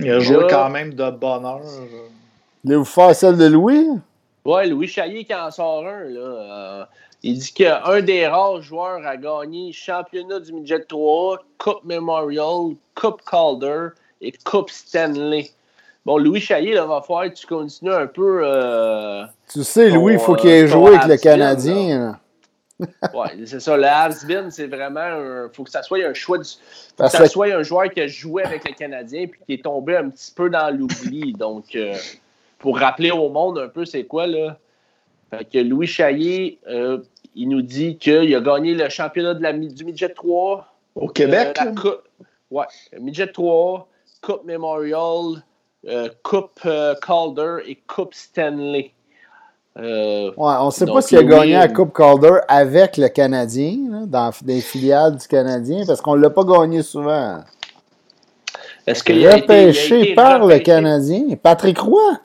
Il a joué Là- quand même de bonheur. Voulez-vous faire celle de Louis? Ouais, Louis Chaillé qui en sort un, là. euh, il dit qu'un des rares joueurs à gagner championnat du midget 3, Coupe Memorial, Coupe Calder et Coupe Stanley. Bon, Louis Chaillé, là, va falloir que tu continues un peu. euh, Tu sais, Ton, Louis, il faut euh, qu'il ait ton joué avec le Canadien. Ouais, c'est ça. Le has-been, c'est vraiment. un- faut que ça soit un choix. Du, faut que ça soit un joueur qui a joué avec le Canadien puis qui est tombé un petit peu dans l'oubli. Donc, euh, pour rappeler au monde un peu c'est quoi, là. Fait que Louis Chaillé, euh, il nous dit qu'il a gagné le championnat de la, du Midget 3. Au Québec, euh, coupe- ouais, Midget 3, Coupe Memorial, euh, Coupe euh, Calder et Coupe Stanley. Euh, Ouais, on sait Donc, pas s'il a gagné la euh, Coupe Calder avec le Canadien, dans des filiales du Canadien, parce qu'on l'a pas gagné souvent. Est-ce qu'il a été- il a Repêché été par le Canadien. Patrick Roy.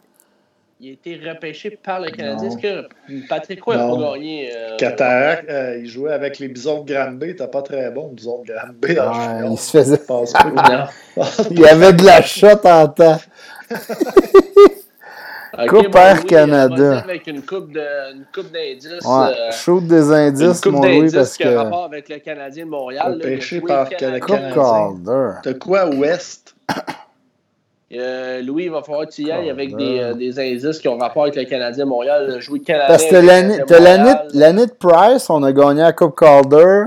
Il a été repêché par le Canadien. Est-ce que Patrick Roy Non. pas gagné? euh, Cataract, euh, il jouait avec les Bisons de Granby. T'es pas très bon, Bisons de Granby. junior. il se faisait. Il y avait de la shot en temps. Ok, Coupe mon Air Louis, Canada. Avec une coupe d'indices. Ouais, euh, shoot des indices, coupe mon Louis, parce qui a que. rapport avec le Canadien de Montréal. a Repêché par Canadien. le Coupe Canadien. Calder. T'as quoi, West? Euh, Louis, il va falloir que tu y ailles avec des, euh, des indices qui ont rapport avec le Canadien Montréal. Joué Canadien. Parce que l'année de Price, on a gagné la Coupe Calder.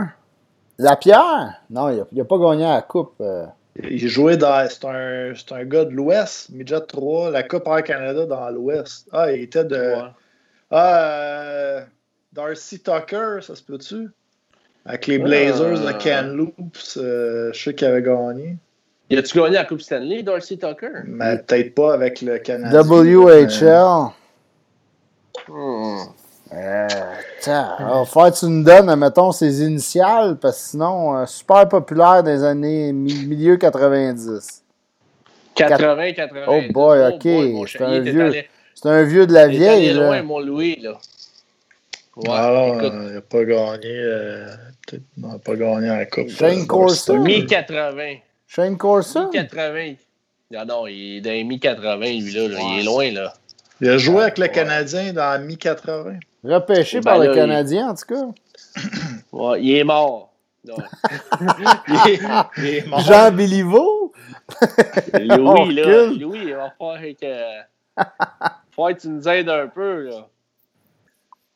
La Pierre? Non, il n'a pas gagné la Coupe. euh. Il jouait dans. C'est un, c'est un gars de l'Ouest, Midget 3, la Coupe Air Canada dans l'Ouest. Ah, il était de. Ouais. Ah, euh, Darcy Tucker, ça se peut-tu? Avec les Blazers Ah. de Kamloops, euh, je sais qu'il avait gagné. Y a-tu gagné la Coupe Stanley, Darcy Tucker? Mais peut-être pas avec le Canadien. WHL. Hmm. Euh, tiens, que tu nous donnes, mettons, ses initiales, parce que sinon, euh, super populaire dans les années mi- milieu 90. 80, 80. Oh boy, ok, c'est un un vieux de la Il est vieille, allé là. loin, mon Louis, là. Ouais, écoute, il n'a pas gagné. euh, peut-être- non, il n'a pas gagné la Coupe. Shane euh, mi-80. Shane Corson? Mi-80. Non, non, il est dans les mi-80, lui, là. là. Il est loin, là. Il a joué avec le Ouais. Canadien dans la mi-80. Repêché Ben par là, le il- Canadien, en tout cas. Ouais, il est mort. Non. Il est, il est mort. Jean Béliveau? Louis, là. Louis, il va falloir que. Faut que tu nous aides un peu, là.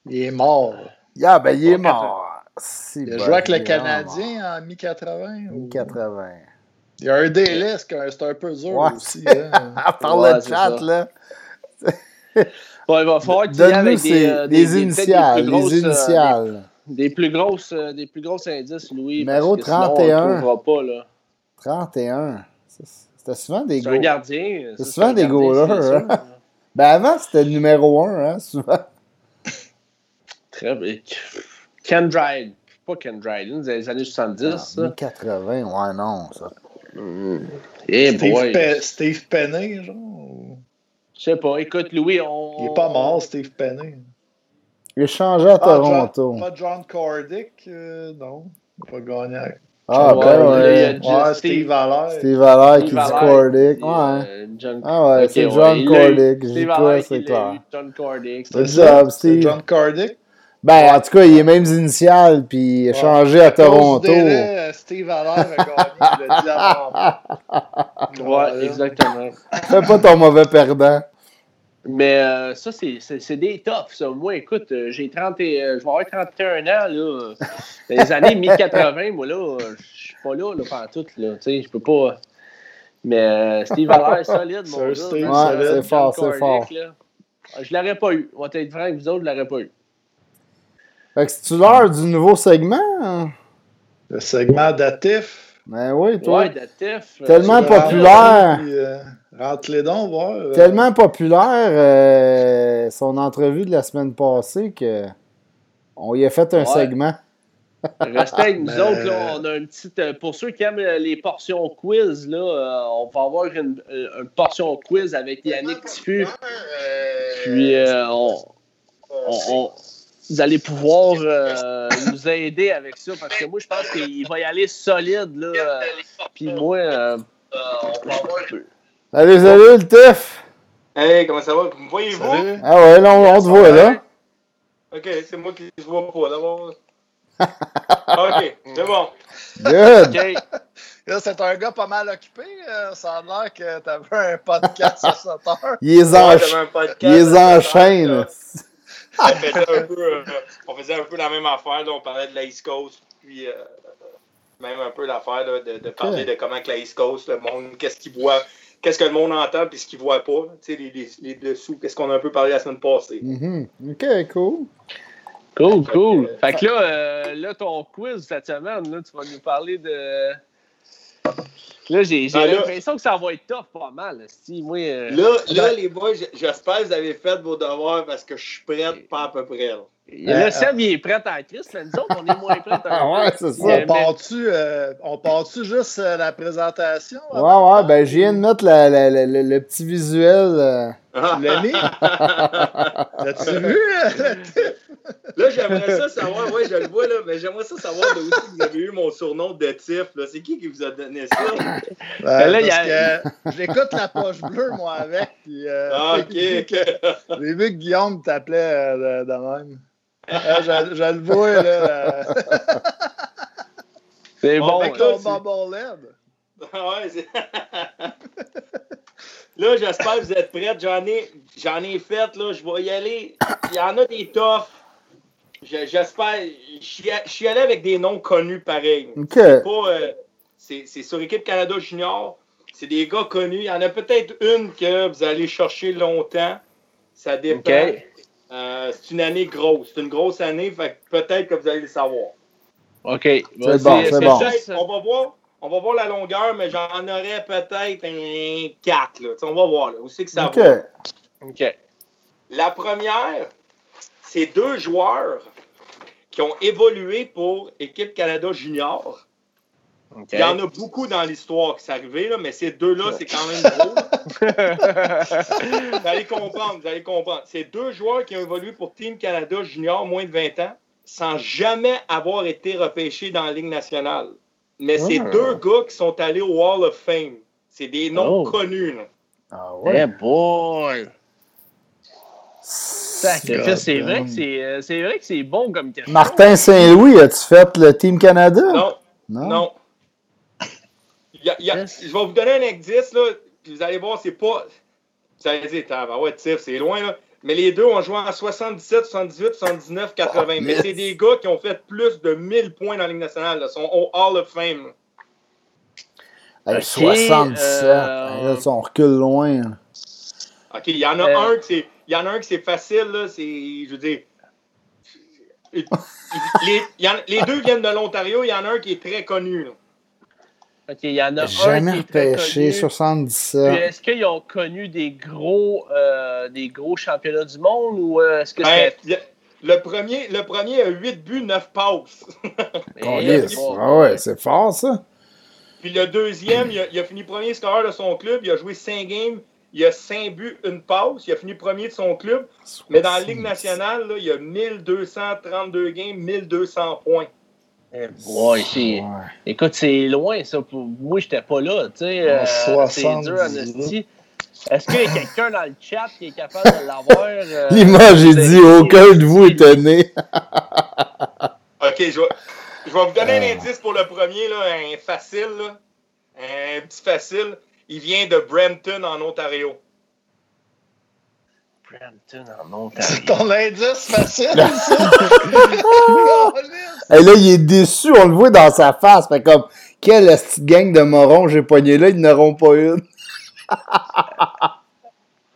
Il est mort. Ah, ben, il est mort. Si, Il a joué avec le Canadien en mi-80. mort. ou- 80. Il y a un délai, c'est un peu dur Ouais. aussi. Hein. À part Ouais, le chat, ça. là. Bon, il va falloir qu'il y ait avec des, euh, des, des- des- des initiales. plus grosses, les euh, initiales. des, des plus grosses, euh, des plus grosses indices, Louis. Numéro parce que sinon, on 31. le trouvera pas, là. 31. Ça, C'était souvent des goals. gardien. C'est ça, souvent des goalers, hein. Ben avant, c'était le numéro 1, hein, souvent. Très bien. Ken Dryden. Pas Ken Dryden, des années 70, ça. 80, ouais, non. Ça. Steve. Pe- Steve Penney, genre. Je sais pas. Écoute, Louis, on. Il est pas mort, Steve Penney. Il est changé à Ah, Toronto. John- pas John Cordick, euh, non. Il a pas gagné. Ah, Ouais, ben ouais. Ouais, Steve- Steve Allaire. Steve Allaire qui dit Cordick. Ouais. euh, John... Ah ouais, c'est ouais, John eu. Cordick. J'ai Allaire, c'est clair. John Cordick. Steve. John Cordick. Ben, en tout cas, il est mêmes initiales, puis il Ouais. changé à Toronto. délai, euh, Steve Allaire a gagné le diamant. Ouais, exactement. Fais pas ton mauvais perdant. Mais euh, ça, c'est- des toughs, ça. Moi, écoute, euh, j'ai 30 et, euh, je vais avoir 31 ans, là. Les années 1080, moi, là, je suis pas là, là, pendant tout, là. Tu sais, je peux pas. Mais euh, Steve Allaire, solide, mon C'est un gars. C'est fort, c'est fort. là. Je l'aurais pas eu. On va être franc avec vous autres, je l'aurais pas eu. Fait que c'est-tu l'heure du nouveau segment? Le segment datif. Ben oui, toi. Ouais, Datif. euh, Tellement populaire. puis, euh, Rentre les dons, voir. euh. Tellement populaire, euh, son entrevue de la semaine passée, que on y a fait un Ouais. segment. Restez avec nous autres, là, on a une petite. euh, Pour ceux qui aiment euh, les portions quiz, là, euh, on va avoir une, euh, une portion quiz avec Yannick Tifu. Puis euh, on, on- on- vous allez pouvoir euh, nous aider avec ça parce que moi je pense qu'il va y aller solide là. euh, Puis moi, euh, on va avoir Salut, salut, le TIF! Hey, comment ça va? Vous me voyez-vous? Salut. Ah ouais, là, on, on te voit, là. Ok, c'est moi qui ne vois pas d'abord. ok, c'est bon. Good! OK. Là, c'est un gars pas mal occupé. ça a l'air que t'avais un podcast à 7 heures. Il les, enchaîne. Euh, on, faisait un peu, euh, on faisait un peu la même affaire. là, on parlait de la East Coast, puis euh, même un peu l'affaire là, de, de parler de comment que la East Coast, le monde, qu'est-ce qu'il voit, qu'est-ce que le monde entend, puis ce qu'il voit pas. Tu sais, les, les, les dessous, qu'est-ce qu'on a un peu parlé la semaine passée. Mhm. Ok, cool. Cool, cool. Fait que là, euh, là, ton quiz cette semaine, là, tu vas nous parler de. Là, j'ai j'ai Ah, là- l'impression que ça va être tough pas mal. Si, moi, euh, Là, là, les boys, j'espère que vous avez fait vos devoirs parce que je suis prête, pas à peu près. là. là, Seb, il est prêt en crise, mais nous autres, on est moins prêts. Ah ouais, c'est ça. On part-tu euh, on part-tu juste euh, la présentation? Ouais, ouais, ben, je viens de mettre la- la- la- le, le petit visuel. euh. Tu l'as mis? L'as-tu vu? Là, j'aimerais ça savoir, ouais, je le vois, là, mais j'aimerais ça savoir de où c'est que vous avez eu mon surnom de Tiff. là. C'est qui qui vous a donné ça? Ouais, là, il y parce a- que j'écoute la poche bleue, moi, avec. Puis, euh, Ah, ok. j'ai vu que Guillaume t'appelait euh, de, de même. Ah, je, je le vois, là. euh, C'est Bon, avec ton bubble LED. Ah ouais, là, j'espère que vous êtes prêts. J'en ai, j'en ai fait, là. Je vais y aller. Il y en a des toughs. Je- J'espère. Je suis allé avec des noms connus pareils. Ok. C'est pas. euh, c'est c'est sur équipe Canada Junior. C'est des gars connus. Il y en a peut-être une que vous allez chercher longtemps. Ça dépend. OK. Euh, c'est une année grosse. C'est une grosse année. Peut-être que vous allez le savoir. OK. C'est bon, c'est bon. on va voir. On va voir la longueur, mais j'en aurais peut-être un 4. Là. On va voir là, où c'est que ça Ok. va? OK. La première, c'est deux joueurs qui ont évolué pour Équipe Canada Junior. Il y en a beaucoup dans l'histoire qui sont arrivés, là, mais ces deux-là, c'est quand même gros. Vous allez comprendre, vous allez comprendre. C'est deux joueurs qui ont évolué pour Team Canada Junior moins de 20 ans sans jamais avoir été repêchés dans la Ligue nationale. Mais c'est Ah. deux gars qui sont allés au Hall of Fame. C'est des noms Oh. connus. là. Ah Eh ouais. boy! Sacrifice, C'est vrai que c'est euh, c'est vrai que c'est bon comme question. Martin Saint-Louis, as-tu fait le Team Canada? Non, Non? non. Il y a- il y a- Yes. je vais vous donner un indice, là, puis vous allez voir, c'est pas. Vous allez dire, ah, ben ouais, Tiff, c'est loin, là. Mais les deux ont joué en 77, 78, 79, 80. Mais c'est des gars qui ont fait plus de 1000 points dans la Ligue nationale. Ils sont au Hall of Fame. Hey, Ok, 77. euh, là, on recule loin. OK, il y en a Euh. un c'est. Il y en a un que c'est facile, là. C'est. Je veux dire. Les, il y en- les deux viennent de l'Ontario, il y en a un qui est très connu. là. Ok, il y en a Jamais un qui est repêché, connu. Puis 77. Est-ce qu'ils ont connu des gros, euh, des gros championnats du monde ou euh, est-ce que Ben, c'est. le, premier, le premier a 8 buts, 9 passes. Câlisse. bon. Ah ouais, c'est fort, ça. Puis le deuxième, il a, il a fini premier scoreur de son club. Il a joué 5 games. Il a 5 buts, une passe. Il a fini premier de son club. Mais dans la Ligue nationale, là, il a 1232 games, 1200 points. Eh, ouais, c'est- Ouais. Écoute, c'est loin, ça. Pour... Moi, j'étais pas là. Tu sais, En euh, c'est 70, dur. Est-ce qu'il y a quelqu'un dans le chat qui est capable de l'avoir? euh, L'image, j'ai dit, aucun de vous est né. OK, je vais, je vais vous donner un indice pour le premier, là, un facile. là. Un petit facile. Il vient de Brampton, en Ontario. Brampton en C'est Ontario. ton indice facile, ça? Et là, il est déçu, on le voit dans sa face. Fait comme, quelle petite gang de morons j'ai pogné là, ils n'auront pas une.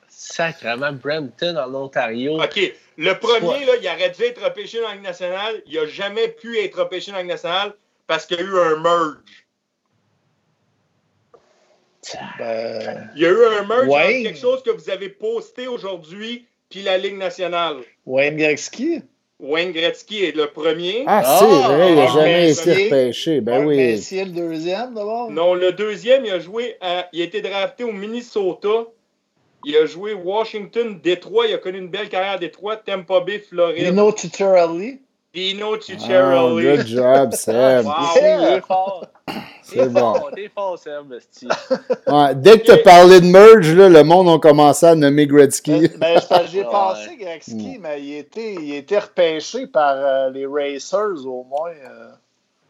Sacrement, Brampton en Ontario. OK. Le premier, là, il aurait dû être repêché dans la Ligue nationale. Il n'a jamais pu être repêché dans la Ligue nationale parce qu'il y a eu un merge. Ben, Il y a eu un merge Ouais. quelque chose que vous avez posté aujourd'hui puis la Ligue nationale. Wayne Gretzky? Wayne Gretzky est le premier. Ah, Ah, c'est vrai, il n'a ah, jamais mais été repêché. Ben oui. Messier, le deuxième, d'abord? Non, le deuxième, il a joué à- il a été drafté au Minnesota. Il a joué Washington, Détroit. Il a connu une belle carrière à Détroit, Tampa Bay, Floride. Dino Tutorelli? Dino Oh, Ciccarelli. good job, Seb. Wow. Il est fort. C'est bon. T'es fort, Seb, esti. Ouais, dès que tu as parlé de merge, là, le monde a commencé à nommer Gretzky. Ben, ben, j'ai Ouais. pensé Gretzky, mais il était, il était repêché par euh, les Racers au moins. euh.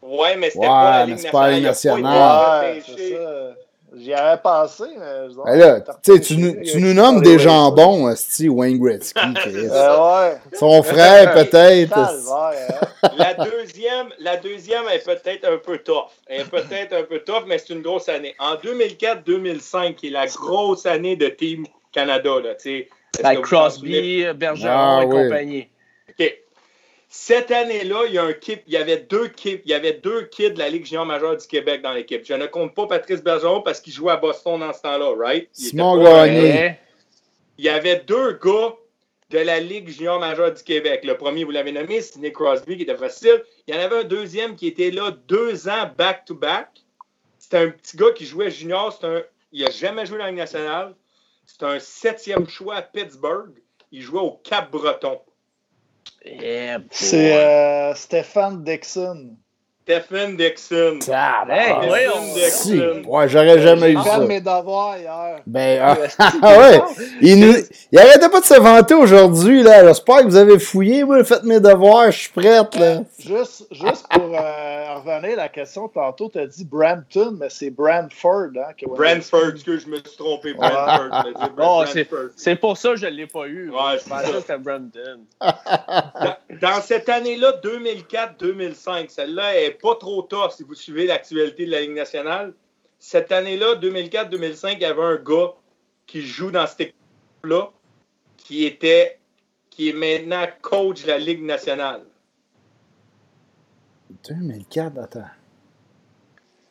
Ouais, mais c'était Ouais, pas la Ligue c'est pas la nationale. Pas nationale. Ouais, c'est repêché. ça. J'y avais pensé, mais. je dis, Ben là, tu nous, nommes des jambons, esti, Wayne Gretzky. Euh, ouais. Son frère, peut-être. Hein. La deuxième, la deuxième est peut-être un peu tough. Elle est peut-être un peu tough, mais c'est une grosse année. En 2004-2005, qui est la grosse année de Team Canada, là, Avec? Crosby, Bergeron Ah, et oui. compagnie. Cette année-là, il y a un kid, il y avait deux kids, il y avait deux kids de la Ligue junior majeure du Québec dans l'équipe. Je ne compte pas Patrice Bergeron parce qu'il jouait à Boston dans ce temps-là, right? Il était Simon Gagné. Il y avait deux gars de la Ligue junior majeure du Québec. Le premier, vous l'avez nommé, c'est Nick Crosby, qui était facile. Il y en avait un deuxième qui était là deux ans back-to-back. C'était un petit gars qui jouait junior. Un... Il n'a jamais joué dans la Ligue nationale. C'est un septième choix à Pittsburgh. Il jouait au Cap-Breton. C'est boy. euh, Stéphane Dixon. Stephen Dixon. Hey, Ah, ouais, si. on- Ouais, j'aurais jamais eu J'ai ça. fait mes devoirs hier. Ben, ah, ah ouais. Il, nous, il arrêtait pas de se vanter aujourd'hui, là. J'espère que vous avez fouillé, moi, faites mes devoirs, je suis prête, là. Juste, juste pour euh, revenir à la question, tantôt, tu as dit Brampton, mais c'est Brantford. Hein, que Brantford, excuse, je me suis trompé. Brantford. Bon, c'est Brantford. c'est pour ça que je ne l'ai pas eu. Ouais, je pensais que c'était Brampton. Dans, dans cette année-là, 2004-2005, celle-là est pas trop tough si vous suivez l'actualité de la Ligue nationale. Cette année-là, 2004-2005, il y avait un gars qui joue dans cette équipe-là qui était qui est maintenant coach de la Ligue nationale. 2004, attends.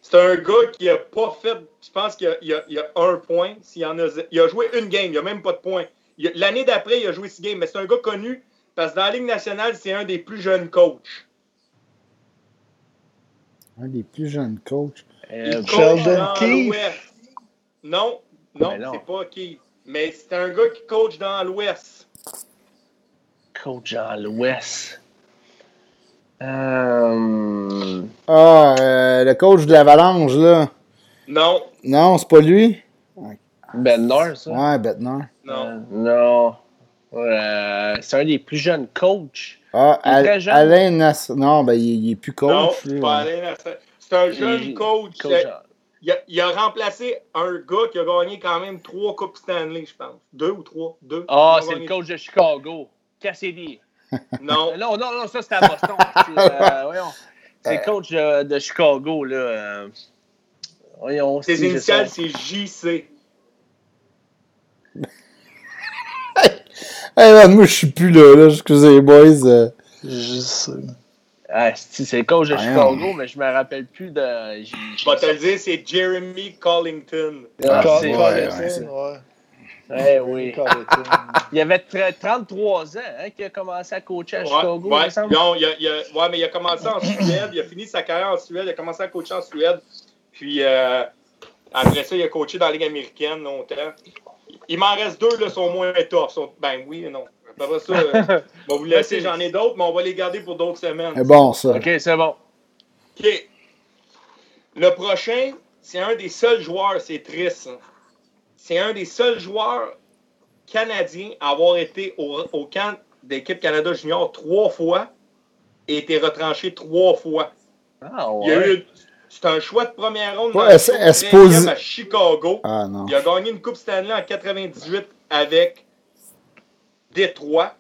C'est un gars qui a pas fait, je pense qu'il y a, il il un point. S'il y en a, il a joué une game, il n'y a même pas de point. Il L'année d'après, il a joué six games, mais c'est un gars connu parce que dans la Ligue nationale, c'est un des plus jeunes coachs. Un des plus jeunes coachs. Euh, Sheldon Keefe. Non, non, c'est pas Keith. Mais c'est un gars qui coach dans l'Ouest. coach dans l'Ouest. Euh, Ah, euh, le coach de l'Avalanche, là. Non, Non, c'est pas lui? ben Nord, ça? Ouais, Bednar. non. Euh, non. Euh, c'est un des plus jeunes coachs. Ah, Il est Al- très jeune. Alain Nass... Non, ben, il, il est plus coach, non, c'est pas. Alain. C'est un jeune Il- coach. coach Euh, Il a, il a remplacé un gars qui a gagné quand même trois Coupes Stanley, je pense. Deux ou trois? Deux. Ah, c'est le coach de Chicago. Cassidy. Non. Non, non, non, ça c'était à Boston. C'est euh, voyons. C'est le coach euh, de Chicago, là. euh, Voyons, Ses initiales, c'est JC. Hey, man, moi, je suis plus là, là. Excusez, les boys. euh. Je sais. Ah, c'est c'est le coach de. Chicago, mais je me rappelle plus de. Je vais te le dire, c'est Jeremy Collington. Ah, Col- c'est- ouais, Colleton, ouais. ouais. Eh oui. Colleton. Il avait tre- 33 ans hein, qu'il a commencé à coacher à Ouais, Chicago, il ouais. me semble. Non, il a, il a- ouais, mais il a commencé en Suède. Il a fini sa carrière en Suède. Il a commencé à coacher en Suède. Puis euh, après ça, il a coaché dans la Ligue américaine longtemps. Il m'en reste deux, là, sont moins tough. Sont- Ben oui et non. Après ça, euh, on va vous laisser. J'en ai d'autres, mais on va les garder pour d'autres semaines. C'est bon, ça. Ok, c'est bon. OK. Le prochain, c'est un des seuls joueurs, c'est triste. hein. C'est un des seuls joueurs canadiens à avoir été au, au camp d'équipe Canada Junior trois fois et été retranché trois fois. Ah, Il y a ouais. eu, c'est un choix de première ronde Ouais, dans le est-ce- tour est-ce 13e posi- à Chicago. Ah, non. Il a gagné une Coupe Stanley en 98 avec Détroit.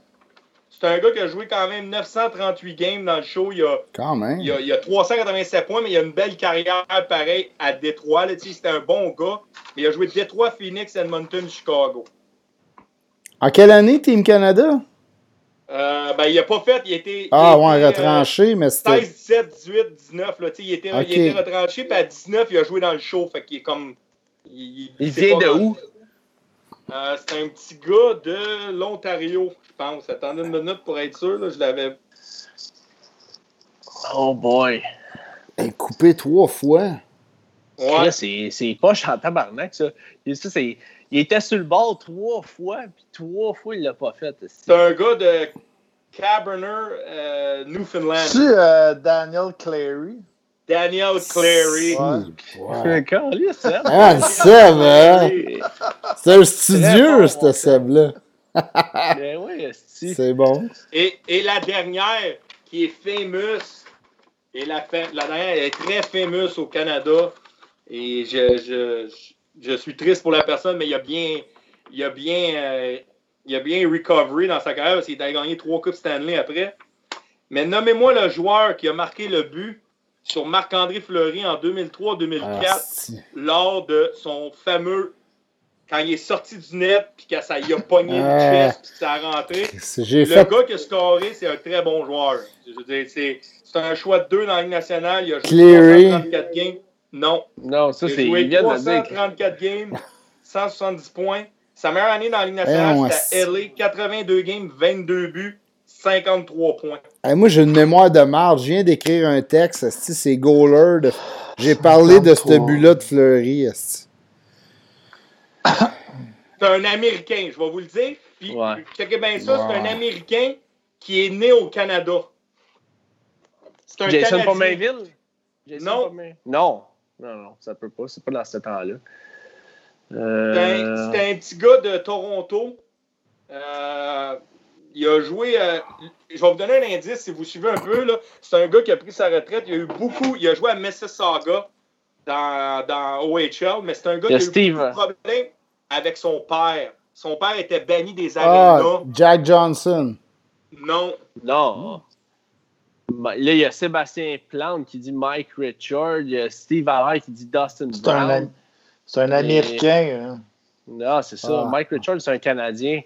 C'est un gars qui a joué quand même 938 games dans le show. Il a, Quand même. il a, il a 387 points, mais il a une belle carrière pareil à Détroit. C'était un bon gars. Mais il a joué Détroit, Phoenix, Edmonton, Chicago. En quelle année, Team Canada? Euh, ben, il a pas fait. Il était. Ah, il ouais, était, euh, retranché, mais c'était. 16, 17, 18, 19. Là, tu sais, il, était, Ok. il était retranché, puis à 19, il a joué dans le show. Fait qu'il est comme. Il, vient de où? Euh, c'est un petit gars de l'Ontario, je pense. Attendez une minute pour être sûr. Là, je l'avais. Oh boy. Hey, coupé trois fois. Ouais. Là, c'est c'est poche en tabarnak, ça. Et ça, c'est- Il était sur le bord trois fois, puis trois fois, il l'a pas fait. C'est un gars de Cabernet, euh, Newfoundland. Tu euh, Daniel Clary? Daniel Clary. Ça. Ah, le Seb, hein? Oui. C'est un studieux, bon, ce Seb-là. Ben oui. C'est bon. Et, et la dernière, qui est famous, et la, la dernière elle est très famous au Canada. Et je, je, je suis triste pour la personne, mais il a bien, il a bien, euh, il a bien recovery dans sa carrière parce qu'il a gagné trois Coupes Stanley après. Mais nommez-moi le joueur qui a marqué le but sur Marc-André Fleury en 2003-2004 Ah, lors de son fameux. Quand il est sorti du net, puis que ça y a pogné Ah. le chest, puis que ça a rentré. Le fait. gars qui a scoré, c'est un très bon joueur. Je c'est un choix de deux dans la Ligue nationale. Il a joué Cleary. 334 games. Non. Non, ça, c'est. joué Il vient de le dire. 334 games, 170 points. Sa meilleure année dans la Ligue Eh, nationale, ouais, c'était à LA. 82 games, 22 buts, 53 points. Hey, moi, j'ai une mémoire de marde. Je viens d'écrire un texte. C'est goaler. de- J'ai parlé de ce 53. but-là de Fleury. C'est un Américain, je vais vous le dire. Puis, Ouais. checkez bien ça, c'est un. Américain qui est né au Canada. C'est un Jason Canadien. Pomainville? Jason Non. Pomain- Non. Non, non, ça peut pas. C'est pas dans ce temps-là. C'était Euh... un, c'était un petit gars de Toronto. Euh, il a joué. euh, je vais vous donner un indice si vous suivez un peu. là. C'est un gars qui a pris sa retraite. Il a eu beaucoup. Il a joué à Mississauga dans, dans OHL, mais c'est un gars a qui a eu beaucoup de problèmes avec son père. Son père était banni des Ah, arénas. Jack Johnson. Non. Non. Là, il y a Sébastien Plante qui dit Mike Richard. Il y a Steve Allaire qui dit Dustin Brown. C'est un Américain. hein. Non, c'est ça. Ah. Mike Richard, c'est un Canadien.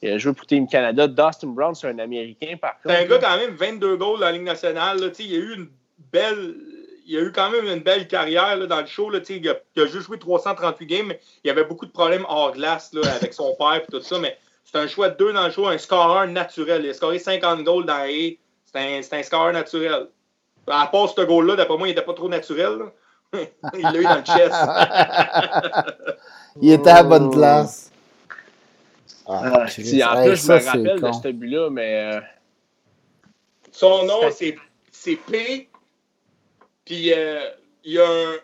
Il a joué pour Team Canada. Dustin Brown, c'est un Américain, par C'est un contre. gars quand même 22 goals dans la Ligue nationale. là. Il a eu une belle. Il a eu quand même une belle carrière là, dans le show. Là, il, a, il a juste joué 338 games, mais il y avait beaucoup de problèmes hors glace là, avec son père et tout ça. Mais c'est un choix de deux dans le show, un scoreur naturel. Il a scoré 50 goals dans A. C'est un, scoreur naturel. À part ce goal-là, d'après moi, il n'était pas trop naturel. là. il l'a eu dans le chest. Il était à la bonne place. Ah, si, en Hey, plus, je ça, me rappelle de ce but-là, mais. euh, Son nom, c'est c'est P. Puis euh, il y a un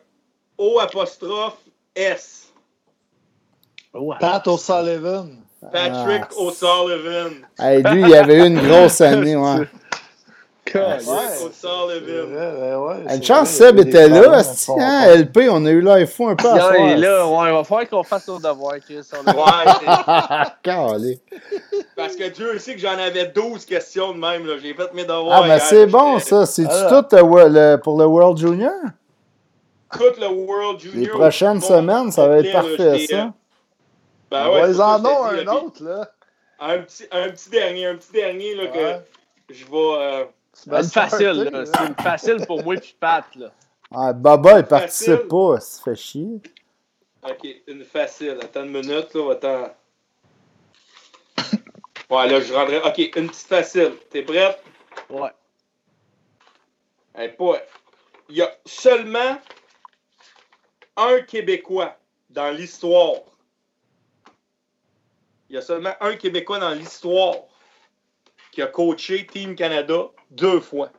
O apostrophe S. oh, Pat O'Sullivan. Patrick Ah. O'Sullivan. Hey, lui, il avait eu une grosse année, ouais. Patrick Ouais. O'Sullivan. Ouais, ouais, Une c'est chance, Seb était là, hein, LP, on a eu l'info un peu à soir. il est là, ouais, il va falloir qu'on fasse nos devoirs, Chris. Ouais, parce que Dieu sait que j'en avais 12 questions de même. là. J'ai fait mes devoirs. Ah, ben hier, c'est bon, ça. C'est-tu Alors. tout euh, pour le World Junior? tout le World Junior. Les prochaines semaines, ça va être parfait, ça. euh, Ben ouais, ils en ont un autre, là. Un petit, un petit dernier, un petit dernier là, que je vais. Vas Une facile, là. C'est une facile pour moi puis Pat, là. Ah, Baba, il participe pas, ça fait chier. Ok, une facile. Attends une minute, là. Attends. Ouais, là, je rendrai. Ok, une petite facile. T'es prête? Ouais. Hey, pas... Il y a seulement un Québécois dans l'histoire. Il y a seulement un Québécois dans l'histoire qui a coaché Team Canada deux fois.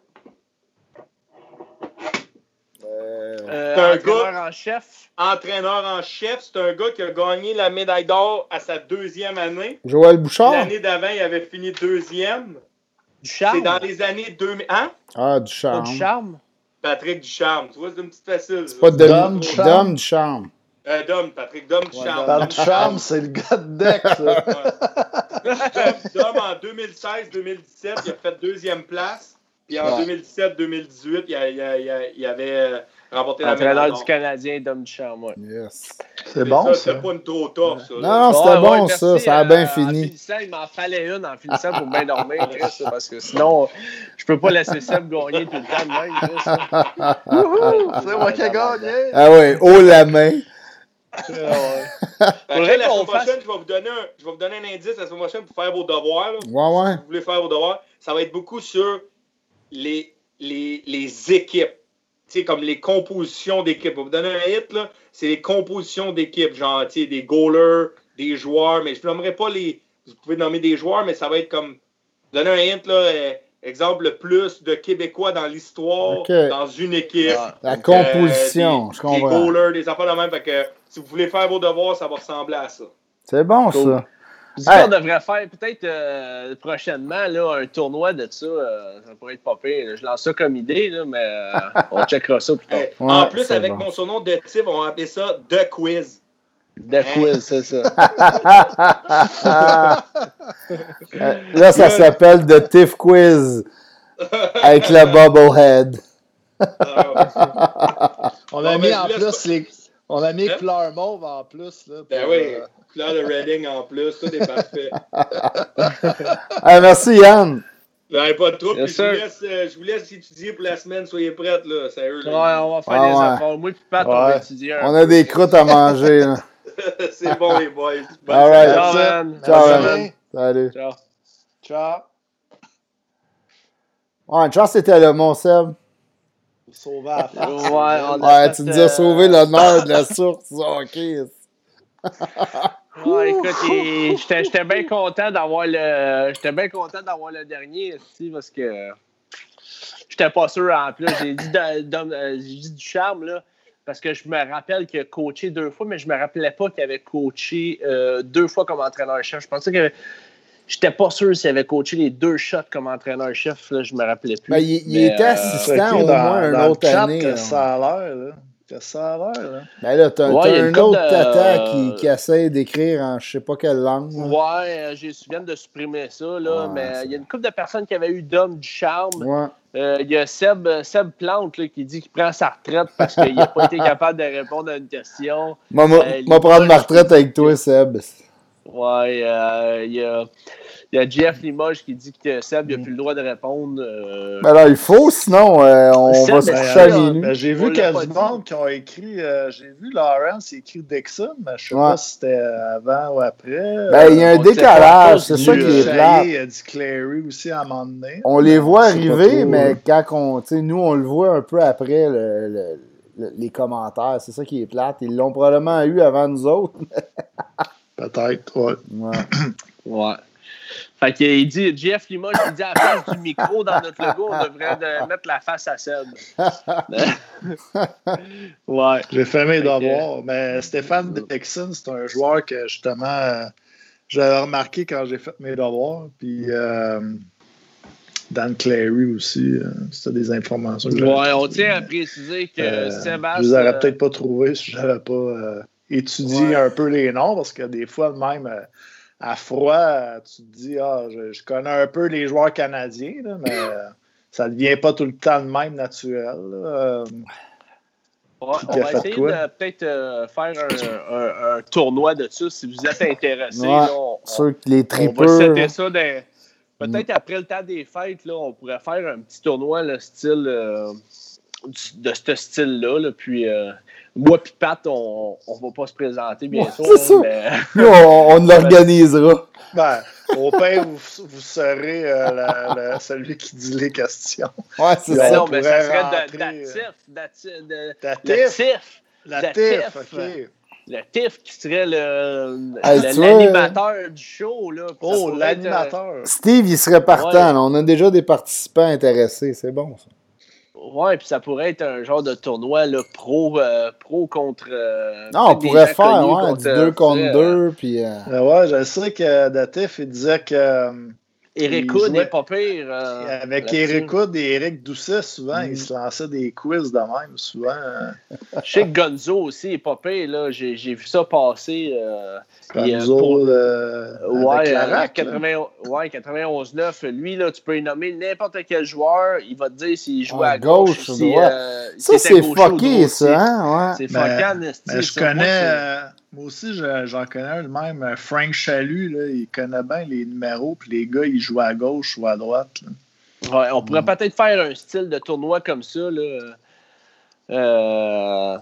Euh, Euh, C'est un entraîneur en chef. Entraîneur en chef, c'est un gars qui a gagné la médaille d'or à sa deuxième année. Joël Bouchard? L'année d'avant, il avait fini deuxième. Du charme. C'est dans les années 2000. Hein? Ah, du Pas charme. du charme. Patrick Ducharme. Tu vois, c'est une petite facile. ça. Pas de Dom du charme. Dom du charme. Euh, Dom, Patrick Dom Ducharme. Dans le charme, c'est le gars de deck, ça. Dom, Dom, en 2016-2017, il a fait deuxième place. Puis en Ouais. 2017-2018, il, a- il a- il avait euh, remporté la médaille Entraîneur du Canadien, Dom du charme, ouais. Yes. C'est bon, ça. ça. C'était pas une trop tough, ça. là. Non, c'était Ouais, bon, ouais, ça. merci, Ça a euh, bien En fini. finissant, il m'en fallait une en finissant pour bien dormir, Chris, parce que sinon, je peux pas laisser Seb gagner tout le temps de même, Chris. Wouhou! C'est moi qui ai gagné. Ah ouais, haut la main. Faudrait la semaine prochaine, je vais, vous donner un, je vais vous donner un indice la semaine prochaine pour faire vos devoirs. là. Ouais, ouais. Si vous voulez faire vos devoirs, ça va être beaucoup sur les, les, les équipes. Tu sais, comme les compositions d'équipes. Je vais vous donner un hit, là. C'est les compositions d'équipes. Genre, tu sais, des goalers, des joueurs. Mais je ne nommerai pas les. Vous pouvez nommer des joueurs, mais ça va être comme. Donner un hint, là. euh, exemple, le plus de Québécois dans l'histoire dans une équipe. Ah. La composition, euh, je des, Des comprends. goalers, des affaires de même. Fait que si vous voulez faire vos devoirs, ça va ressembler à ça. C'est bon, Cool. ça. Hey. qu'on devrait faire peut-être euh, prochainement là, un tournoi de ça. euh, ça pourrait être pas pire. Je lance ça comme idée, là, mais euh, on checkera ça plus tard. Hey, Ouais, en plus, avec bon. mon surnom de type, on va appeler ça The Quiz. De quiz, c'est ça. Là, ça s'appelle The Tiff Quiz avec le Bubblehead. Ah, On a mis ben, en plus les. On a mis Hein? couleur mauve en plus. Là, ben oui, euh, couleur de Reading en plus, tout est parfait. Ah, merci, Yann. Ben, pas de trouble. Yes, puis je, vous sir. laisse, euh, je vous laisse étudier pour la semaine. Soyez prêtes, là. Sérieux, Ouais, on va faire Ah, des ouais. affaires. Moi et Pat, on va Ouais. étudier On peu. a des croûtes à manger. C'est bon, les boys. Bonne All right. Ciao, man. Ciao, man. Salut. Ciao. Ciao. Ouais, une chance c'était là, mon Seb. La face. Ouais, on a Ouais, fait, tu nous as euh, sauvé l'honneur de la source. Ok. Ouais, écoute, j'étais bien content d'avoir le. J'étais bien content d'avoir le dernier ici parce que j'étais pas sûr en plus. J'ai dit, du charme là. Parce que je me rappelle qu'il a coaché deux fois, mais je me rappelais pas qu'il avait coaché euh, deux fois comme entraîneur-chef. Je pensais que j'étais pas sûr s'il avait coaché les deux shots comme entraîneur-chef. Là, je me rappelais plus. Ben, il, était euh, assistant au moins une autre chat année. Que là. ça a l'air, là. Que ça a l'air, là. Ben là, t'as Ouais, t'as il y a un autre de- tata qui, qui essaie d'écrire en je sais pas quelle langue. Ouais, euh, j'ai souviens de supprimer ça, là, Ouais, mais il y a une couple de personnes qui avaient eu Dom du charme. Ouais. Euh, Il y a Seb, Seb Plante là, qui dit qu'il prend sa retraite parce qu'il n'a pas été capable de répondre à une question. Moi, Euh, moi prendre ma retraite avec toi, Seb. Ouais, euh, il y, a, y a Jeff Limoges qui dit que Seb n'a plus le droit de répondre. euh, Ben là, il faut, sinon euh, on Seb, va se ben, coucher à euh, minuit. Ben, j'ai vu qu'il y a du monde qui ont écrit. euh, j'ai vu Lawrence écrit Dixon, mais je sais Ouais. pas si c'était avant ou après. Ben, il y a un décalage, c'est ça qui est euh, plate. Il a dit Clary aussi à un moment donné. On les voit arriver, trop, mais quand on, tu sais, nous, on le voit un peu après le- le- le- les commentaires. C'est ça qui est plate. Ils l'ont probablement eu avant nous autres. Peut-être, ouais. Ouais. Ouais. Fait qu'il dit, Jeff Limoges, il dit à la place du micro dans notre logo, on devrait de- mettre la face à Seb. ouais. J'ai fait mes devoirs. Mais Stéphane Dixon, c'est un joueur que justement, euh, j'avais remarqué quand j'ai fait mes devoirs. Puis euh, Dan Clary aussi, euh, c'était des informations que j'avais Ouais, on tient à préciser que Euh, Sébastien. Je les aurais euh, peut-être pas trouvés si j'avais pas étudié Ouais. un peu les noms, parce que des fois, même euh, à froid, tu te dis, ah, je, je connais un peu les joueurs canadiens, là, mais euh, ça ne devient pas tout le temps le même naturel. Euh, Ouais, on va essayer quoi? de peut-être euh, faire un, un- un tournoi de ça si vous êtes intéressés. Ouais, on, Sûr que les on va tripeurs. ça dans- Peut-être après le temps des fêtes, là, on pourrait faire un petit tournoi le style euh, de ce style-là. là, puis euh, moi et Pat, on ne va pas se présenter, bien Ouais, sûr. c'est ça. mais- Nous, on, on l'organisera. Ben, au pire, vous, vous serez euh, la- la- celui qui dit les questions. Ouais, c'est Ben ça. non, mais ça serait rentrer, de- TIF. La TIF. OK. Le TIF qui serait le- Hey, l'animateur du show. Là, Puis Oh, être, euh, l'animateur. Steve, il serait partant. Ouais. là. On a déjà des participants intéressés. C'est bon, ça. Ouais, puis ça pourrait être un genre de tournoi là, pro, euh, pro contre. euh, Non, on pourrait faire ouais, contre, du euh, 2 contre euh, 2. Puis, euh, Euh, ouais, je sais que Datif, il disait que euh, Eric Hood jouait- est pas pire. euh, avec. Eric Hood et Eric Doucet, souvent, Mm. ils se lançaient des quiz de même, souvent. euh, Je sais que Gonzo aussi est pas pire. là. J'ai vu ça passer. euh, Gonzo, pour- Ouais, avec la euh, RAC, là. 80 ouais, 91-9. Lui, là, tu peux y nommer n'importe quel joueur. Il va te dire s'il joue À à gauche, si, euh, Ça, c'est fucké, ça. Hein? Ouais. C'est Ben, fuckant, esti, Ben, je connais, moi aussi, je- j'en connais un le même, euh, Frank Chalut, là, il connaît bien les numéros, puis les gars, ils jouent à gauche ou à droite. là. Ouais, on pourrait peut-être faire un style de tournoi comme ça. Là. Euh,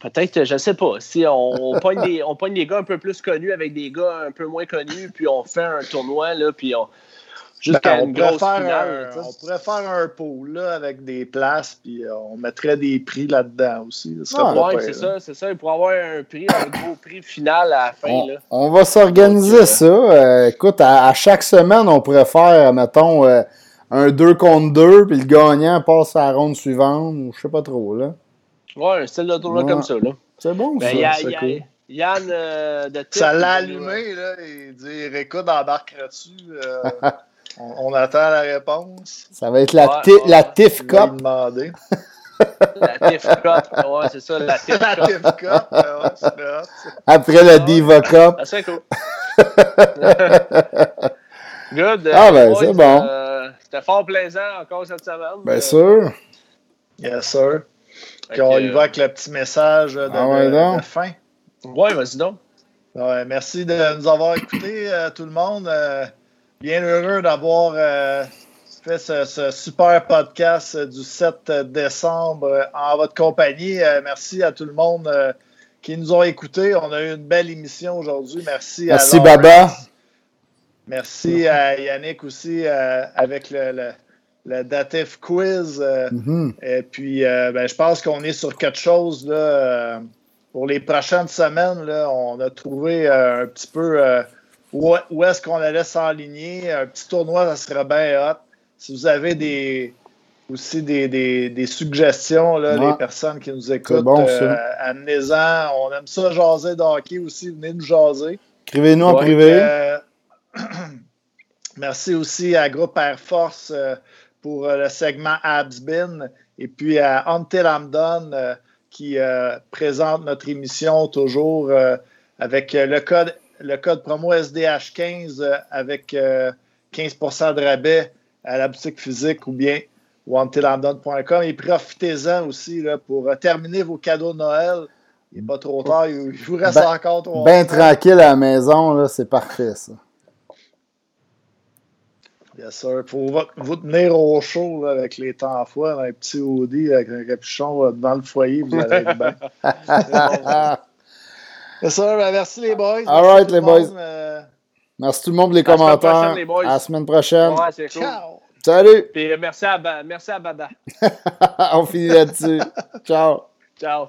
peut-être, je sais pas. Si on, on, pogne des, on pogne des gars un peu plus connus avec des gars un peu moins connus, puis on fait un tournoi, là, puis on. Jusqu'à Ben, on, une pourrait grosse faire finale. un, tu sais. on pourrait faire un pool là, avec des places, puis euh, on mettrait des prix là-dedans aussi. pire, c'est ça, c'est ça. Il pourrait avoir un prix, un gros prix final à la fin. On, Là. on va s'organiser ça. Euh, écoute, à, à chaque semaine, on pourrait faire, mettons, euh, un 2 contre 2, puis le gagnant passe à la ronde suivante, ou je sais pas trop, là. Ouais, un style de tournoi Ouais. comme ça. Là. C'est bon, Ben, ça. c'est cool. Yann euh, de Ça il l'a allumé, là, il dit Écoute, embarquera-tu euh, on, on attend la réponse. Ça va être la, Ouais, la TIF Cup. demander. La Tiff Cup. Ouais, c'est ça, la Tiff la Cup. TIF Cup, euh, ouais, c'est. Après la Diva Cup. Ah, c'est cool. Good. Ah, ben, c'est bon. euh, C'était fort plaisant encore cette semaine. Bien Euh, sûr. Yes, sir. Puis on y va avec le petit message de, Ah ouais, de- fin. Ouais, vas-y donc. Ouais, merci de nous avoir écoutés, euh, tout le monde. Euh, bien heureux d'avoir euh, fait ce, ce super podcast euh, du 7 décembre euh, en votre compagnie. Euh, merci à tout le monde euh, qui nous ont écoutés. On a eu une belle émission aujourd'hui. Merci, Merci, à Lawrence. Baba. Merci à Yannick aussi avec le, le, le Datif Quiz. Mhm. et puis, ben, je pense qu'on est sur quelque chose là, pour les prochaines semaines. Là, on a trouvé un petit peu où, où est-ce qu'on allait s'enligner? Un petit tournoi, ça serait bien hot. Si vous avez des aussi des, des, des suggestions, là, Ouais. les personnes qui nous écoutent, bon, euh, amenez-en. On aime ça jaser de hockey aussi. Venez nous jaser. Écrivez-nous en privé. Euh, merci aussi à Groupe Air Force euh, pour le segment Absbin et puis à Done euh, qui présente notre émission toujours avec le code le code promo SDH15 euh, avec euh, 15% de rabais à la boutique physique ou bien ou untilamdone.com et profitez-en aussi là, pour euh, terminer vos cadeaux de Noël. Il n'est pas trop tard, il vous reste Ben- encore trois semaines. tranquille à la maison, c'est parfait, ça. Yes, sir. Pour vous, vous tenir au chaud là, avec les temps froids, un petit hoodie avec un capuchon euh, devant le foyer, vous allez être bien. Yes, sir. Ben, merci les boys. All Merci right, tout les le boys. monde. Euh, Merci tout le monde pour les À commentaires. prochaine, les boys. À la semaine prochaine. Ouais, c'est cool. ciao! Salut! Puis euh, merci à, merci à Bada. On finit là-dessus. Ciao! Ciao.